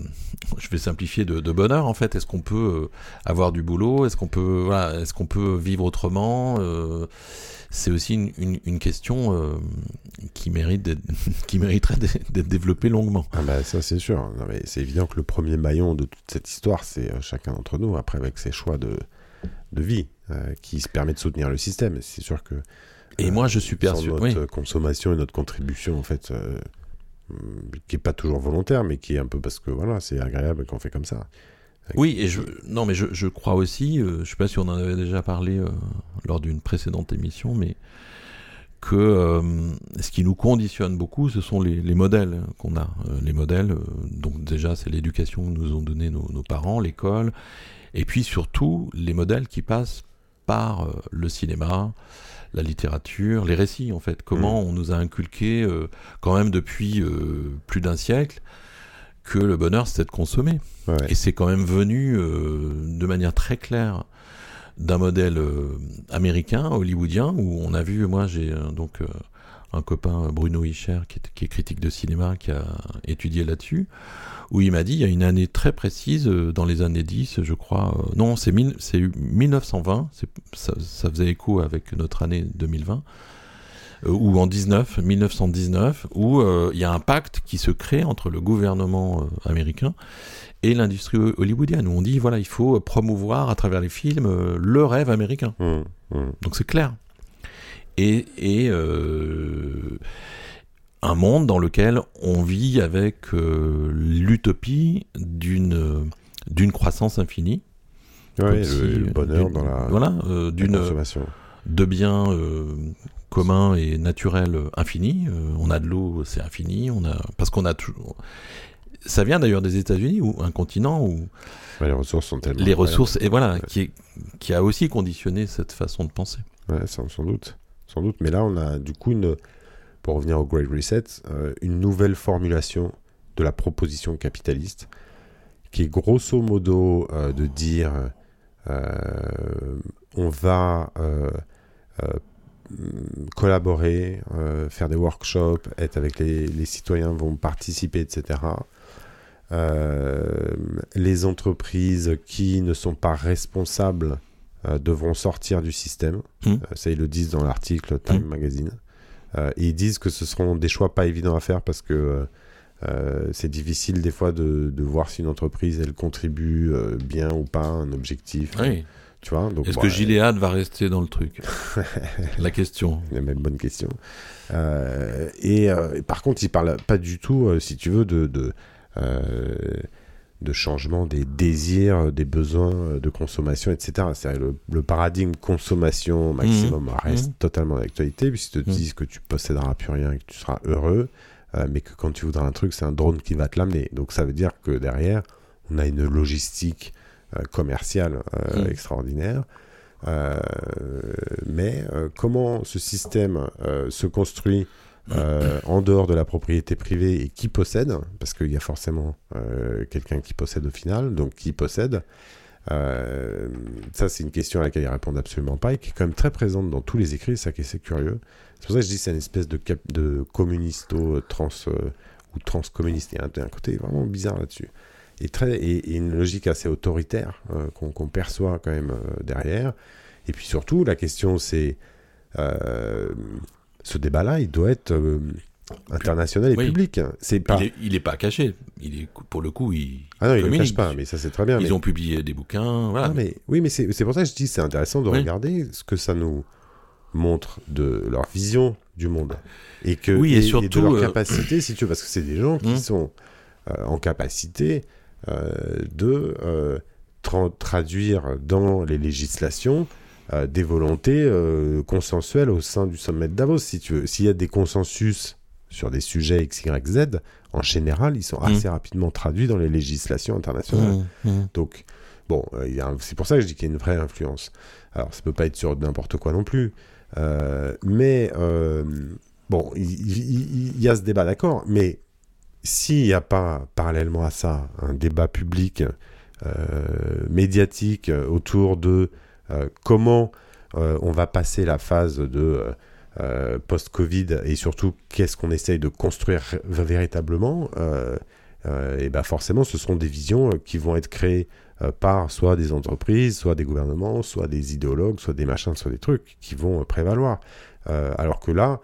je vais simplifier, de, bonheur en fait. Est-ce qu'on peut euh, avoir du boulot? Est-ce qu'on peut, voilà, est-ce qu'on peut vivre autrement? Euh, C'est aussi une, question qui mérite, [laughs] qui mériterait d'être développée longuement. Ah bah ça c'est sûr. c'est évident que le premier maillon de toute cette histoire, c'est chacun d'entre nous. Après avec ses choix de, de vie, qui se permet de soutenir le système. C'est sûr que. Et moi, je suis persuadé. Notre consommation et notre contribution, en fait, qui est pas toujours volontaire, mais qui est un peu parce que voilà, c'est agréable qu'on fait comme ça. Oui, et je, non, mais je, je crois aussi, euh, je sais pas si on en avait déjà parlé euh, lors d'une précédente émission, mais que euh, ce qui nous conditionne beaucoup, ce sont les, les modèles qu'on a. les modèles, donc déjà, c'est l'éducation que nous ont donné nos, nos parents, l'école, et puis surtout les modèles qui passent par le cinéma, la littérature, les récits en fait. Comment mm. on nous a inculqué euh, quand même depuis euh, plus d'un siècle que le bonheur c'était de consommer. Et c'est quand même venu euh, de manière très claire d'un modèle américain, hollywoodien, où on a vu, moi j'ai donc un copain, Bruno Hicher, qui est, critique de cinéma, qui a étudié là-dessus, où il m'a dit, il y a une année très précise, euh, dans les années 10, je crois, euh, non, c'est 1920, ça, ça, faisait écho avec notre année 2020, euh, ou en 19, 1919, où il y a un pacte qui se crée entre le gouvernement américain et l'industrie hollywoodienne, où on dit, voilà, il faut promouvoir à travers les films le rêve américain. Mmh, mmh. Donc c'est clair et, euh, un monde dans lequel on vit avec euh, l'utopie d'une d'une croissance infinie. le, bonheur dans la, voilà, euh, d'une consommation. De biens communs et naturels infinis. on a de l'eau, c'est infini. On a parce qu'on a toujours. Ça vient d'ailleurs des États-Unis ou un continent où les ressources sont tellement. Les ressources et voilà qui, qui a aussi conditionné cette façon de penser. Ouais, sans doute sans doute. Mais là, on a du coup, une, pour revenir au Great Reset, euh, une nouvelle formulation de la proposition capitaliste, qui est grosso modo euh, de dire euh, on va collaborer, faire des workshops, être avec les, les, citoyens, vont participer, etc. les entreprises qui ne sont pas responsables euh, devront sortir du système. Mmh. Ça, ils le disent dans l'article Time mmh. Magazine. Euh, et ils disent que ce seront des choix pas évidents à faire parce que c'est difficile des fois de, de, voir si une entreprise elle contribue bien ou pas à un objectif. Oui. Tu vois, Est-ce que Gilead va rester dans le truc? [laughs] La question. La même bonne question. et, par contre, il parle pas du tout, si tu veux, de, de de changement des désirs, des besoins de consommation, etc. C'est le, le, paradigme consommation maximum mmh. reste mmh. totalement d'actualité, puisqu'ils te mmh. disent que tu posséderas plus rien et que tu seras heureux, euh, mais que quand tu voudras un truc, c'est un drone qui va te l'amener. Donc ça veut dire que derrière, on a une logistique euh, commerciale euh, extraordinaire. mais comment ce système se construit euh, en dehors de la propriété privée et qui possède, parce qu'il y a forcément euh, quelqu'un qui possède au final, donc qui possède. Euh, ça, c'est une question à laquelle ils répondent absolument pas et qui est quand même très présente dans tous les écrits, ça qui est curieux. C'est pour ça que je dis c'est une espèce de, de communisto trans ou transcommuniste. Il y a un, côté vraiment bizarre là-dessus. et, une logique assez autoritaire qu'on perçoit quand même derrière. Et puis surtout, la question c'est, ce débat-là, il doit être international et public. C'est pas... Il n'est pas caché. Il est, pour le coup, il. Ah non, il ne cache pas, mais ça c'est très bien. Ils ont publié des bouquins. Voilà. mais, oui, mais c'est pour ça que je dis c'est intéressant de regarder ce que ça nous montre de leur vision du monde. Et, que, oui, et, surtout, de leur capacité, si tu veux, parce que c'est des gens qui hum. sont en capacité euh, de euh, traduire dans les législations euh, des volontés consensuelles au sein du sommet de Davos. Si tu veux, s'il y a des consensus sur des sujets X, Y, Z, en général, ils sont mmh. assez rapidement traduits dans les législations internationales. Mmh, mmh. Donc, bon, c'est pour ça que je dis qu'il y a une vraie influence. Alors, ça peut pas être sur n'importe quoi non plus. mais, bon, il y, a ce débat, d'accord, mais s'il n'y a pas parallèlement à ça un débat public, euh, médiatique euh, autour de euh, comment on va passer la phase de post-Covid et surtout qu'est-ce qu'on essaye de construire véritablement, et ben forcément ce sont des visions qui vont être créées par soit des entreprises, soit des gouvernements, soit des idéologues, soit des machins, soit des trucs qui vont prévaloir. alors que là,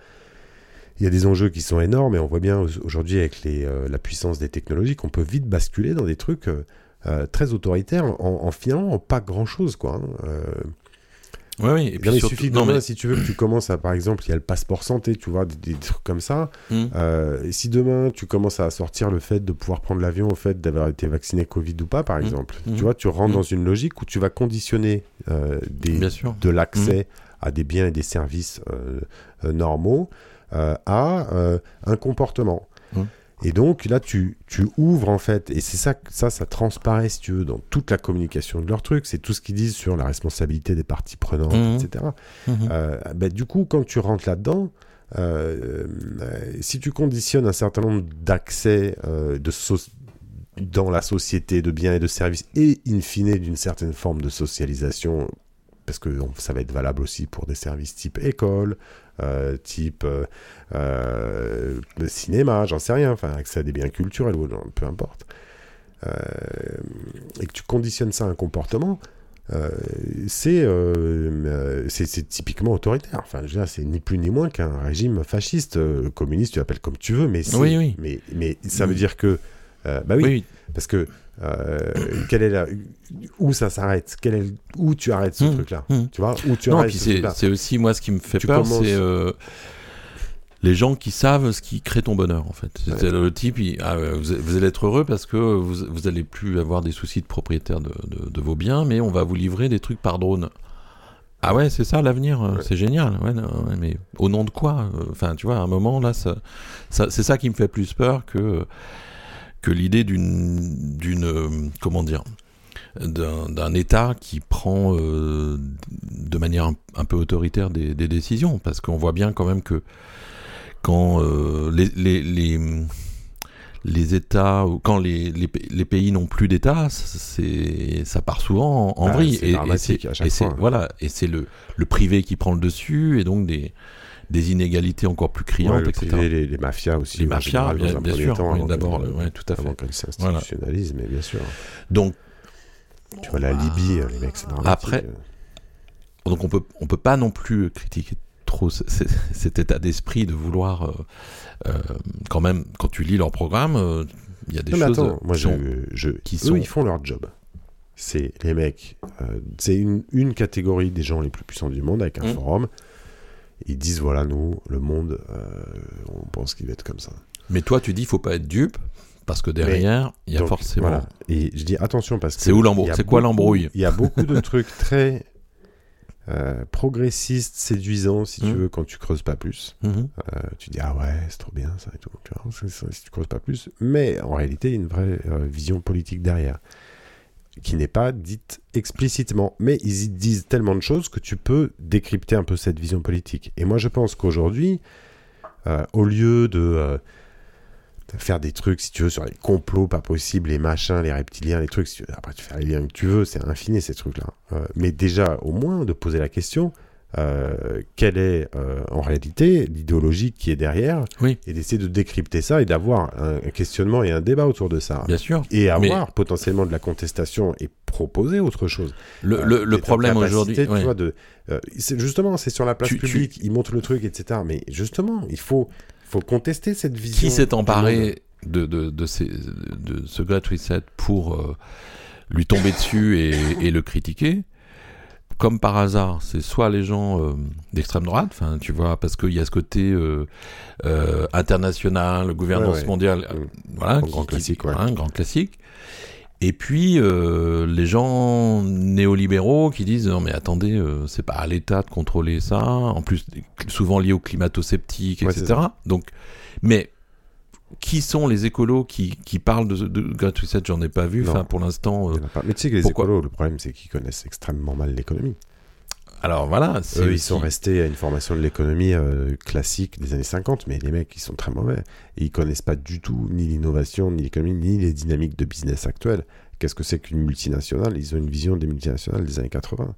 il y a des enjeux qui sont énormes et on voit bien aujourd'hui avec euh, la puissance des technologies qu'on peut vite basculer dans des trucs euh, euh, très autoritaires en, en, finalement pas grand chose quoi. Hein. Oui, oui. Et puis il suffit demain, si tu veux, que tu commences à, par exemple, il y a le passeport santé, tu vois, des, trucs comme ça. Hmm. et si demain, tu commences à sortir le fait de pouvoir prendre l'avion au fait d'avoir été vacciné Covid ou pas, par hmm. exemple, tu hmm. vois, tu rentres dans une logique où tu vas conditionner des, de l'accès à des biens et des services normaux euh, à euh, un comportement. Et donc là, tu, tu ouvres en fait, et c'est ça, ça, ça transparaît, si tu veux, dans toute la communication de leur truc, c'est tout ce qu'ils disent sur la responsabilité des parties prenantes, etc. Hum. Euh, bah, du coup, quand tu rentres là-dedans, si tu conditionnes un certain nombre d'accès de dans la société de biens et de services, et in fine d'une certaine forme de socialisation, parce que ça va être valable aussi pour des services type école, euh, type euh, euh, cinéma, j'en sais rien, enfin accès à des biens culturels ou peu importe, et que tu conditionnes ça à un comportement, c'est typiquement autoritaire. Enfin, c'est ni plus ni moins qu'un régime fasciste, communiste, tu l'appelles comme tu veux, mais, oui, mais, mais ça veut dire que, bah oui, parce que quelle est la, où ça s'arrête? Est où tu arrêtes ce hmm. truc là hmm. tu vois où tu arrêtes c'est aussi moi ce qui me fait peur c'est euh, les gens qui savent ce qui crée ton bonheur en fait. C'est le type ah, vous, allez être heureux parce que vous, vous allez plus avoir des soucis de propriétaire de, de, vos biens mais on va vous livrer des trucs par drone. Ah ouais, c'est ça l'avenir, euh, c'est génial. Ouais, mais au nom de quoi? Enfin, tu vois, à un moment là, ça, ça, c'est ça qui me fait plus peur que que l'idée d'une d'une euh, comment dire d'un État qui prend euh, de manière un, peu autoritaire des, décisions, parce qu'on voit bien quand même que quand euh, les, les, les, les, États, quand les, les pays n'ont plus d'État, ça part souvent en, vrille. et, c'est voilà, et c'est le, le privé qui prend le dessus, et donc des des inégalités encore plus criantes, etc. les, les, mafias aussi. Les mafias, bien, sûr. D'abord, tout à fait. Avant qu'elles s'institutionnalisent, mais bien sûr. Donc, tu vois, la Libye, les mecs, c'est Après, donc on peut, on peut pas non plus critiquer trop cet état d'esprit de vouloir, euh, euh, quand même, quand tu lis leur programme, euh, il y a des choses moi, je, je, qui sont... ils font leur job. C'est les mecs, c'est une, une, catégorie des gens les plus puissants du monde avec un mmh. forum. Ils disent voilà, nous, le monde, on pense qu'il va être comme ça. Mais toi, tu dis, il faut pas être dupe parce que derrière, il y a forcément. Voilà. Et je dis attention parce que. C'est où l'embrouille C'est quoi l'embrouille Il y a beaucoup de [laughs] trucs très euh, progressistes, séduisants, si tu mmh. veux, quand tu creuses pas plus. Mmh. Euh, tu dis ah ouais, c'est trop bien ça et tout. Tu vois, si tu creuses pas plus. Mais en réalité, il y a une vraie euh, vision politique derrière qui n'est pas dite explicitement, mais ils y disent tellement de choses que tu peux décrypter un peu cette vision politique. Et moi, je pense qu'aujourd'hui, au lieu de faire des trucs, si tu veux, sur les complots pas possibles, les machins, les reptiliens, les trucs. Après, tu fais les liens que tu veux, c'est infini ces trucs-là. Euh, mais déjà, au moins, de poser la question euh, quelle est euh, en réalité l'idéologie qui est derrière, Oui. et d'essayer de décrypter ça et d'avoir un, un questionnement et un débat autour de ça. Bien sûr. Et avoir potentiellement de la contestation et proposer autre chose. Le, Euh, le, le problème aujourd'hui. tu ouais. vois, de, euh, c'est- justement, c'est sur la place Tu- tu- publique, ils montrent le truc, etc. Mais justement, il faut, faut contester cette vision. Qui s'est emparé de, de, de, ces, de ce Great Reset pour euh, lui tomber dessus et, et le critiquer? Comme par hasard, c'est soit les gens euh, d'extrême droite, enfin, tu vois, parce qu'il y a ce côté euh, euh, international, gouvernance Ouais, ouais. mondiale, Mm. voilà, Un grand classique, ouais. voilà, un grand classique. Et puis les gens néolibéraux qui disent non mais attendez, c'est pas à l'État de contrôler ça, en plus souvent lié au climato-sceptique, etc. Donc, mais qui sont les écolos qui, qui parlent de, de Great Reset J'en ai pas vu. Non. Enfin, pour l'instant. Euh. Mais tu sais que les Pourquoi écolos, le problème, c'est qu'ils connaissent extrêmement mal l'économie. alors voilà. Eux, ils sont restés à une formation de l'économie euh, classique des années 50, mais les mecs, ils sont très mauvais. Et ils connaissent pas du tout ni l'innovation, ni l'économie, ni les dynamiques de business actuelles. Qu'est-ce que c'est qu'une multinationale? Ils ont une vision des multinationales des années 80.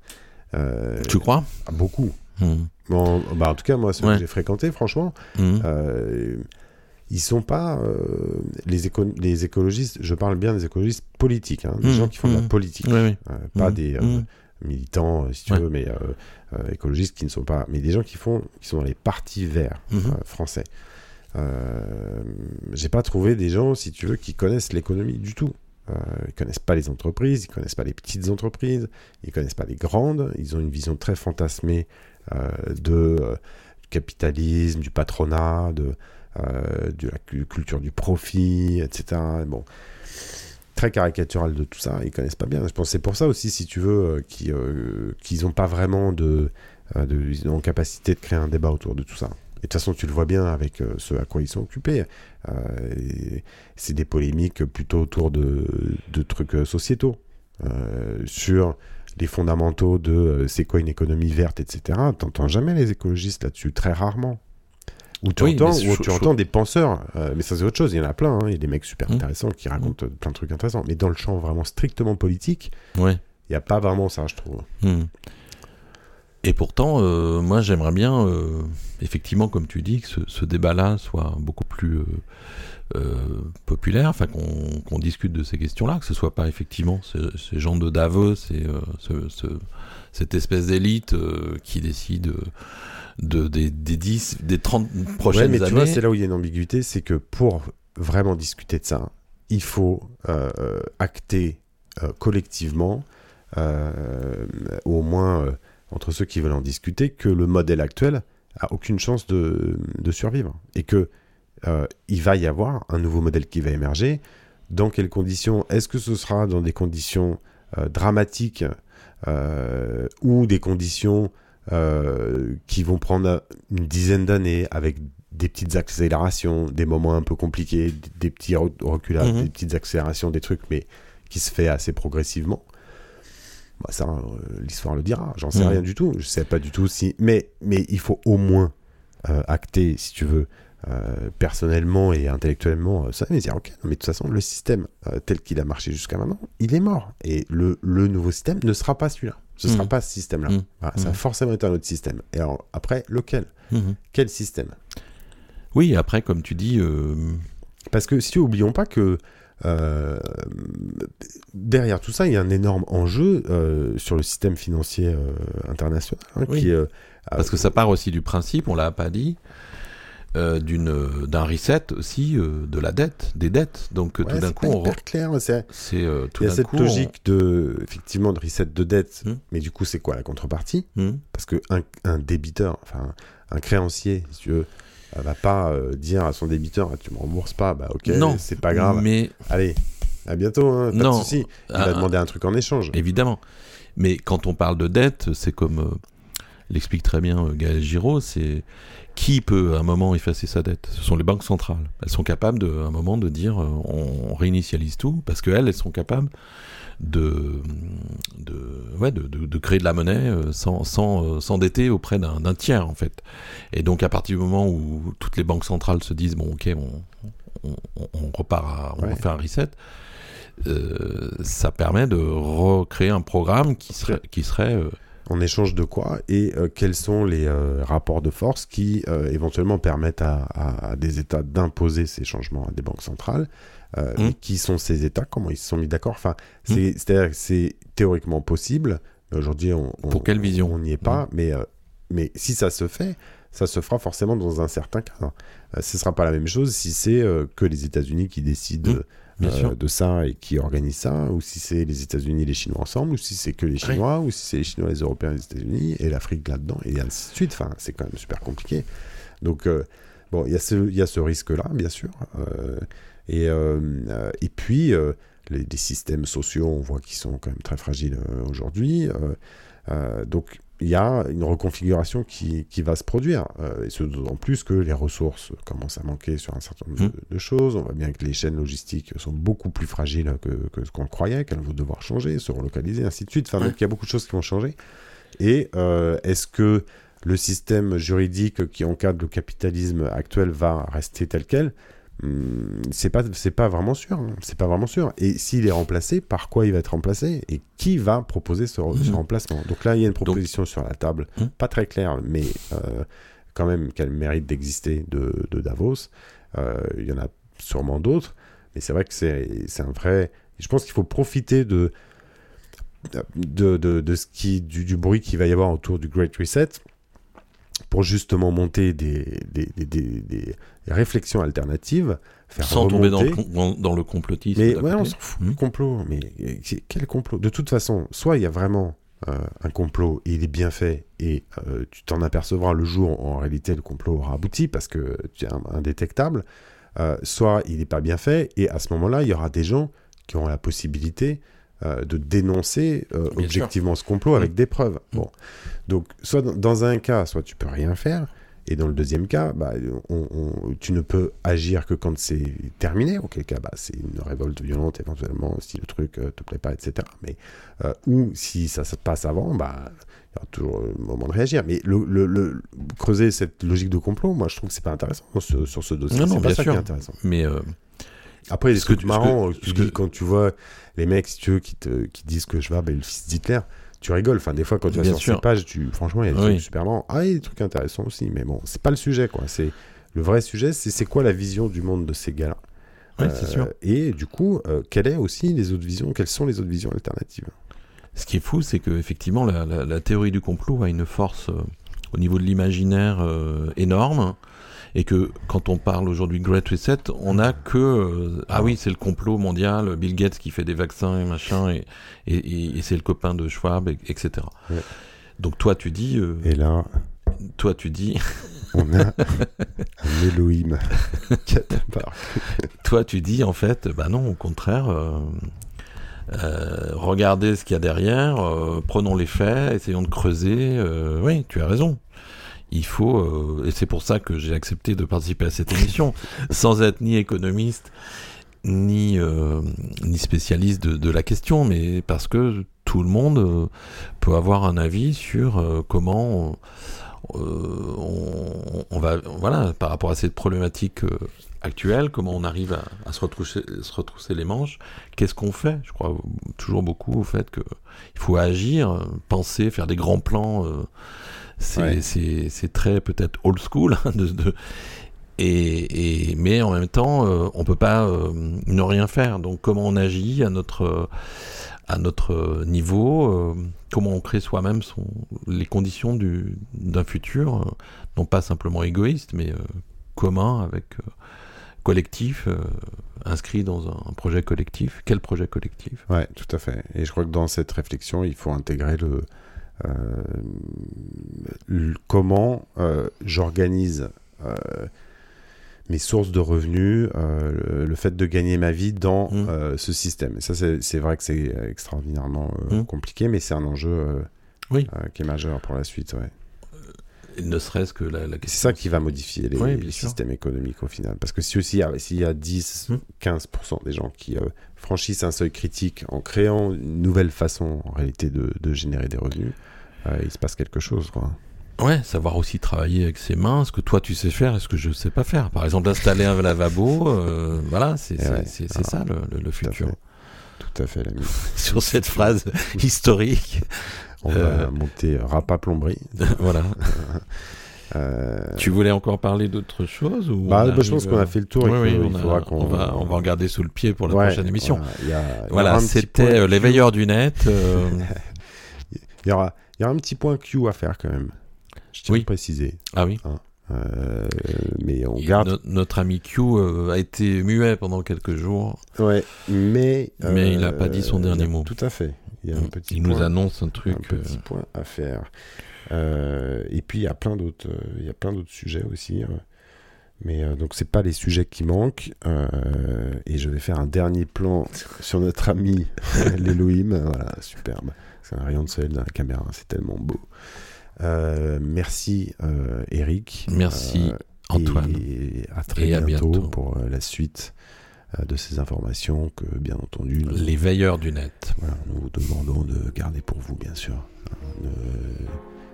Euh, Tu crois? Beaucoup. Hmm. Bon, bah, en tout cas, moi, ceux Ouais. que j'ai fréquentés, franchement, Hmm. euh, ils sont pas euh, les, éco- les écologistes. Je parle bien des écologistes politiques, hein, des Mhm, gens qui font de la mhm. politique, Oui, oui. euh, pas Hmm. des euh, militants, si tu Ouais. veux, mais écologistes qui ne sont pas, mais des gens qui font, qui sont dans les partis verts français. J'ai pas trouvé des gens, si tu veux, qui connaissent l'économie du tout. Euh, ils connaissent pas les entreprises, ils connaissent pas les petites entreprises, ils connaissent pas les grandes. Ils ont une vision très fantasmée de du capitalisme, du patronat, de de la cu- culture du profit, etc. Bon, très caricatural de tout ça. Ils connaissent pas bien. Je pense c'est pour ça aussi, si tu veux, euh, qu'ils euh, qu'ils ont pas vraiment de, euh, de ils ont capacité de créer un débat autour de tout ça. Et de toute façon, tu le vois bien avec euh, ce à quoi ils sont occupés. Euh, c'est des polémiques plutôt autour de, de trucs euh, sociétaux, euh, sur les fondamentaux de euh, c'est quoi une économie verte, etc. T'entends jamais les écologistes là-dessus, très rarement. Ou tu, Oui, entends, je- tu entends des penseurs, euh, mais ça c'est autre chose, il y en a plein, hein. il y a des mecs super Mm. intéressants qui racontent euh, plein de trucs intéressants, mais dans le champ vraiment strictement politique, Ouais. il n'y a pas vraiment ça, je trouve. Hmm. Et pourtant, euh, moi, j'aimerais bien, euh, effectivement, comme tu dis, que ce, ce débat-là soit beaucoup plus populaire, enfin qu'on discute de ces questions-là, que ce soit pas effectivement ces, ces gens de Davos et ce- ce- cette espèce d'élite qui décide de, des, des 10, des 30 prochaines Ouais, mais tu vois, c'est là où il y a une ambiguïté, c'est que pour vraiment discuter de ça, il faut euh, euh, acter euh, collectivement, euh, ou au moins euh, entre ceux qui veulent en discuter, que le modèle actuel a aucune chance de, de survivre. Et que euh, il va y avoir un nouveau modèle qui va émerger. Dans quelles conditions? Est-ce que ce sera dans des conditions euh, dramatiques euh, ou des conditions euh, qui vont prendre une dizaine d'années avec des petites accélérations, des moments un peu compliqués, des- petits re- reculages, Mhm. des petites accélérations, des trucs, mais qui se fait assez progressivement. Bah, ça, euh, l'histoire le dira. J'en sais Mhm. rien du tout. Je sais pas du tout si. Mais, mais il faut au moins euh, acter, si tu veux, euh, personnellement et intellectuellement, ça, mais dire, ok, non, mais de toute façon, le système euh, tel qu'il a marché jusqu'à maintenant, il est mort. Et le, le nouveau système ne sera pas celui-là. Ce sera Mhm. pas ce système-là. Voilà, Ça va Mhm. forcément être un autre système. Et alors, après, lequel? Quel système? Oui, après, comme tu dis, euh, Parce que si oublions pas que euh, derrière tout ça, il y a un énorme enjeu euh, sur le système financier euh, international. hein, Oui. qui, Parce que ça part aussi du principe, on l'a pas dit, euh, d'une d'un reset aussi euh, de la dette, des dettes. Donc euh, ouais, tout d'un coup, on clair. c'est- euh, tout Il y a cette coup, logique de effectivement de reset de dette, Hmm. mais du coup, c'est quoi la contrepartie? On- Hmm. Parce que un, un débiteur, enfin un créancier, si tu veux, euh, va pas euh, dire à son débiteur ah, tu me rembourses pas, bah ok, c'est pas grave. Mais Allez, à bientôt, hein, pas Non. de souci. Il va demander un truc en échange. évidemment. Mais quand on parle de dette, c'est comme euh, l'explique très bien euh, Gaël Giraud, c'est qui peut à un moment effacer sa dette? Ce sont les banques centrales. Elles sont capables de, à un moment de dire euh, on réinitialise tout parce qu'elles, elles sont capables de, de, ouais, de, de- de créer de la monnaie euh, sans sans, s'endetter auprès d'un tiers en fait. Et donc à partir du moment où toutes les banques centrales se disent bon ok on, on, on- on repart, à- on Ouais. fait un reset, euh, ça permet de recréer un programme qui serait, qui serait euh, En échange de quoi Et euh, quels sont les euh, rapports de force qui euh, éventuellement permettent à, à- à des États d'imposer ces changements à des banques centrales euh, Mm. et Qui sont ces États Comment ils se sont mis d'accord? Enfin, Mm. c'est, c'est-à-dire que c'est théoriquement possible. mais Aujourd'hui, on, on- Pour quelle vision? On n'y est pas. Mais, euh, mais si ça se fait, ça se fera forcément dans un certain cadre. Ce ne sera pas la même chose si c'est que les États-Unis qui décident euh, de ça et qui organisent ça, ou si c'est les États-Unis et les Chinois ensemble, ou si c'est que les Chinois, ou si c'est les Chinois, les Européens, les États-Unis, et l'Afrique là-dedans, et ainsi de suite. Enfin, c'est quand même super compliqué. Donc, euh, bon, il y a ce, il y a ce risque-là, bien sûr. Euh, et, et puis, les, les systèmes sociaux, on voit qu'ils sont quand même très fragiles aujourd'hui. Donc, il y a une reconfiguration qui, qui va se produire. Euh, et ce d'autant plus que les ressources commencent à manquer sur un certain nombre Mm. de, de choses. On voit bien que les chaînes logistiques sont beaucoup plus fragiles que, que ce qu'on croyait, qu'elles vont devoir changer, se relocaliser, ainsi de suite. Enfin, Ouais. donc, il y a beaucoup de choses qui vont changer. Et euh, est-ce que le système juridique qui encadre le capitalisme actuel va rester tel quel? C'est pas c'est pas vraiment sûr hein. c'est pas vraiment sûr et s'il est remplacé par quoi il va être remplacé et qui va proposer ce, re- ce Mhm. remplacement? Donc là il y a une proposition sur la table Mhm. pas très claire mais euh, quand même qu'elle mérite d'exister de, de Davos Euh, il y en a sûrement d'autres mais c'est vrai que c'est c'est un vrai je pense qu'il faut profiter de de, de, de ce qui du, du bruit qu'il va y avoir autour du Great Reset pour justement monter des, des, des, des- des réflexions alternatives, faire Sans tomber dans remonter. le, com- dans le complotisme. Mais ouais, on s'en fout du complot. Mais quel complot? De toute façon, soit il y a vraiment euh, un complot et il est bien fait et euh, tu t'en apercevras le jour où en réalité le complot aura abouti parce que tu es indétectable, euh, soit il n'est pas bien fait et à ce moment-là, il y aura des gens qui auront la possibilité de dénoncer objectivement ce complot avec Mm. des preuves. Mm. Bon. Donc, soit dans, dans un cas, soit tu peux rien faire, et dans le deuxième cas, bah, on- on- tu ne peux agir que quand c'est terminé, auquel cas bah, c'est une révolte violente éventuellement si le truc euh, te plaît pas, etc. Mais, euh, ou si ça se passe avant, bah, il y aura toujours le moment de réagir. Mais le, le- le- creuser cette logique de complot, moi je trouve que c'est pas intéressant sur, sur ce dossier. Non, non, pas bien ça sûr. qui est intéressant. Mais euh, Après, Ce que trucs ce marrants. que- tu dis, que- quand tu vois les mecs, si tu veux, qui, te, qui disent que je vais, ben, le fils d'Hitler, tu rigoles. Enfin, des fois, quand tu vas sur sûr. ces pages, tu, franchement, il y a des Oui. trucs super marrants. Ah, il y a des trucs intéressants aussi. Mais bon, c'est pas le sujet, quoi. C'est le vrai sujet, c'est c'est quoi la vision du monde de ces gars-là? ouais, Euh, sûr. Et du coup, euh, quelle est aussi les autres visions Quelles sont les autres visions alternatives? Ce qui est fou, c'est que effectivement, la, la- la théorie du complot a une force euh, au niveau de l'imaginaire euh, énorme. Et que quand on parle aujourd'hui de Great Reset, on n'a que euh, ah oui c'est le complot mondial, Bill Gates qui fait des vaccins et machin et, et, et- et c'est le copain de Schwab et- etc. Ouais. Donc toi tu dis euh, Et là, toi tu dis [laughs] on a un Elohim [laughs] toi tu dis en fait bah non au contraire euh, euh, regardez ce qu'il y a derrière, euh, prenons les faits, essayons de creuser. euh, oui, tu as raison. Il faut, euh, et c'est pour ça que j'ai accepté de participer à cette émission, [laughs] sans être ni économiste, ni, euh, ni spécialiste de, de la question, mais parce que tout le monde euh, peut avoir un avis sur euh, comment euh, on, on va, voilà, par rapport à cette problématique euh, actuelle, comment on arrive à, à se, retrousser, se retrousser les manches, qu'est-ce qu'on fait? Je crois toujours beaucoup au fait qu'il faut agir, penser, faire des grands plans. euh, c'est très peut-être old school hein, de, de- et, et- mais en même temps euh, on peut pas euh, ne rien faire. Donc comment on agit à notre à notre niveau euh, comment on crée soi-même les conditions du d'un futur euh, non pas simplement égoïste mais commun avec collectif euh, inscrit dans un, projet collectif. Quel projet collectif? Ouais, tout à fait. Et je crois que dans cette réflexion, il faut intégrer le- comment euh, j'organise euh, mes sources de revenus, euh, le, le fait de gagner ma vie dans Mm. euh, ce système. Et ça, c'est vrai que c'est extraordinairement euh, Mm. compliqué, mais c'est un enjeu euh, Oui. euh, qui est majeur pour la suite. Ouais. Ne serait-ce que la, la C'est question ça qui va modifier les, Oui, systèmes économiques au final. Parce que si aussi, s'il y a 10, Mm. 15% des gens qui euh, franchissent un seuil critique en créant une nouvelle façon en réalité de, de générer des revenus, euh, il se passe quelque chose. Quoi. Ouais, savoir aussi travailler avec ses mains, ce que toi tu sais faire et ce que je sais pas faire. Par exemple, installer un lavabo, euh, voilà, c'est ouais, ça le, le- le Tout à futur. Tout à fait, l'ami. [laughs] Sur cette phrase [laughs] historique, On va monter Rapa Plomberie. [laughs] voilà. Tu voulais encore parler d'autre chose ou bah, bah je pense qu'on a fait le tour. Oui, oui, on, va, on va regarder sous le pied pour la prochaine émission. Voilà, c'était l'éveilleur du net. [laughs] il, y aura, il y aura un petit point Q à faire quand même. Je tiens à préciser. Ah oui. Hein. Euh, mais on garde. notre ami Q euh, a été muet pendant quelques jours. Ouais, mais. Mais il n'a pas dit son euh, dernier mot. Tout à fait. Il, y a un petit il nous annonce un truc. Un petit point à faire. et puis il y a plein d'autres, il y a plein d'autres sujets aussi. Hein. Mais donc c'est pas les sujets qui manquent. et je vais faire un dernier plan [laughs] sur notre ami [laughs] l'Elohim. Voilà, superbe. C'est un rayon de soleil dans la caméra, c'est tellement beau. Euh, merci euh, Eric. Merci euh, Antoine. Et à très bientôt, pour la suite de ces informations que, bien entendu, les veilleurs du net. nous vous demandons de garder pour vous, bien sûr.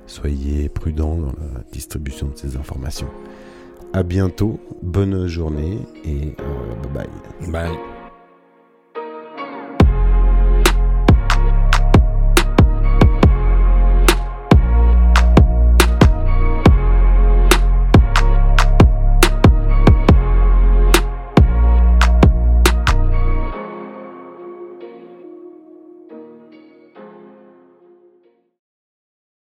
soyez prudents dans la distribution de ces informations. À bientôt, bonne journée et bye bye. Bye.